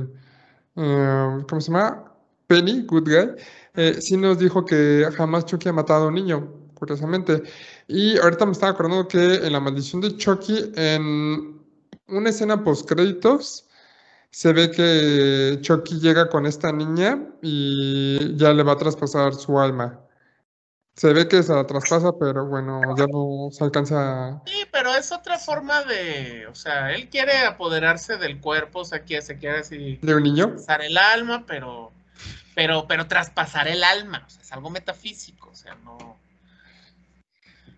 eh, ¿cómo se llama? Penny, Good Guy eh, sí nos dijo que jamás Chucky ha matado a un niño, curiosamente. Y ahorita me estaba acordando que en la maldición de Chucky, en una escena post créditos, se ve que Chucky llega con esta niña y ya le va a traspasar su alma. Se ve que se la traspasa, pero bueno, ya no se alcanza. Sí, pero es otra forma de. O sea, él quiere apoderarse del cuerpo, o sea, que se quiere así. ¿De un niño? Traspasar el alma, pero pero, pero traspasar el alma, o sea, es algo metafísico, o sea, no.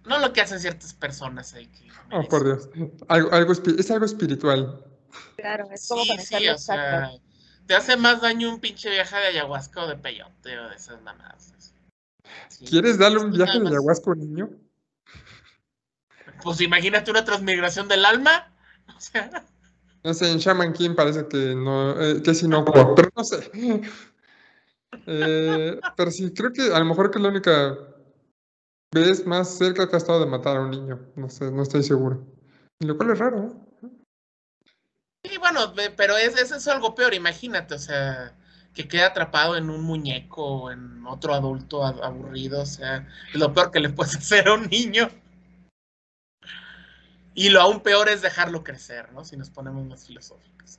No lo que hacen ciertas personas ahí que. Oh, por Dios. Algo, algo, es algo espiritual. Claro, es como sí, sí, o sea, Te hace más daño un pinche viaje de ayahuasca o de peyote o de esas mamadas. ¿Quieres darle un viaje de ayahuasca a un niño? Pues imagínate una transmigración del alma. O sea. No sé, en Shaman King parece que no, eh, que es inocuo, pero no sé. Eh, pero sí, creo que a lo mejor que es la única vez más cerca que ha estado de matar a un niño. No sé, no estoy seguro. Lo cual es raro. bueno, pero es, es, es algo peor, imagínate, o sea, que quede atrapado en un muñeco o en otro adulto aburrido, o sea, es lo peor que le puedes hacer a un niño. Y lo aún peor es dejarlo crecer, ¿no? Si nos ponemos más filosóficos.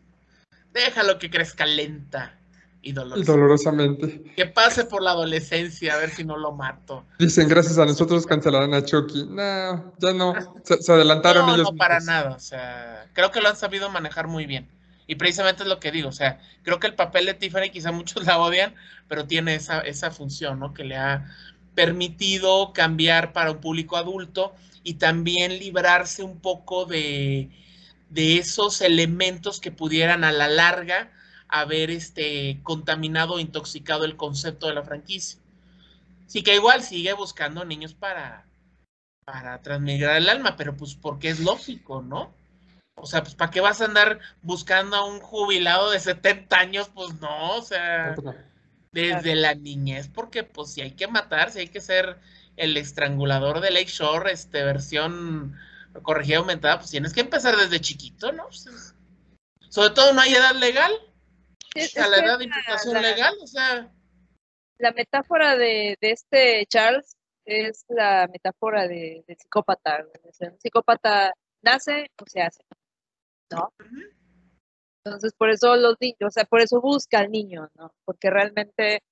Déjalo que crezca lenta y dolorosamente. Que pase por la adolescencia, a ver si no lo mato. Dicen, gracias a nosotros cancelarán a Chucky. No, ya no. Se, adelantaron ellos. No, para nada. O sea, creo que lo han sabido manejar muy bien. Y precisamente es lo que digo. O sea, creo que el papel de Tiffany, quizá muchos la odian, pero tiene esa, esa función, ¿no? Que le ha permitido cambiar para un público adulto y también librarse un poco de, de esos elementos que pudieran a la larga haber este, contaminado o intoxicado el concepto de la franquicia. Sí que igual sigue buscando niños para, para transmigrar el alma, pero pues porque es lógico, ¿no? O sea, pues ¿para qué vas a andar buscando a un jubilado de 70 años? Pues no, o sea, desde la niñez, porque pues si hay que matar, si hay que ser el estrangulador de Lake Shore, este, versión corregida aumentada, pues tienes que empezar desde chiquito, ¿no? Pues, sobre todo no hay edad legal. A la edad de imputación legal, o sea. La metáfora de, este Charles es la metáfora de, psicópata. un psicópata nace o se hace, ¿no? Entonces, por eso los niños, o sea, por eso busca al niño, ¿no? Porque realmente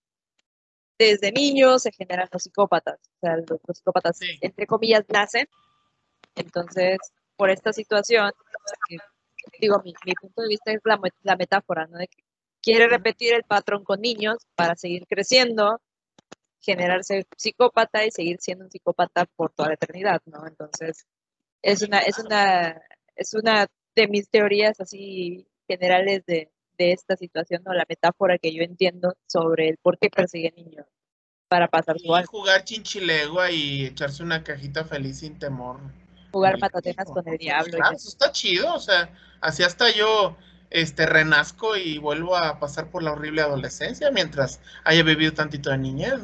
desde niños se generan los psicópatas. O sea, los, psicópatas, entre comillas, nacen. Entonces, por esta situación, digo, mi, punto de vista es la, metáfora, ¿no? De que quiere repetir el patrón con niños para seguir creciendo, generarse psicópata y seguir siendo un psicópata por toda la eternidad, ¿no? Entonces, es una, es una, es una de mis teorías así generales de, de esta situación, ¿no? La metáfora que yo entiendo sobre el por qué persigue niños para pasar su año. Jugar chinchilegua y echarse una cajita feliz sin temor. Jugar patatenas con el diablo. Ah, eso está chido, o sea, así hasta yo este renazco y vuelvo a pasar por la horrible adolescencia mientras haya vivido tantito de niñez,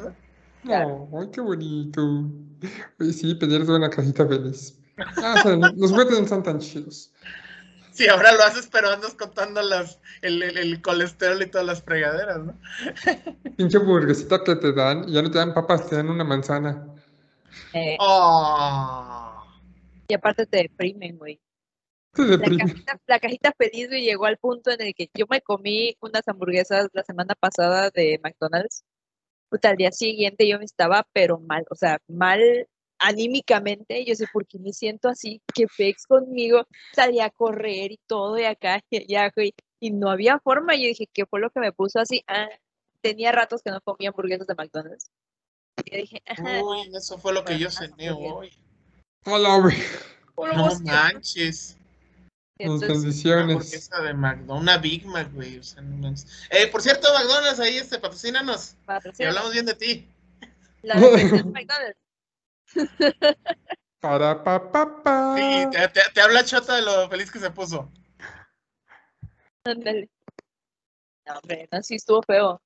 ¿no? ay, qué bonito. Sí, pedirte una cajita feliz. Ah, los juguetes no están tan chidos. Sí, ahora lo haces, pero andas contando las, el, colesterol y todas las fregaderas, ¿no? Pinche burguesita que te dan, y ya no te dan papas, te dan una manzana. Eh. Oh. Y aparte te deprimen, güey. La cajita, la cajita feliz, llegó al punto en el que yo me comí unas hamburguesas la semana pasada de McDonald's. Puta, al día siguiente yo me estaba, pero mal, o sea, mal anímicamente, yo sé por qué me siento así, que Fex conmigo salía a correr y todo y acá y allá, y no había forma. Yo dije, ¿qué fue lo que me puso así? Ah, tenía ratos que no comía hamburguesas de McDonald's. Y dije, Uy, eso fue lo que yo cené hoy. Hola. No manches. Las condiciones. Una de McDonald's, una Big Mac, güey. O sea, no eh, por cierto, McDonald's, ahí este, patrocínanos. Y hablamos bien de ti. La de McDonald's. Para pa, pa, pa. Sí, te, te, habla Chota de lo feliz que se puso. Ándale. No, hombre, no, sí estuvo feo.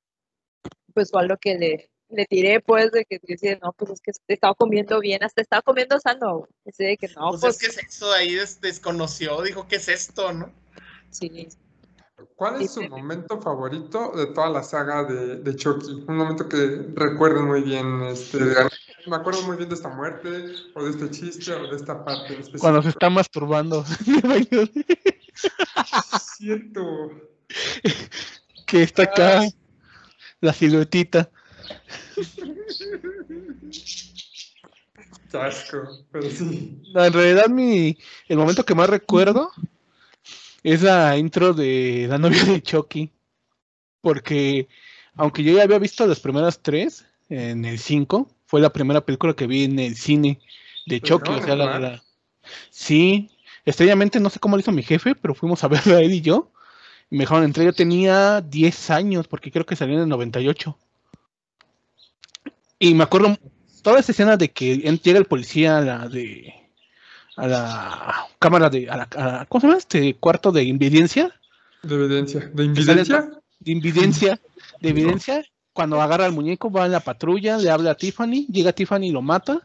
Pues fue lo que le, le tiré, pues, de que decía, no, pues es que te estaba comiendo bien, hasta estaba comiendo sano. Ese de que no, pues, pues, es que es eso, ahí desconoció, dijo, ¿qué es esto, no? Sí. ¿Cuál es su momento favorito de toda la saga de, de Chucky? Un momento que recuerden muy bien, este, me acuerdo muy bien de esta muerte, o de este chiste, o de esta parte. En Cuando se está masturbando. Cierto. que está acá, la siluetita. Chasco, pero sí. en realidad, mi, el momento que más recuerdo es la intro de la novia de Chucky. Porque, aunque yo ya había visto las primeras tres en el 5, fue la primera película que vi en el cine de Chucky. o sea, la, Sí, estrellamente no sé cómo lo hizo mi jefe, pero fuimos a verla él y yo. Y me dejaron entrar, yo tenía 10 años, porque creo que salió en el 98. Y me acuerdo toda esa escena de que llega el policía a la de a la cámara de a la, ¿cómo se llama este cuarto de evidencia? De evidencia, de evidencia. De evidencia, de evidencia cuando agarra al muñeco, va a la patrulla, le habla a Tiffany, llega Tiffany y lo mata.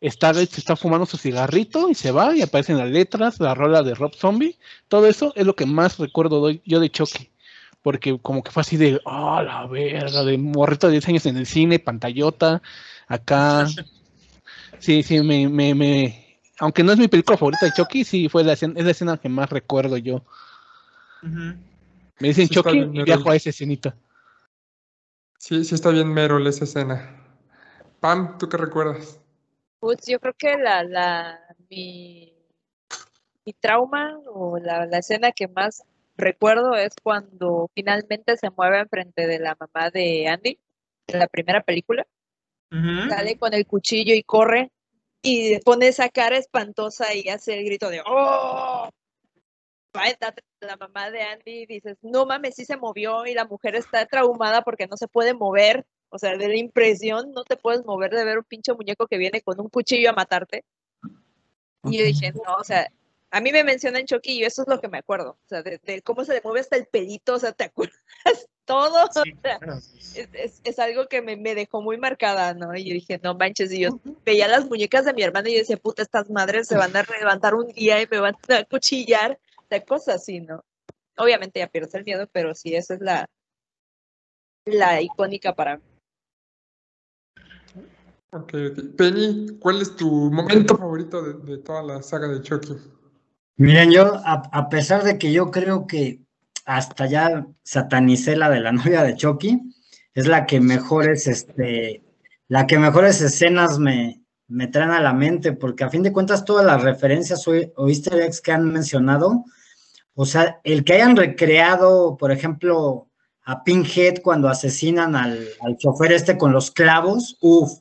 Se está fumando su cigarrito y se va y aparecen las letras, la rola de Rob Zombie. Todo eso es lo que más recuerdo yo de Chucky. Porque como que fue así de, oh, la verga, de morrito de 10 años en el cine, pantallota, acá. Sí, sí, me, me, me, aunque no es mi película favorita de Chucky, sí fue la escena, es la escena que más recuerdo yo. Me dicen Chucky y viajo a esa escenita. Sí, sí está bien Merol esa escena. Pam, ¿tú qué recuerdas? Pues yo creo que la, la, mi, mi trauma o la, la, escena que más recuerdo es cuando finalmente se mueve enfrente de la mamá de Andy, en la primera película. Sale con el cuchillo y corre y pone esa cara espantosa y hace el grito de ¡Oh! La mamá de Andy dices, no mames, sí se movió y la mujer está traumada porque no se puede mover. O sea, de la impresión no te puedes mover de ver un pinche muñeco que viene con un cuchillo a matarte. Y yo dije, no, o sea, a mí me mencionan Chucky y eso es lo que me acuerdo. O sea, de, cómo se le mueve hasta el pelito, o sea, ¿te acuerdas? Todo. es, algo que me, dejó muy marcada, ¿no? Y yo dije, no manches, y yo veía las muñecas de mi hermana y yo decía, puta, estas madres se van a levantar un día y me van a cuchillar, de cosas así, ¿no? Obviamente ya pierdes el miedo, pero sí, esa es la, la icónica para mí. Ok, Penny, ¿cuál es tu momento favorito de, toda la saga de Chucky? Miren, yo, a, pesar de que yo creo que hasta ya satanicé la de la novia de Chucky, es la que mejores, este, la que mejores escenas me, me traen a la mente, porque a fin de cuentas todas las referencias o, easter eggs que han mencionado, o sea, el que hayan recreado, por ejemplo, a Pinhead cuando asesinan al, al chofer este con los clavos, uff,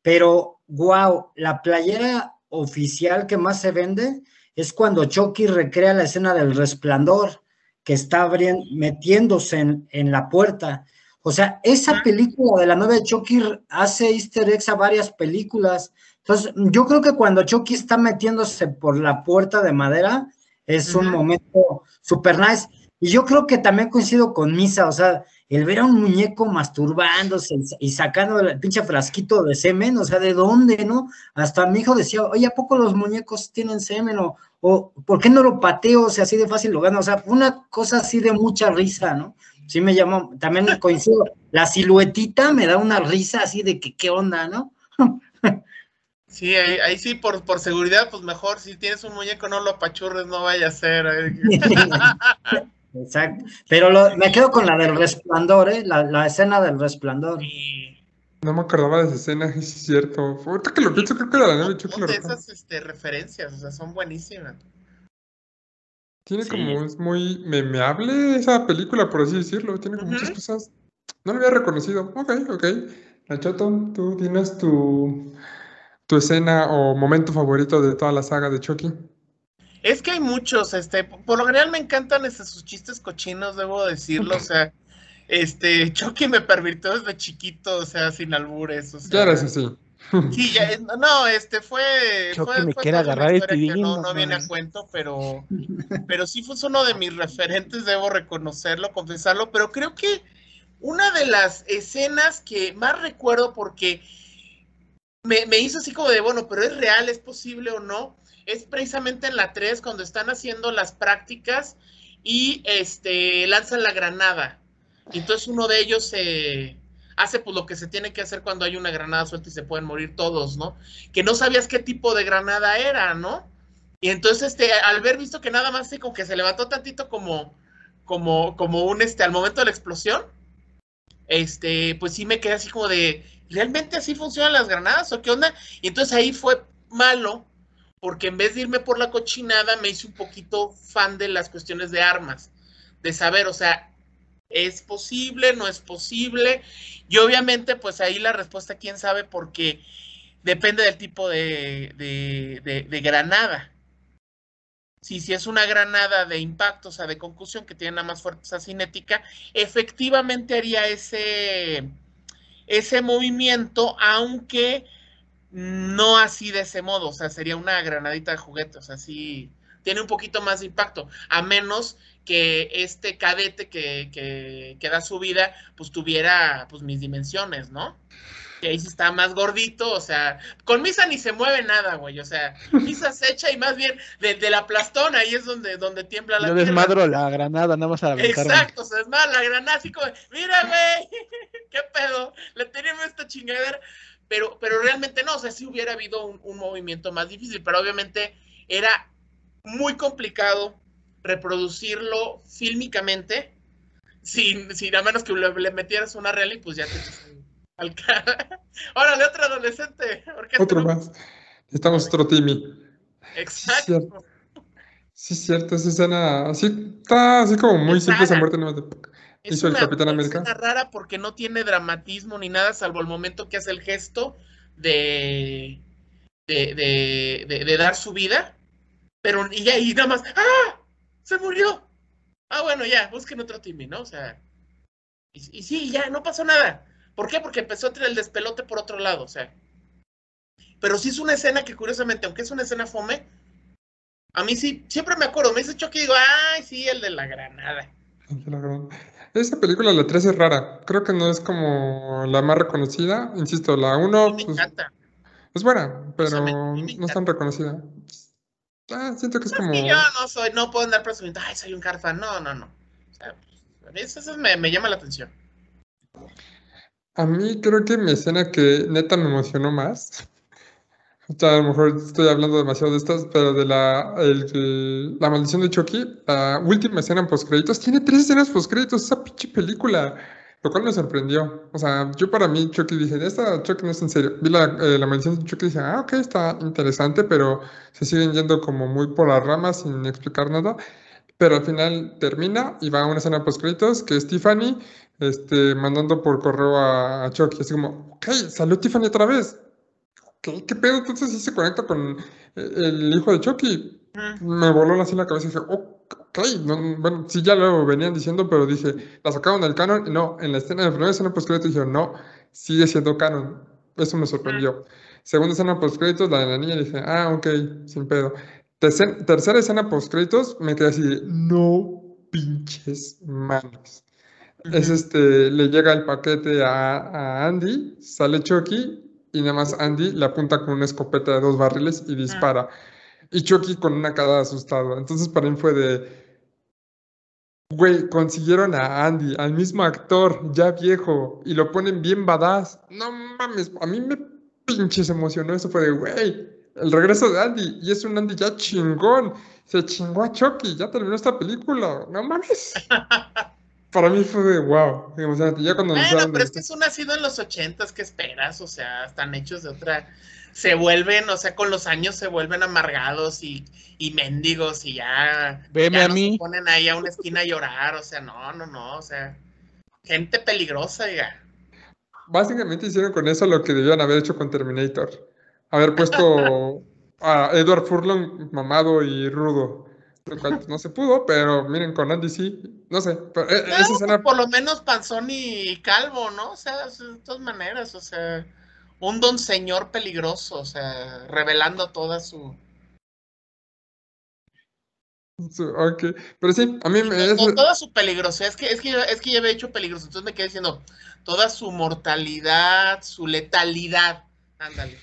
pero, wow, la playera oficial que más se vende es cuando Chucky recrea la escena del resplandor, que está metiéndose en, la puerta. O sea, esa película de la nueva de Chucky hace easter eggs a varias películas. Entonces, yo creo que cuando Chucky está metiéndose por la puerta de madera, es un momento super nice. Y yo creo que también coincido con Misa, o sea, el ver a un muñeco masturbándose y sacando el pinche frasquito de semen, o sea, ¿de dónde, no? Hasta mi hijo decía, oye, ¿a poco los muñecos tienen semen? O, o ¿por qué no lo pateo? O sea, así de fácil lo gano. O sea, una cosa así de mucha risa, ¿no? Sí me llamó, también coincido, la siluetita me da una risa así de que, ¿qué onda, no? Sí, ahí, sí, por, por seguridad, pues mejor si tienes un muñeco no lo apachurres, no vaya a ser. Exacto. Pero me quedo con la del resplandor, ¿eh? La, escena del resplandor. No me acordaba de esa escena, es cierto. Ahorita que lo pienso, creo que era la noche de esas este, referencias, o sea, son buenísimas. Tiene como, es muy memeable esa película, por así decirlo. Tiene como muchas cosas. No lo había reconocido. Ok, ok. Nachoto, tú tienes tu, tu escena o momento favorito de toda la saga de Chucky. Es que hay muchos, este, por lo general me encantan este, sus chistes cochinos, debo decirlo, o sea, este, Chucky me pervirtió desde chiquito, o sea, sin albures, o sea. Claro, eso sí. Sí, ya, no, este fue. Chucky me quiere agarrar el no, no viene a cuento, pero, pero sí fue uno de mis referentes, debo reconocerlo, confesarlo, pero creo que una de las escenas que más recuerdo porque me, me hizo así como de, bueno, pero es real, es posible o no, es precisamente en la 3 cuando están haciendo las prácticas y este lanzan la granada. Entonces uno de ellos se hace pues lo que se tiene que hacer cuando hay una granada suelta y se pueden morir todos, ¿no? Que no sabías qué tipo de granada era, ¿no? Y entonces este al ver visto que nada más como que se levantó tantito como como como un este al momento de la explosión, este pues sí me quedé así como de ¿realmente así funcionan las granadas o qué onda? Y entonces ahí fue malo porque en vez de irme por la cochinada, me hice un poquito fan de las cuestiones de armas, de saber, o sea, ¿es posible? ¿No es posible? Y obviamente, pues ahí la respuesta, quién sabe, porque depende del tipo de, de, granada. Si, si es una granada de impacto, o sea, de concusión, que tiene una más fuerza cinética, efectivamente haría ese, ese movimiento, aunque no así de ese modo, o sea, sería una granadita de juguete, o sea, sí, tiene un poquito más de impacto, a menos que este cadete que, que, da su vida, pues tuviera, pues, mis dimensiones, ¿no? que ahí sí está más gordito, o sea, con Misa ni se mueve nada, güey, o sea, Misa se echa y más bien desde la plastona, ahí es donde, donde tiembla la Yo desmadro la granada, nada más a la Exacto, se desmadra la granada, así como, mira, güey, qué pedo, le tenemos esta chingadera, pero, pero realmente no, o sea, sí hubiera habido un, un movimiento más difícil, pero obviamente era muy complicado reproducirlo fílmicamente sin, sin a menos que le, metieras una y pues ya te al Órale, otro adolescente. Otro más. Estamos otro Timmy. Exacto. Sí, cierto, esa escena así está así como muy simple esa muerte no hizo el Capitán América. Es una rara porque no tiene dramatismo ni nada, salvo el momento que hace el gesto de de, de, de, dar su vida, pero y ahí nada más, ¡ah! ¡Se murió! Ah, bueno, ya, busquen otro Timmy, ¿no? O sea, y, y sí, ya, no pasó nada. ¿Por qué? Porque empezó a tener el despelote por otro lado, o sea. Pero sí es una escena que curiosamente, aunque es una escena fome, a mí sí, siempre me acuerdo, me dice Chucky y digo, ay, sí, el de la granada. Esa película, la 3 es rara. Creo que no es como la más reconocida. Insisto, la 1 me pues, encanta. es buena, pero no es tan reconocida. Ah, siento que es, como. yo no soy, no puedo andar presumiendo, ay, soy un carta. No, no, no. O sea, eso, me, me, llama la atención. A mí creo que mi escena que neta me emocionó más. Sea, a lo mejor estoy hablando demasiado de estas, pero de la, el, la maldición de Chucky, la última escena en postcréditos, tiene tres escenas postcréditos, esa pinche película. Lo cual me sorprendió. O sea, yo para mí, Chucky, dije, esta Chucky no es en serio. Vi la, eh, la maldición de Chucky y dije, ah, ok, está interesante, pero se siguen yendo como muy por las ramas sin explicar nada. Pero al final termina y va a una escena post créditos que es Tiffany este, mandando por correo a, Chucky. Así como, ok, salió Tiffany otra vez. ¿Qué, qué pedo? Entonces sí se conecta con eh, el hijo de Chucky. Me voló así la cabeza y dije, ok, bueno, sí ya lo venían diciendo, pero dije, la sacaron del canon. No, en la escena, de la primera escena post-crédito dije, no, sigue siendo canon. Eso me sorprendió. Segunda escena post-créditos, la de la niña, dije, ah, ok, sin pedo. tercera escena post-créditos, me quedé así de, no pinches manos. Es este, le llega el paquete a, a Andy, sale Chucky y nada más Andy le apunta con una escopeta de dos barriles y dispara. Y Chucky con una cara asustado. Entonces para mí fue de. Güey, consiguieron a Andy, al mismo actor, ya viejo, y lo ponen bien badass. No mames, a mí me pinches emocionó. Eso fue de, güey, el regreso de Andy. Y es un Andy ya chingón. Se chingó a Chucky, ya terminó esta película. No mames. Para mí fue de wow, Ya cuando bueno, pero es que es un nacido en los ochentas, ¿qué esperas? O sea, están hechos de otra se vuelven, o sea, con los años se vuelven amargados y, y mendigos y ya, Veme a mí. se ponen ahí a una esquina a llorar, o sea, no, no, no, o sea, gente peligrosa, diga. Básicamente hicieron con eso lo que debían haber hecho con Terminator. Haber puesto a Edward Furlong mamado y rudo. No se pudo, pero miren, con Andy sí, no sé. Pero, eh, esa escena... Por lo menos Panzón y Calvo, ¿no? O sea, de todas maneras, o sea un don señor peligroso, o sea, revelando toda su... Ok, pero sí, a mí me... Toda su peligrosidad, es que, es, que, es que ya había hecho peligroso, entonces me quedé diciendo, toda su mortalidad, su letalidad, ándale.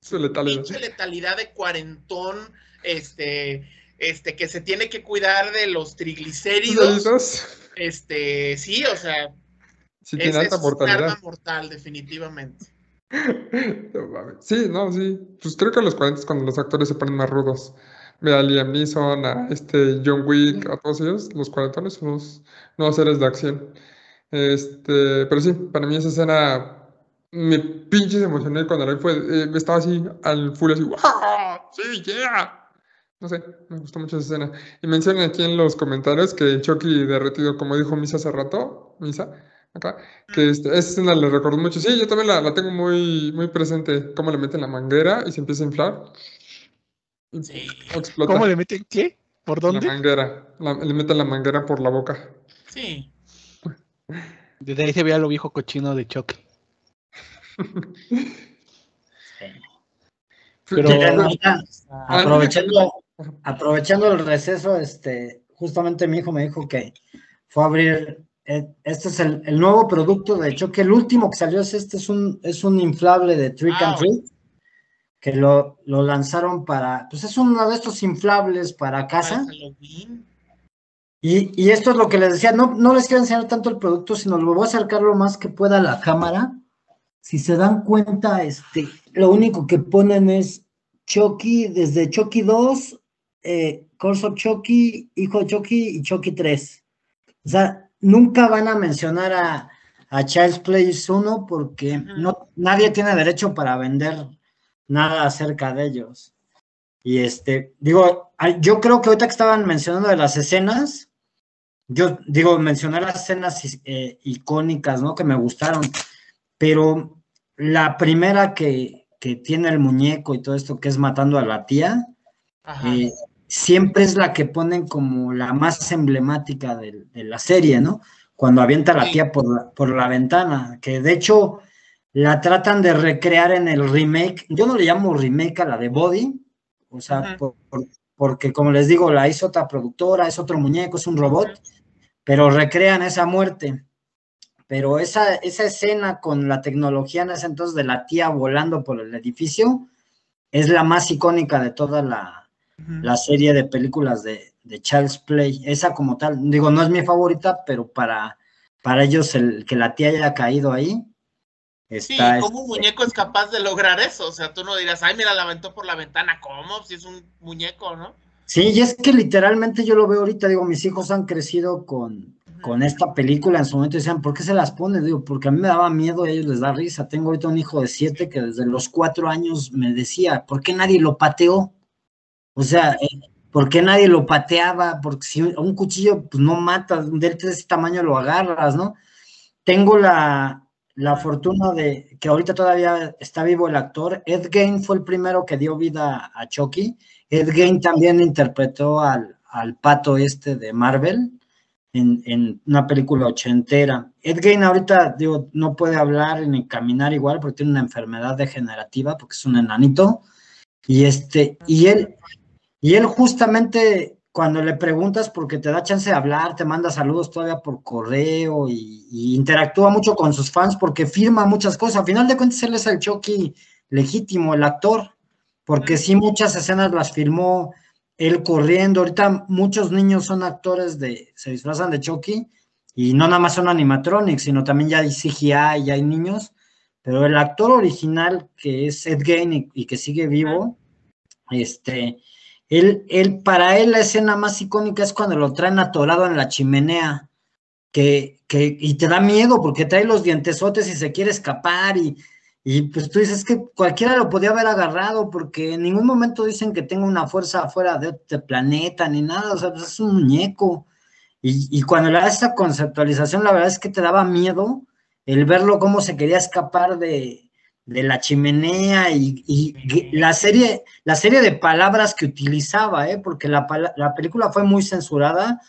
Su letalidad. Su letalidad de cuarentón, este, este, que se tiene que cuidar de los triglicéridos. Este, sí, o sea, sí, tiene alta mortalidad. arma mortal, definitivamente. Sí, no, sí. Pues creo que a los 40 es cuando los actores se ponen más rudos. Mira, a Liam Neeson, a este John Wick, a todos ellos, los 40 son los nuevos seres de acción. Este, pero sí, para mí esa escena me pinches emocioné cuando la fue, eh, estaba así al full así, ¡wow! ¡Sí, yeah! No sé, me gustó mucho esa escena. Y mencionan aquí en los comentarios que Chucky derretido, como dijo Misa hace rato, Misa, acá, que este, esa escena le recuerdo mucho. Sí, yo también la, la, tengo muy, muy presente, cómo le meten la manguera y se empieza a inflar. Sí. ¿Cómo le meten qué? ¿Por dónde? La manguera, le meten la manguera por la boca. Sí. Desde ahí se veía lo viejo cochino de choque. Pero, aprovechando, aprovechando el receso, este, justamente mi hijo me dijo que fue a abrir eh, este es el, nuevo producto de Chucky. El último que salió es este, es un, es un inflable de Trick and Treat, que lo, lanzaron para, pues es uno de estos inflables para casa. Y, y, esto es lo que les decía, no, no les quiero enseñar tanto el producto, sino lo voy a acercar lo más que pueda a la cámara. Si se dan cuenta, este, lo único que ponen es Chucky, desde Chucky 2, eh, Corso Chucky, Hijo Chucky y Chucky 3. O sea, nunca van a mencionar a, a Child's Play 1 porque no, nadie tiene derecho para vender nada acerca de ellos. Y este, digo, yo creo que ahorita que estaban mencionando de las escenas, yo digo, mencioné las escenas eh, icónicas, ¿no? Que me gustaron, pero la primera que, que, tiene el muñeco y todo esto, que es matando a la tía, eh, siempre es la que ponen como la más emblemática de, la serie, ¿no? Cuando avienta a la tía por la, por la ventana, que de hecho la tratan de recrear en el remake. Yo no le llamo remake a la de Body, o sea, porque como les digo, la hizo otra productora, es otro muñeco, es un robot, pero recrean esa muerte. Pero esa, esa escena con la tecnología en ese entonces de la tía volando por el edificio es la más icónica de toda la, serie de películas de, de Child's Play. Esa como tal, digo, no es mi favorita, pero para, para ellos el que la tía haya caído ahí. sí, ¿cómo un muñeco es capaz de lograr eso? O sea, tú no dirás, ay, mira, la aventó por la ventana, ¿cómo? Si es un muñeco, ¿no? Sí, y es que literalmente yo lo veo ahorita, digo, mis hijos han crecido con, con esta película en su momento y decían, ¿por qué se las pone? Digo, porque a mí me daba miedo y a ellos les da risa. Tengo ahorita un hijo de siete que desde los cuatro años me decía, ¿por qué nadie lo pateó? O sea, eh, ¿por qué nadie lo pateaba? Porque si un cuchillo, pues no matas, de ese tamaño lo agarras, ¿no? Tengo la, la fortuna de que ahorita todavía está vivo el actor. Ed Gein fue el primero que dio vida a Chucky Ed Gein también interpretó al, pato este de Marvel en, una película ochentera. Ed Gein ahorita, digo, no puede hablar ni caminar igual porque tiene una enfermedad degenerativa, porque es un enanito. Y este, y él, y él justamente cuando le preguntas porque te da chance de hablar, te manda saludos todavía por correo y, y, interactúa mucho con sus fans porque firma muchas cosas. A final de cuentas, él es el Chucky legítimo, el actor porque sí muchas escenas las filmó él corriendo. Ahorita muchos niños son actores de, se disfrazan de Chucky y no nada más son animatronics, sino también ya hay CGI, ya hay niños, pero el actor original que es Ed Gein y, que sigue vivo, este, él, él, para él la escena más icónica es cuando lo traen atorado en la chimenea, que, que, y te da miedo porque trae los dientesotes y se quiere escapar y y pues tú dices que cualquiera lo podía haber agarrado porque en ningún momento dicen que tenga una fuerza afuera de este planeta ni nada, o sea, pues es un muñeco. Y, cuando le das esa conceptualización, la verdad es que te daba miedo el verlo cómo se quería escapar de, la chimenea y, la, serie, la serie de palabras que utilizaba, ¿eh? porque la, la película fue muy censurada,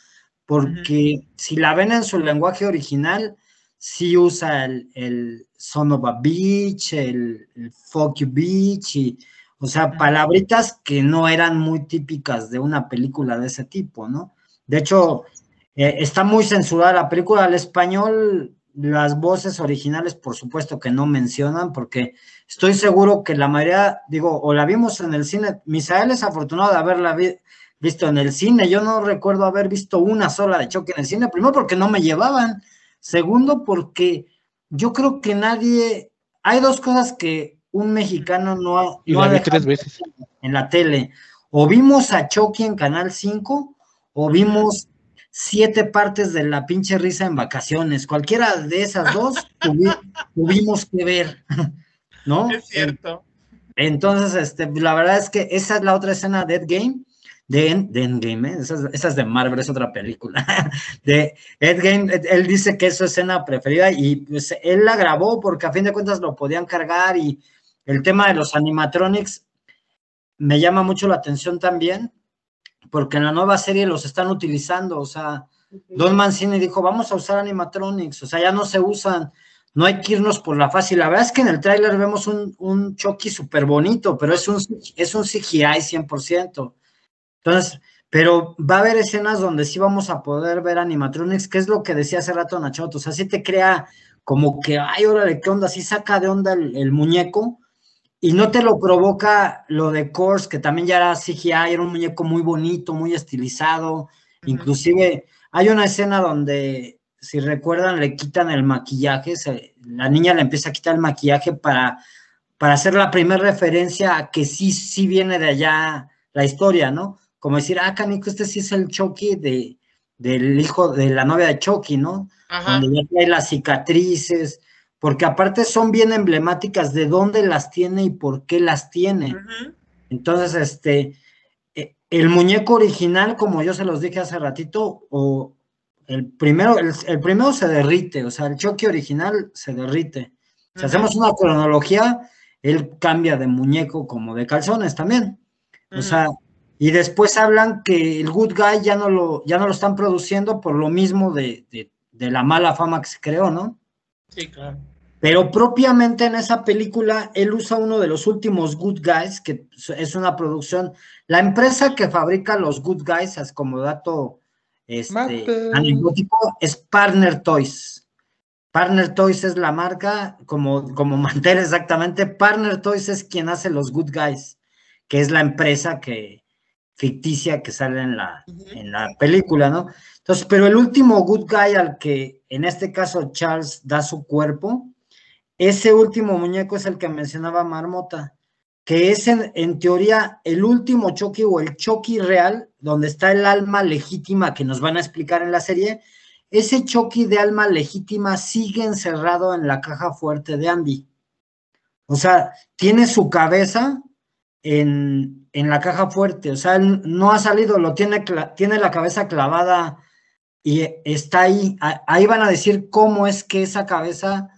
porque si la ven en su lenguaje original, sí usa el, el son of a beach, el, fuck you beach, y, o sea, palabritas que no eran muy típicas de una película de ese tipo, ¿no? De hecho, eh, está muy censurada la película al español, las voces originales, por supuesto que no mencionan, porque estoy seguro que la mayoría, digo, o la vimos en el cine, Misael es afortunado de haberla visto en el cine, yo no recuerdo haber visto una sola de choque en el cine, primero porque no me llevaban, Segundo, porque yo creo que nadie, hay dos cosas que un mexicano no ha, y la tres veces. en la tele. O vimos a Chucky en Canal 5 o vimos siete partes de la pinche risa en vacaciones. Cualquiera de esas dos tuvimos que ver, ¿no? Es cierto. Entonces, este, la verdad es que esa es la otra escena de Ed Game de, Endgame, ¿eh? esa, es de Marvel, es otra película, de Endgame, él dice que es su escena preferida y pues él la grabó porque a fin de cuentas lo podían cargar y el tema de los animatronics me llama mucho la atención también porque en la nueva serie los están utilizando, o sea, Don Mancini dijo, vamos a usar animatronics, o sea, ya no se usan, no hay que irnos por la fácil. La verdad es que en el tráiler vemos un, un Chucky súper bonito, pero es un, es un CGI 100%. Entonces, pero va a haber escenas donde sí vamos a poder ver animatronics, que es lo que decía hace rato Nachoto, o sea, sí te crea como que, ay, órale, ¿qué onda? Sí saca de onda el, muñeco y no te lo provoca lo de Course, que también ya era CGI, era un muñeco muy bonito, muy estilizado, inclusive hay una escena donde, si recuerdan, le quitan el maquillaje, la niña le empieza a quitar el maquillaje para, para hacer la primera referencia a que sí, sí viene de allá la historia, ¿no? Como decir, ah, Canico, este sí es el Chucky de, del hijo de la novia de Chucky, ¿no? Donde ya trae las cicatrices, porque aparte son bien emblemáticas de dónde las tiene y por qué las tiene. Entonces, este, e, el muñeco original, como yo se los dije hace ratito, o el primero, el, primero se derrite, o sea, el Chucky original se derrite. Si hacemos una cronología, él cambia de muñeco como de calzones también. O sea, y después hablan que el Good Guy ya no lo, ya no lo están produciendo por lo mismo de, la mala fama que se creó, ¿no? Sí, claro. Pero propiamente en esa película, él usa uno de los últimos Good Guys, que es una producción. La empresa que fabrica los Good Guys, es como dato este, anecdótico, es Partner Toys. Partner Toys es la marca, como, como mantener exactamente. Partner Toys es quien hace los Good Guys, que es la empresa que, ficticia que sale en la, en la película, ¿no? Entonces, pero el último good guy al que en este caso Charles da su cuerpo, ese último muñeco es el que mencionaba Marmota, que es en, teoría el último Chucky o el Chucky real, donde está el alma legítima que nos van a explicar en la serie. Ese Chucky de alma legítima sigue encerrado en la caja fuerte de Andy. O sea, tiene su cabeza en, en la caja fuerte, o sea, no ha salido, lo tiene, tiene la cabeza clavada y está ahí. Ahí van a decir cómo es que esa cabeza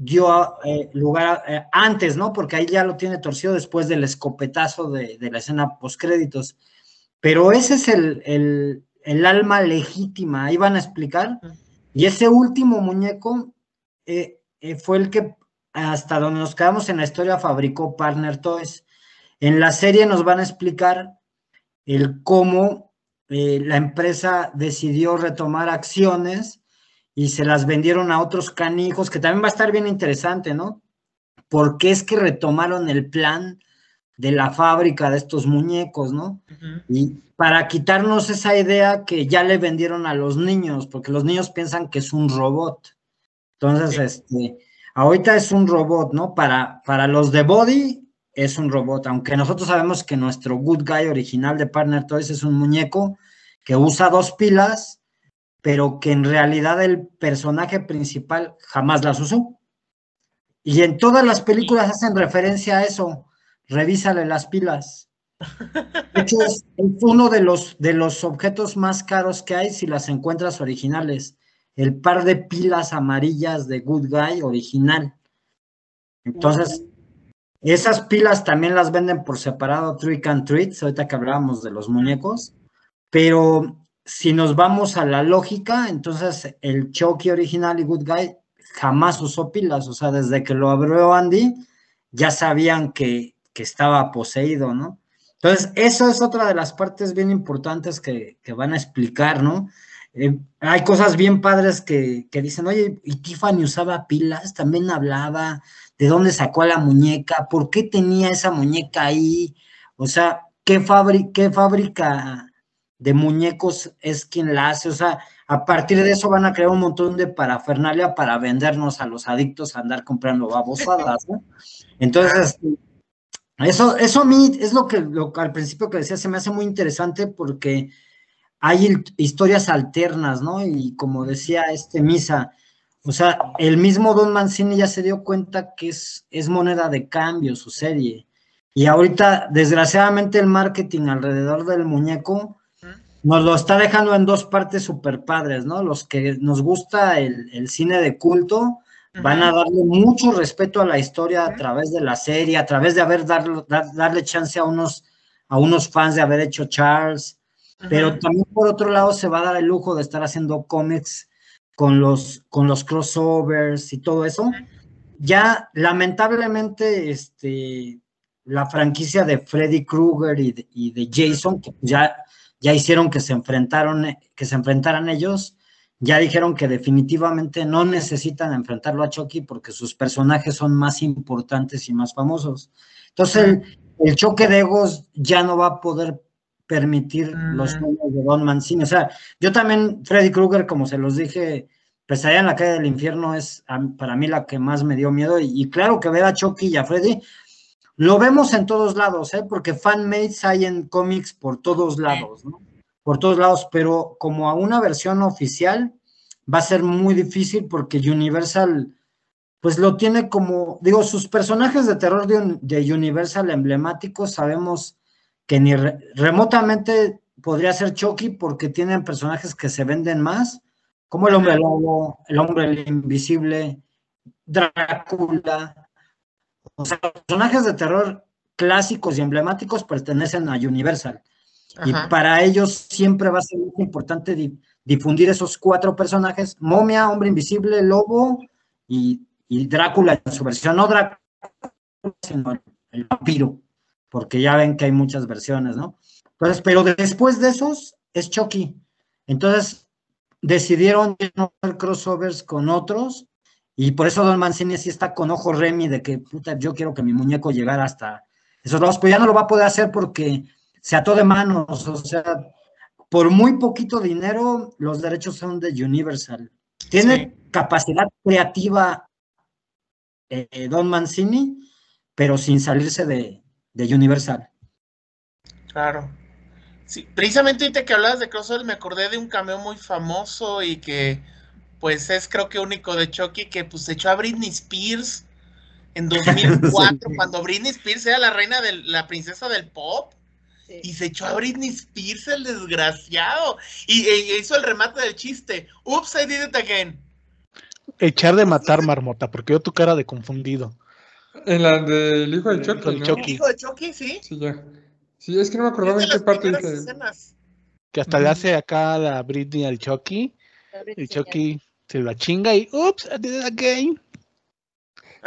dio eh, lugar eh, antes, ¿no? Porque ahí ya lo tiene torcido después del escopetazo de, la escena postcréditos. Pero ese es el, alma legítima, ahí van a explicar. Y ese último muñeco eh, fue el que hasta donde nos quedamos en la historia fabricó Partner Toys. En la serie nos van a explicar el cómo la empresa decidió retomar acciones y se las vendieron a otros canijos, que también va a estar bien interesante, ¿no? ¿Por qué es que retomaron el plan de la fábrica de estos muñecos, ¿no? Y para quitarnos esa idea que ya le vendieron a los niños, porque los niños piensan que es un robot. Entonces, este, ahorita es un robot, ¿no? Para, para los de Body es un robot, aunque nosotros sabemos que nuestro good guy original de Partner Toys es un muñeco que usa dos pilas, pero que en realidad el personaje principal jamás las usó. Y en todas las películas hacen referencia a eso. Revísale las pilas. De hecho, es uno de los, de los objetos más caros que hay si las encuentras originales. El par de pilas amarillas de Good Guy original. Entonces, esas pilas también las venden por separado, Trick and Treats, ahorita que hablábamos de los muñecos, pero si nos vamos a la lógica, entonces el Chucky original y Good Guy jamás usó pilas, o sea, desde que lo abrió Andy, ya sabían que, estaba poseído, ¿no? Entonces, eso es otra de las partes bien importantes que, van a explicar, ¿no? Eh, hay cosas bien padres que, que, dicen, oye, ¿y Tiffany usaba pilas? También hablaba, de dónde sacó la muñeca, por qué tenía esa muñeca ahí, o sea, qué, qué fábrica de muñecos es quien la hace, o sea, a partir de eso van a crear un montón de parafernalia para vendernos a los adictos a andar comprando babosadas, ¿no? Entonces, eso, eso a mí es lo que, lo, al principio que decía, se me hace muy interesante porque hay historias alternas, ¿no? Y como decía este Misa, o sea, el mismo Don Mancini ya se dio cuenta que es, es moneda de cambio su serie. Y ahorita, desgraciadamente, el marketing alrededor del muñeco nos lo está dejando en dos partes super padres, ¿no? Los que nos gusta el, cine de culto van a darle mucho respeto a la historia a través de la serie, a través de haber dar, darle chance a unos, a unos fans de haber hecho Charles. Pero también por otro lado se va a dar el lujo de estar haciendo cómics con los, con los crossovers y todo eso. Ya lamentablemente, este, la franquicia de Freddy Krueger y de, Jason, que ya ya hicieron que se enfrentaron, que se enfrentaran ellos, ya dijeron que definitivamente no necesitan enfrentarlo a Chucky porque sus personajes son más importantes y más famosos. Entonces el, choque de egos ya no va a poder permitir los mm. juegos de Don Mancini. O sea, yo también, Freddy Krueger, como se los dije, Pesadilla en la calle del infierno es para mí la que más me dio miedo. Y, claro que ver a Chucky y a Freddy, lo vemos en todos lados, ¿eh? porque fanmates hay en cómics por todos lados, ¿no? Por todos lados, pero como a una versión oficial va a ser muy difícil porque Universal, pues lo tiene como, digo, sus personajes de terror de, Universal emblemáticos, sabemos que ni remotamente podría ser Chucky porque tienen personajes que se venden más como el hombre lobo, el hombre invisible, Drácula. O sea, los personajes de terror clásicos y emblemáticos pertenecen a Universal. Y para ellos siempre va a ser importante difundir esos cuatro personajes, momia, hombre invisible, lobo y, Drácula en su versión, no Drácula, sino el vampiro, porque ya ven que hay muchas versiones, ¿no? Entonces, pero después de esos es Chucky. Entonces, decidieron hacer crossovers con otros y por eso Don Mancini sí está con ojo Remy de que puta, yo quiero que mi muñeco llegara hasta esos lados, pero ya no lo va a poder hacer porque se ató de manos, o sea, por muy poquito dinero los derechos son de Universal. Tiene capacidad creativa eh, Don Mancini, pero sin salirse de, de Universal. Claro. Sí, precisamente ahorita que hablabas de crossover me acordé de un cameo muy famoso y que pues es creo que único de Chucky que pues se echó a Britney Spears en 2004 cuando Britney Spears era la reina de la princesa del pop y se echó a Britney Spears el desgraciado y, e, hizo el remate del chiste Oops, I did it again echar de matar marmota porque yo tu cara de confundido. En la del hijo de Chucky, ¿no? ¿El hijo de Chucky sí. Sí ya. Sí, es que no me acordaba en qué parte dice. Que hasta le hace acá la Britney al Chucky. El Chucky se la chinga y ups, I did it again.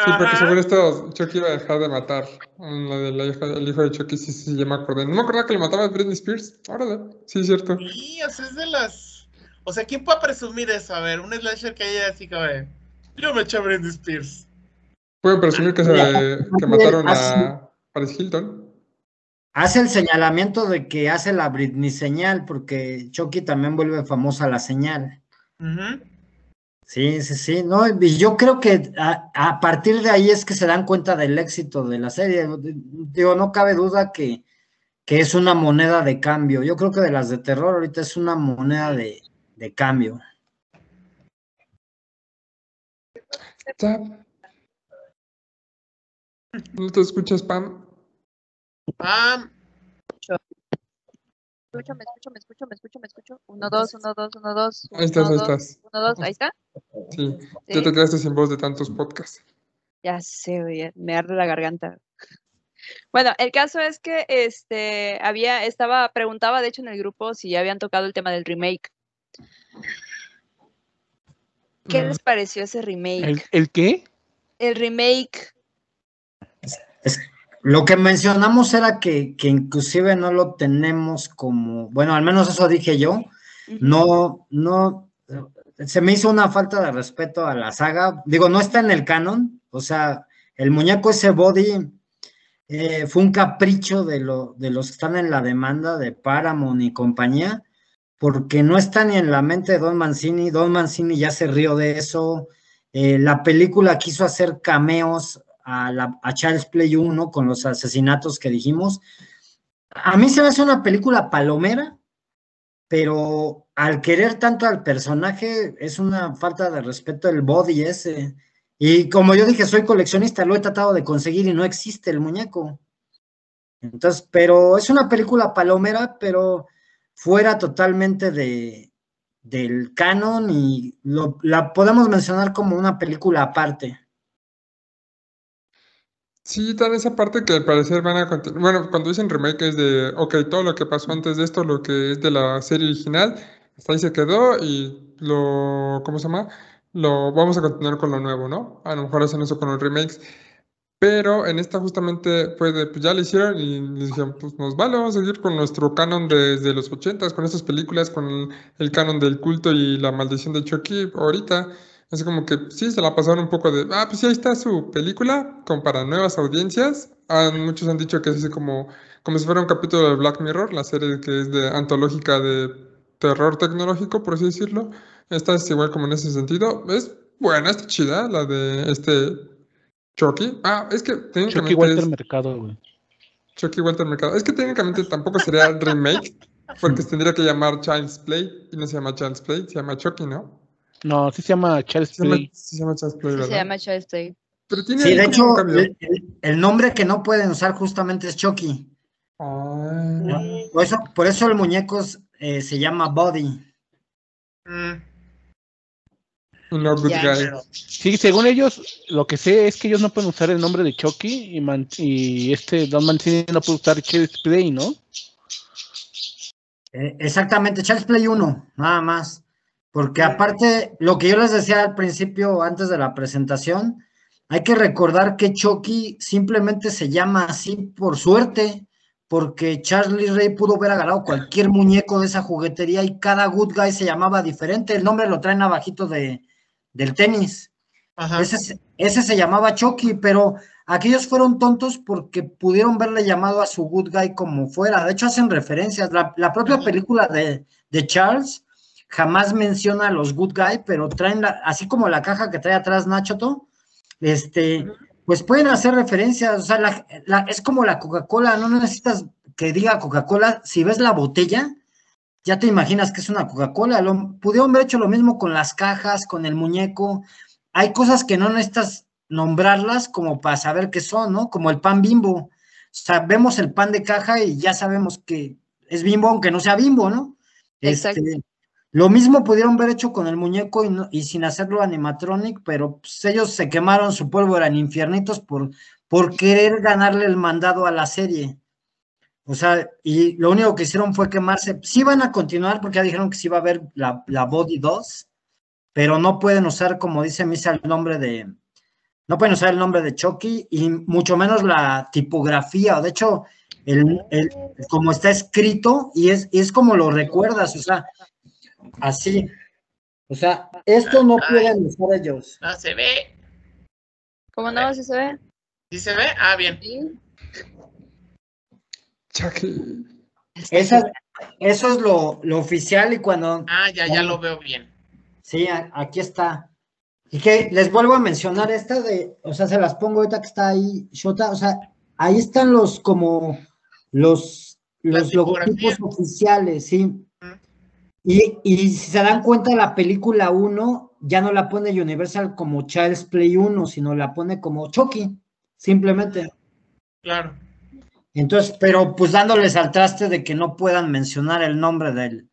Sí, porque según esto Chucky iba a dejar de matar. La de la hija, el hijo de Chucky, sí, sí, ya me acordé. No me acordaba que le mataba a Britney Spears. Órale, sí, es cierto. Sí, o sea, es de las. O sea, ¿quién puede presumir eso? A ver, un slasher que haya así que Yo me eché a Britney Spears. Pueden presumir que, se, que mataron a Paris Hilton hace el señalamiento de que hace la Britney señal, porque Chucky también vuelve famosa la señal. Sí, sí, sí, no, y yo creo que a, partir de ahí es que se dan cuenta del éxito de la serie. Digo, no cabe duda que, que es una moneda de cambio. Yo creo que de las de terror ahorita es una moneda de, de cambio. ¿No te escuchas, Pam? Ah. Me escucho, me escucho, me escucho, me escucho, me escucho. Uno, dos, uno, dos, uno, dos. ahí estás, ahí estás. Uno, dos, ahí está. Sí, ya te quedaste sin voz de tantos podcasts. Ya sé, me arde la garganta. Bueno, el caso es que este había, estaba, preguntaba de hecho en el grupo si ya habían tocado el tema del remake. ¿Qué mm. les pareció ese remake? ¿El, ¿El, qué? El remake. Es, lo que mencionamos era que, inclusive no lo tenemos como, bueno, al menos eso dije yo, no, no, se me hizo una falta de respeto a la saga, digo, no está en el canon, o sea, el muñeco ese body eh, fue un capricho de, lo, de los que están en la demanda de Paramount y compañía, porque no está ni en la mente de Don Mancini, Don Mancini ya se rió de eso, eh, la película quiso hacer cameos a, Charles Play 1 con los asesinatos que dijimos. A mí se me hace una película palomera, pero al querer tanto al personaje es una falta de respeto el body ese. Y como yo dije, soy coleccionista, lo he tratado de conseguir y no existe el muñeco. Entonces, pero es una película palomera, pero fuera totalmente de, del canon y la podemos mencionar como una película aparte. Sí, tan esa parte que al parecer van a continuar. Bueno, cuando dicen remake es de, ok, todo lo que pasó antes de esto, lo que es de la serie original, hasta ahí se quedó y lo, ¿cómo se llama? Lo vamos a continuar con lo nuevo, ¿no? A lo mejor hacen eso con los remakes. Pero en esta justamente pues ya lo hicieron y dijeron, pues nos vale, vamos a seguir con nuestro canon desde los ochentas, con estas películas, con el, canon del culto y la maldición de Chucky ahorita. Así como que sí, se la pasaron un poco de, ah, pues sí, ahí está su película, como para nuevas audiencias. muchos han dicho que es como, como si fuera un capítulo de Black Mirror, la serie que es de antológica de terror tecnológico, por así decirlo. Esta es igual como en ese sentido. Es buena, está chida, la de este Chucky. Ah, es que técnicamente. Chucky Walter Mercado, güey. Chucky Walter Mercado. Es que técnicamente tampoco sería remake, porque se tendría que llamar Child's Play y no se llama Child's Play, se llama Chucky, ¿no? No, sí se llama Child's Play. Sí se llama Child's Play, ¿verdad? Sí se llama Child's Play. Pero tiene sí, de hecho, el, nombre que no pueden usar justamente es Chucky. Ah. Por, eso, por eso el muñeco eh, se llama Body. Mm. No good guy. Sí, según ellos, lo que sé es que ellos no pueden usar el nombre de Chucky y, y este Don Mancini no puede usar Child's Play, ¿no? Eh, exactamente, Child's Play 1, nada más. Porque aparte, lo que yo les decía al principio, antes de la presentación, hay que recordar que Chucky simplemente se llama así por suerte, porque Charlie Ray pudo haber agarrado cualquier muñeco de esa juguetería y cada good guy se llamaba diferente. El nombre lo traen abajito de, del tenis. Ese, ese, se llamaba Chucky, pero aquellos fueron tontos porque pudieron verle llamado a su good guy como fuera. De hecho, hacen referencias. La, propia película de, Charles jamás menciona a los good guy, pero traen, así como la caja que trae atrás Nachoto, este, pues pueden hacer referencias. O sea, es como la Coca-Cola, no necesitas que diga Coca-Cola. Si ves la botella, ya te imaginas que es una Coca-Cola. Pudieron haber hecho lo mismo con las cajas, con el muñeco. Hay cosas que no necesitas nombrarlas como para saber qué son, ¿no? Como el pan bimbo. O sea, vemos el pan de caja y ya sabemos que es bimbo, aunque no sea bimbo, ¿no? Este, lo mismo pudieron haber hecho con el muñeco y, sin hacerlo animatronic, pero pues, ellos se quemaron su polvo, eran infiernitos por, por querer ganarle el mandado a la serie. O sea, y lo único que hicieron fue quemarse. Sí van a continuar porque ya dijeron que sí va a haber la, Body 2, pero no pueden usar, como dice Misa, el nombre de. No pueden usar el nombre de Chucky y mucho menos la tipografía. De hecho, el, como está escrito y es, es como lo recuerdas, o sea, así. O sea, esto no pueden usar ellos. No se ve. ¿Cómo no? ¿Sí se ve? ¿Sí se ve? Ah, bien. Eso, eso es lo, oficial y cuando... Ah, ya, ya lo veo bien. Sí, aquí está. Y que les vuelvo a mencionar esta de, o sea, se las pongo ahorita que está ahí, Shota, o sea, ahí están los como los, los logotipos oficiales, sí. Y, y, si se dan cuenta, la película 1 ya no la pone Universal como Child's Play 1, sino la pone como Chucky, simplemente. Claro. Entonces, pero pues dándoles al traste de que no puedan mencionar el nombre del,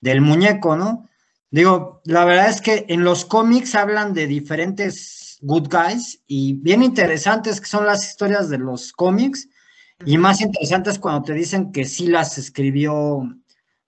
del muñeco, ¿no? Digo, la verdad es que en los cómics hablan de diferentes good guys y bien interesantes que son las historias de los cómics y más interesantes cuando te dicen que sí las escribió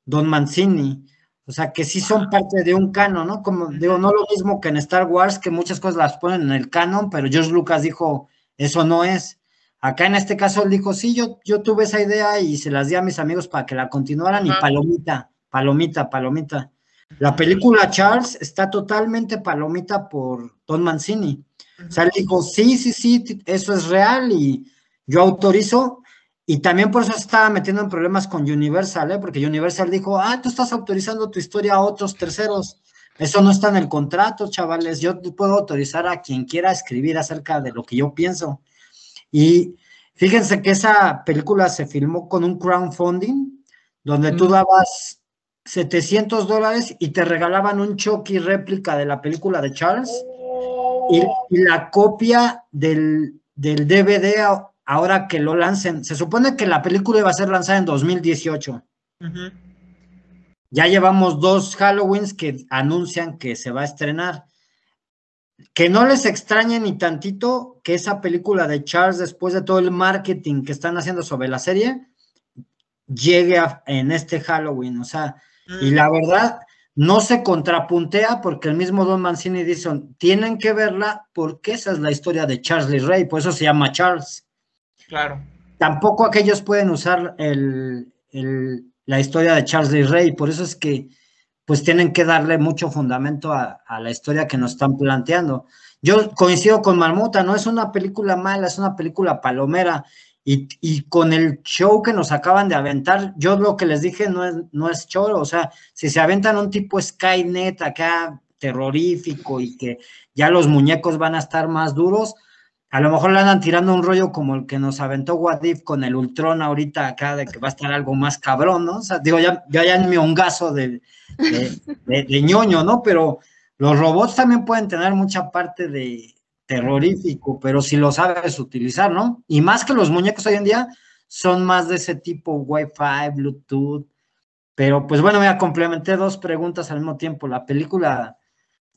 Don Mancini, o sea, que sí son parte de un canon, ¿no? Como digo, no lo mismo que en Star Wars, que muchas cosas las ponen en el canon, pero George Lucas dijo, eso no es. Acá en este caso él dijo, sí, yo, yo tuve esa idea y se las di a mis amigos para que la continuaran y palomita, palomita, palomita. La película Charles está totalmente palomita por Don Mancini. O sea, él dijo, sí, sí, sí, eso es real y yo autorizo. Y también por eso estaba metiendo en problemas con Universal, ¿eh? porque Universal dijo, ah, tú estás autorizando tu historia a otros terceros. Eso no está en el contrato, chavales. Yo puedo autorizar a quien quiera escribir acerca de lo que yo pienso. Y fíjense que esa película se filmó con un crowdfunding, donde tú dabas 700 dólares y te regalaban un Chucky réplica de la película de Charles y, la copia del, DVD ahora que lo lancen. Se supone que la película iba a ser lanzada en 2018. Ya llevamos dos Halloweens que anuncian que se va a estrenar que no les extrañe ni tantito que esa película de Charles, después de todo el marketing que están haciendo sobre la serie, llegue en este Halloween. O sea, y mm. la verdad, no se contrapuntea porque el mismo Don Mancini dice, tienen que verla porque esa es la historia de Charlie Ray, por eso se llama Charles. Claro. Tampoco aquellos pueden usar la historia de Charles Ray, por eso es que pues tienen que darle mucho fundamento a, a, la historia que nos están planteando. Yo coincido con Marmota, no es una película mala, es una película palomera. Y, con el show que nos acaban de aventar, yo lo que les dije no es, no es choro, o sea, si se aventan un tipo Skynet acá terrorífico y que ya los muñecos van a estar más duros, a lo mejor le andan tirando un rollo como el que nos aventó Wadif con el Ultron ahorita acá, de que va a estar algo más cabrón, ¿no? O sea, digo, ya, ya, ya en mi hongazo de, de, de ñoño, ¿no? Pero los robots también pueden tener mucha parte de, terrorífico, pero si lo sabes utilizar, ¿no? Y más que los muñecos hoy en día son más de ese tipo Wi-Fi, Bluetooth. Pero pues bueno, me complementé dos preguntas al mismo tiempo. La película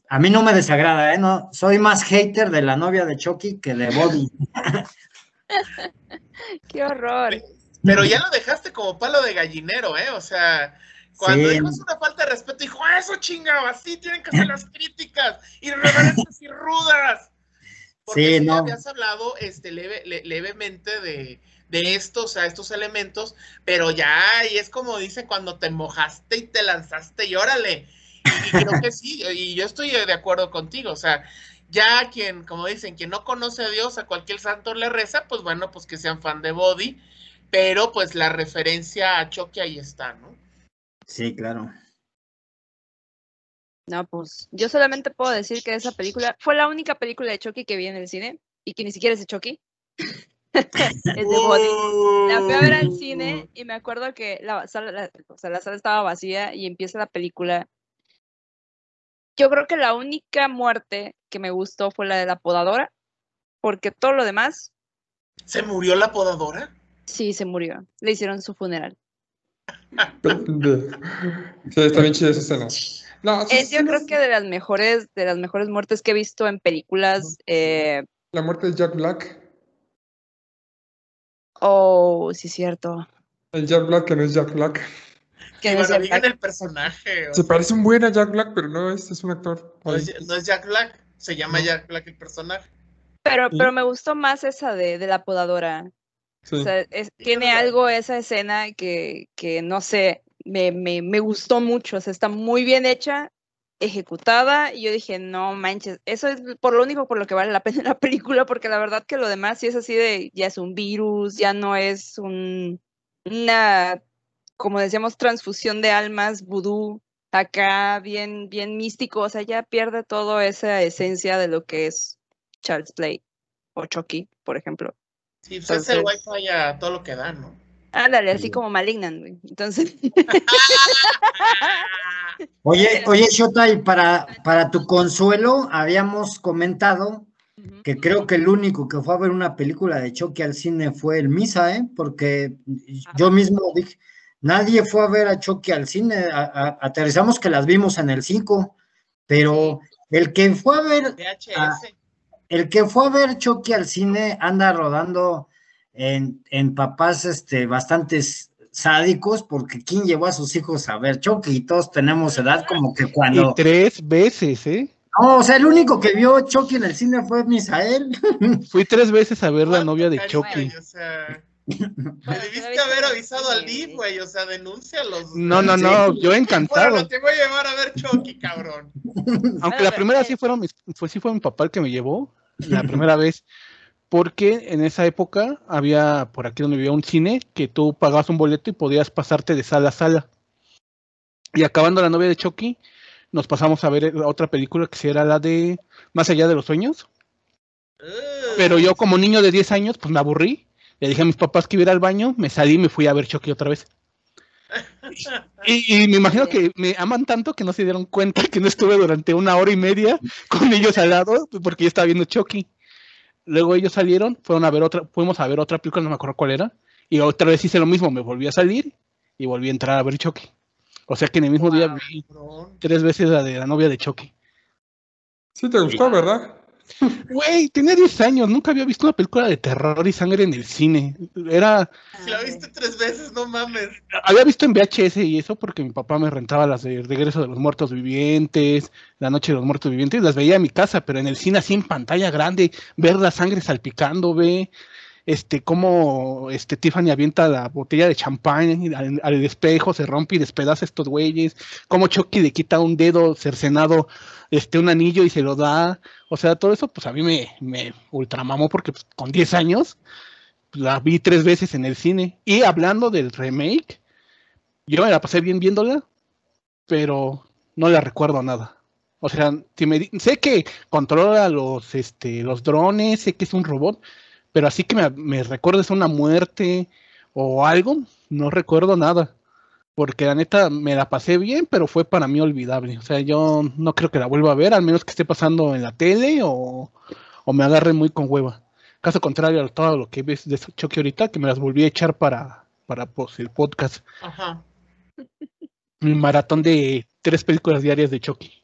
a mí no me desagrada, ¿eh? No, soy más hater de la novia de Chucky que de Bobby. Qué horror. Pero ya lo dejaste como palo de gallinero, ¿eh? O sea, cuando dijo una falta de respeto, dijo, eso chingado, así tienen que ser las críticas, irreverentes y rudas. Porque sí, no. habías hablado este, levemente de, de estos, a estos elementos, pero ya, y es como dicen cuando te mojaste y te lanzaste y órale. Y, creo que sí, y yo estoy de acuerdo contigo, o sea, ya quien, como dicen, quien no conoce a Dios, a cualquier santo le reza, pues bueno, pues que sean fan de Body, pero pues la referencia a Chucky ahí está, ¿no? Sí, claro. No, pues yo solamente puedo decir que esa película fue la única película de Chucky que vi en el cine y que ni siquiera es de Chucky. es de Body. La fui a ver al cine y me acuerdo que la sala, o sea, la sala estaba vacía y empieza la película. Yo creo que la única muerte que me gustó fue la de la podadora, porque todo lo demás. ¿Se murió la podadora? Sí, se murió. Le hicieron su funeral. sí, está bien chida esa escena es, yo creo que de las mejores, de las mejores muertes que he visto en películas. Eh, la muerte de Jack Black. Oh, sí, cierto. El Jack Black que no es Jack Black. Que digan el personaje. Se parece un buen a Jack Black, pero no, este es un actor. No es, Jack Black, se llama Jack Black el personaje. Pero, pero me gustó más esa de, de la podadora. O sea, tiene algo esa escena que, que no sé, me, me, me, gustó mucho, o sea, está muy bien hecha, ejecutada, y yo dije, no manches, eso es por lo único por lo que vale la pena la película, porque la verdad que lo demás sí es así de, ya es un virus, ya no es un, una, como decíamos, transfusión de almas, vudú, acá bien, bien místico, o sea, ya pierde toda esa esencia de lo que es Charles Play o Chucky, por ejemplo. Sí, pues es el wifi a todo lo que da, ¿no? Ándale, así como Malignant, güey. Entonces. oye, oye, Shota, y para, para tu consuelo, habíamos comentado que creo que el único que fue a ver una película de Chucky al cine fue el Misa, ¿eh? Porque yo mismo dije, nadie fue a ver a Chucky al cine, aterrizamos que las vimos en el 5, pero el que fue a ver... el que fue a ver Chucky al cine anda rodando en, papás este, bastantes sádicos, porque ¿quién llevó a sus hijos a ver Chucky? Y todos tenemos edad como que cuando... Y tres veces, ¿eh? No, o sea, el único que vio Chucky en el cine fue Misael. Fui tres veces a ver la novia de Chucky. O sea, me debiste haber avisado al DIF, güey, o sea, denúncialos. No, no, no, yo encantado. Bueno, te voy a llevar a ver Chucky, cabrón. Aunque la primera sí fueron mis, fue, sí fue mi papá el que me llevó, la primera vez porque en esa época había por aquí donde vivía un cine que tú pagabas un boleto y podías pasarte de sala a sala. Y acabando la novia de Chucky, nos pasamos a ver otra película que era la de Más allá de los sueños. Pero yo como niño de 10 años, pues me aburrí. Le dije a mis papás que iba al baño, me salí y me fui a ver Chucky otra vez. Y, y, me imagino que me aman tanto que no se dieron cuenta que no estuve durante una hora y media con ellos al lado porque yo estaba viendo Chucky. Luego ellos salieron, fueron a ver otra, fuimos a ver otra película, no me acuerdo cuál era, y otra vez hice lo mismo, me volví a salir y volví a entrar a ver Chucky. O sea que en el mismo día vi tres veces la de la novia de Chucky. Sí, te gustó, ¿verdad? Güey, tenía 10 años, nunca había visto una película de terror y sangre en el cine. Era. Si la viste tres veces, no mames. Había visto en VHS y eso porque mi papá me rentaba las de Regreso de los Muertos Vivientes, La Noche de los Muertos Vivientes, las veía en mi casa, pero en el cine así en pantalla grande, ver la sangre salpicando, ve este, cómo este, Tiffany avienta la botella de champán al, al, espejo, se rompe y despedaza estos güeyes, cómo Chucky le quita un dedo cercenado, este, un anillo y se lo da, o sea, todo eso, pues a mí me, me ultramamó porque pues, con 10 años pues, la vi tres veces en el cine. Y hablando del remake, yo me la pasé bien viéndola, pero no le recuerdo nada. O sea, si me, sé que controla los, este, los drones, sé que es un robot, pero así que me, me recuerdes una muerte o algo, no recuerdo nada. Porque la neta me la pasé bien, pero fue para mí olvidable. O sea, yo no creo que la vuelva a ver, al menos que esté pasando en la tele o, o me agarre muy con hueva. Caso contrario a todo lo que ves de Chucky ahorita, que me las volví a echar para, para pues, el podcast. Ajá. Mi maratón de tres películas diarias de Chucky.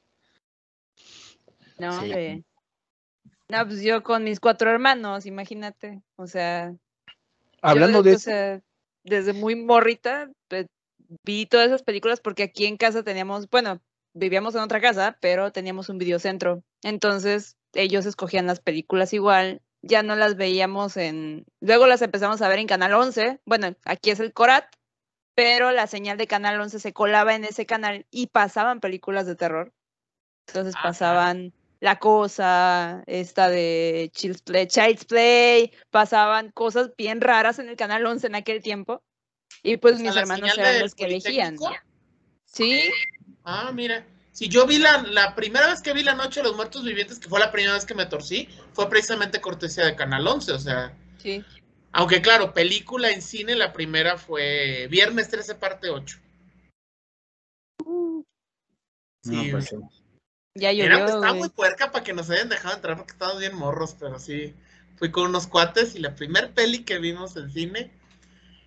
No, hombre. Sí. No, pues yo con mis cuatro hermanos, imagínate. O sea. Hablando yo, de o sea, desde muy morrita, pues, vi todas esas películas porque aquí en casa teníamos, bueno, vivíamos en otra casa, pero teníamos un videocentro. Entonces, ellos escogían las películas igual. Ya no las veíamos en. Luego las empezamos a ver en Canal 11. Bueno, aquí es el Corat, pero la señal de Canal 11 se colaba en ese canal y pasaban películas de terror. Entonces Ajá. pasaban La Cosa, esta de Child's Play, Child's Play, pasaban cosas bien raras en el Canal 11 en aquel tiempo. Y pues mis hermanos eran los que elegían. Sí, Ah, mira. Si yo vi la, la primera vez que vi La Noche de los Muertos Vivientes, que fue la primera vez que me torcí, fue precisamente cortesía de Canal 11, o sea, sí. aunque claro, película en cine, la primera fue Viernes 13, parte 8. Sí, No, pues sí. Ya Era, llovió. estaba güey. muy puerca para que nos hayan dejado entrar porque estábamos bien morros, pero sí, fui con unos cuates y la primer peli que vimos en cine,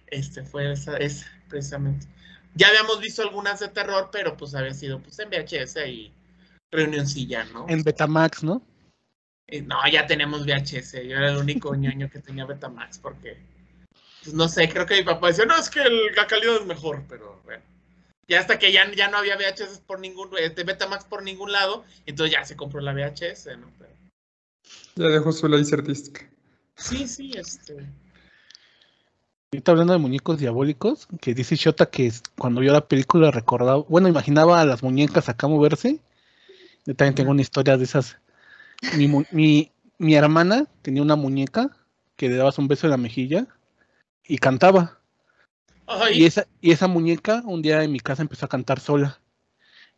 este, fue esa, esa, precisamente. Ya habíamos visto algunas de terror, pero pues había sido pues en VHS y reunioncilla, ¿no? en Betamax, ¿no? Eh, No, ya tenemos VHS. Yo era el único ñoño que tenía Betamax porque, pues no sé, creo que mi papá decía, no, es que el, la calidad es mejor, pero bueno. Ya hasta que ya, ya no había VHS por ningún, este, Betamax por ningún lado, entonces ya se compró la VHS, ¿no? Pero, Ya dejó su laserdisc. sí, sí, este. Ahorita hablando de muñecos diabólicos, que dice Shota que cuando vio la película recordaba, bueno, imaginaba a las muñecas acá moverse. Yo también tengo una historia de esas. Mi, mi, mi hermana tenía una muñeca que le dabas un beso en la mejilla y cantaba. Ay, Y esa, y esa muñeca un día en mi casa empezó a cantar sola.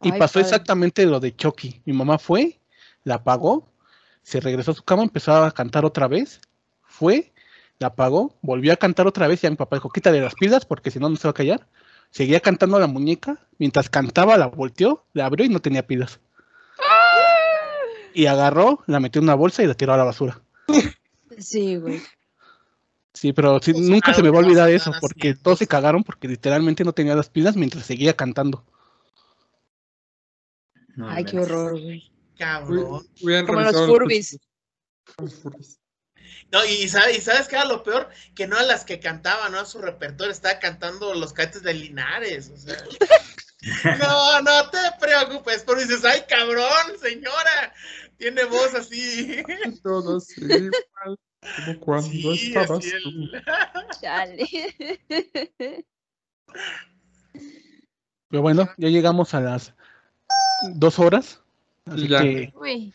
Y Ay, pasó padre. exactamente lo de Chucky. Mi mamá fue, la apagó, se regresó a su cama, empezó a cantar otra vez, fue, la apagó, volvió a cantar otra vez y a mi papá dijo, quítale las pilas porque si no, no se va a callar. Seguía cantando la muñeca, mientras cantaba la volteó, la abrió y no tenía pilas. Y agarró, la metió en una bolsa y la tiró a la basura. Sí, güey. Sí, pero sí, Pues, nunca se me va a olvidar eso, porque todos se cagaron porque literalmente no tenía las pilas mientras seguía cantando. No, Ay, qué horror, güey. cabrón. Como los Furbies. los Furbies. No, y sabes, y sabes qué era lo peor, que no a las que cantaban, no a su repertorio, estaba cantando los cadetes de Linares, o sea. No, no te preocupes, pero dices, ay cabrón, señora, tiene voz así. Igual, como cuando Sí, estabas tú. Chale. Pero bueno, ya llegamos a las dos horas. Así Ya. que Uy.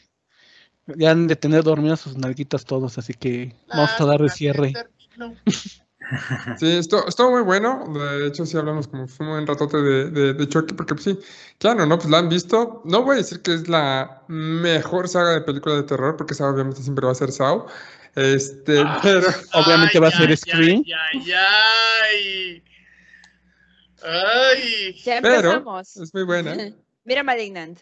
Ya han de tener dormidas sus nalguitas todos, así que vamos a dar de Lástima que cierre. Sí, esto, estuvo muy bueno. De hecho, sí hablamos como fue un buen ratote de, de, de Chucky, porque pues sí, claro, ¿no? Pues la han visto. No voy a decir que es la mejor saga de película de terror, porque esa obviamente siempre va a ser Saw. Este, pero Obviamente va a ser Scream. Ay, ay, ay. Ay. Ya Pero empezamos. es muy buena. Mira Malignant.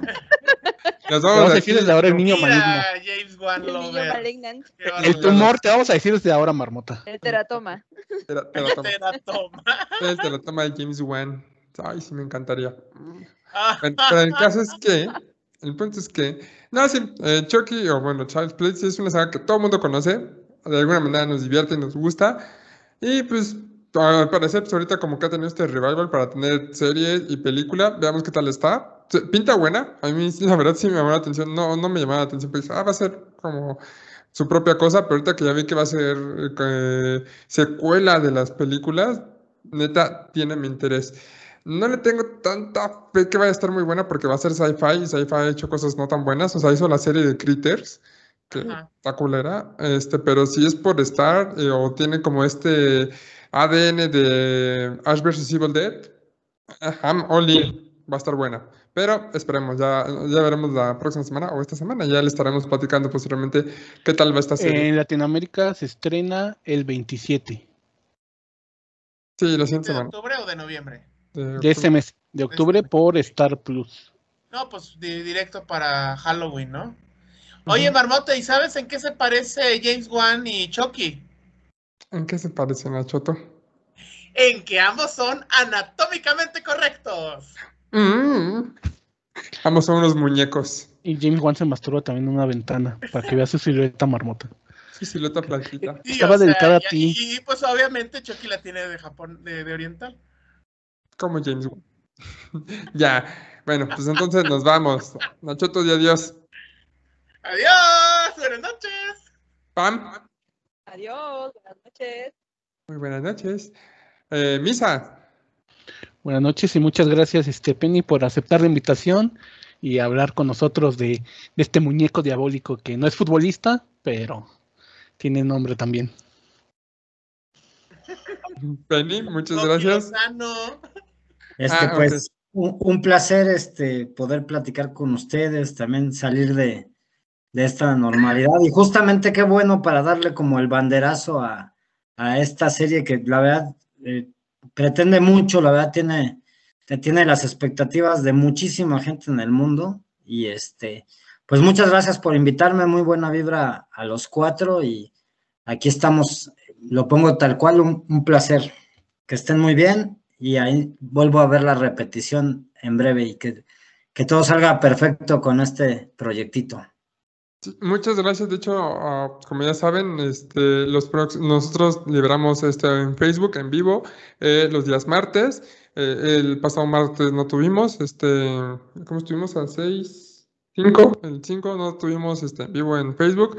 Te vamos vamos a decir desde ahora el niño maligno. Mira, James Wan El niño. Malignant. El tumor, te vamos a decir desde ahora, marmota. El teratoma. Toma. Teratoma. Te la toma de James Wan. Ay, sí, me encantaría. Ah, pero el caso es que El punto es que, no, sí, eh, Chucky o bueno, Child's Play es una saga que todo el mundo conoce, de alguna manera nos divierte y nos gusta, y pues al parecer pues ahorita como que ha tenido este revival para tener serie y película, veamos qué tal está. Pinta buena, a mí la verdad sí me llamó la atención, no, no me llamaba la atención, pero ah, va a ser como su propia cosa, pero ahorita que ya vi que va a ser eh, secuela de las películas, neta, tiene mi interés. No le tengo tanta fe que vaya a estar muy buena porque va a ser sci-fi y sci-fi ha hecho cosas no tan buenas. O sea, hizo la serie de Critters, que está culera, este, pero si es por estar eh, o tiene como este ADN de Ash vs. Evil Dead, I'm all va a estar buena. Pero esperemos, ya, ya veremos la próxima semana o esta semana, ya le estaremos platicando posteriormente qué tal va esta serie. En Latinoamérica se estrena el 27. Sí, la siguiente ¿De semana. octubre o de noviembre? De este mes, de octubre por Star Plus. No, pues di- directo para Halloween, ¿no? Oye, Marmota, ¿y sabes en qué se parece James Wan y Chucky? ¿En qué se parecen a Choto? En que ambos son anatómicamente correctos. Mm. Ambos son unos muñecos. Y James Wan se masturba también en una ventana para que vea su silueta marmota. Su silueta blanquita. Sí, Estaba o sea, dedicada a y- ti. Y, pues obviamente Chucky la tiene de Japón, de, de oriental. Como James Wan. ya. Bueno, pues entonces nos vamos. Nachoto y adiós. Adiós, buenas noches. Pam. Adiós, buenas noches. Muy buenas noches. Eh, Misa. Buenas noches y muchas gracias, este Penny, por aceptar la invitación y hablar con nosotros de, de este muñeco diabólico que no es futbolista, pero tiene nombre también. Penny, muchas Toki gracias. Este, Ah, pues, un, un placer este, poder platicar con ustedes, también salir de, de esta normalidad. Y justamente qué bueno para darle como el banderazo a, a esta serie que la verdad eh, pretende mucho, la verdad tiene, tiene las expectativas de muchísima gente en el mundo. Y este, pues muchas gracias por invitarme, muy buena vibra a los cuatro y aquí estamos, lo pongo tal cual, un, placer. Que estén muy bien y ahí vuelvo a ver la repetición en breve y que, que todo salga perfecto con este proyectito. Muchas gracias. De hecho, ah, como ya saben, este, los nosotros liberamos este en Facebook en vivo eh, los días martes. Eh, el pasado martes no tuvimos, este, ¿cómo estuvimos? A 6, 5, el 5 no tuvimos este, en vivo en Facebook.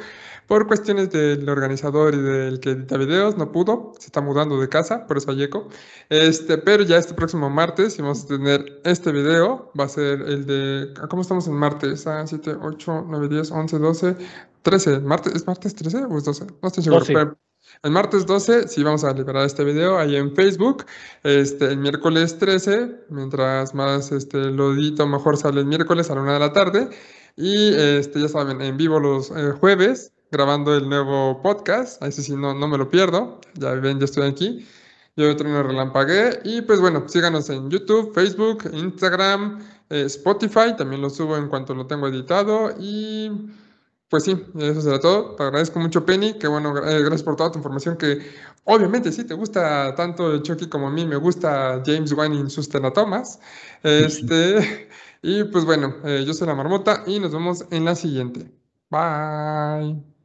Por cuestiones del organizador y del que edita videos, no pudo, se está mudando de casa, por eso hay eco. Este, pero ya este próximo martes vamos a tener este video, va a ser el de, ¿cómo estamos en martes? Ah, 7, 8, 9, 10, 11, 12, 13. ¿Martes, ¿Es martes 13 o es 12? No estoy seguro. 12. pero el martes 12 sí vamos a liberar este video ahí en Facebook. Este, el miércoles 13, mientras más este, lo edito, mejor sale el miércoles a la una de la tarde. Y este, ya saben, en vivo los eh, jueves, grabando el nuevo podcast. Ahí sí, no, no me lo pierdo. Ya ven, ya estoy aquí. Yo otro no relampagué. Y pues bueno, síganos en YouTube, Facebook, Instagram, eh, Spotify. También lo subo en cuanto lo tengo editado. Y pues sí, eso será todo. Te agradezco mucho, Penny. Que bueno, eh, gracias por toda tu información. Que obviamente sí te gusta tanto Chucky como a mí. Me gusta James Wan y sus tenatomas. Este, y pues bueno, eh, yo soy la marmota y nos vemos en la siguiente. Bye.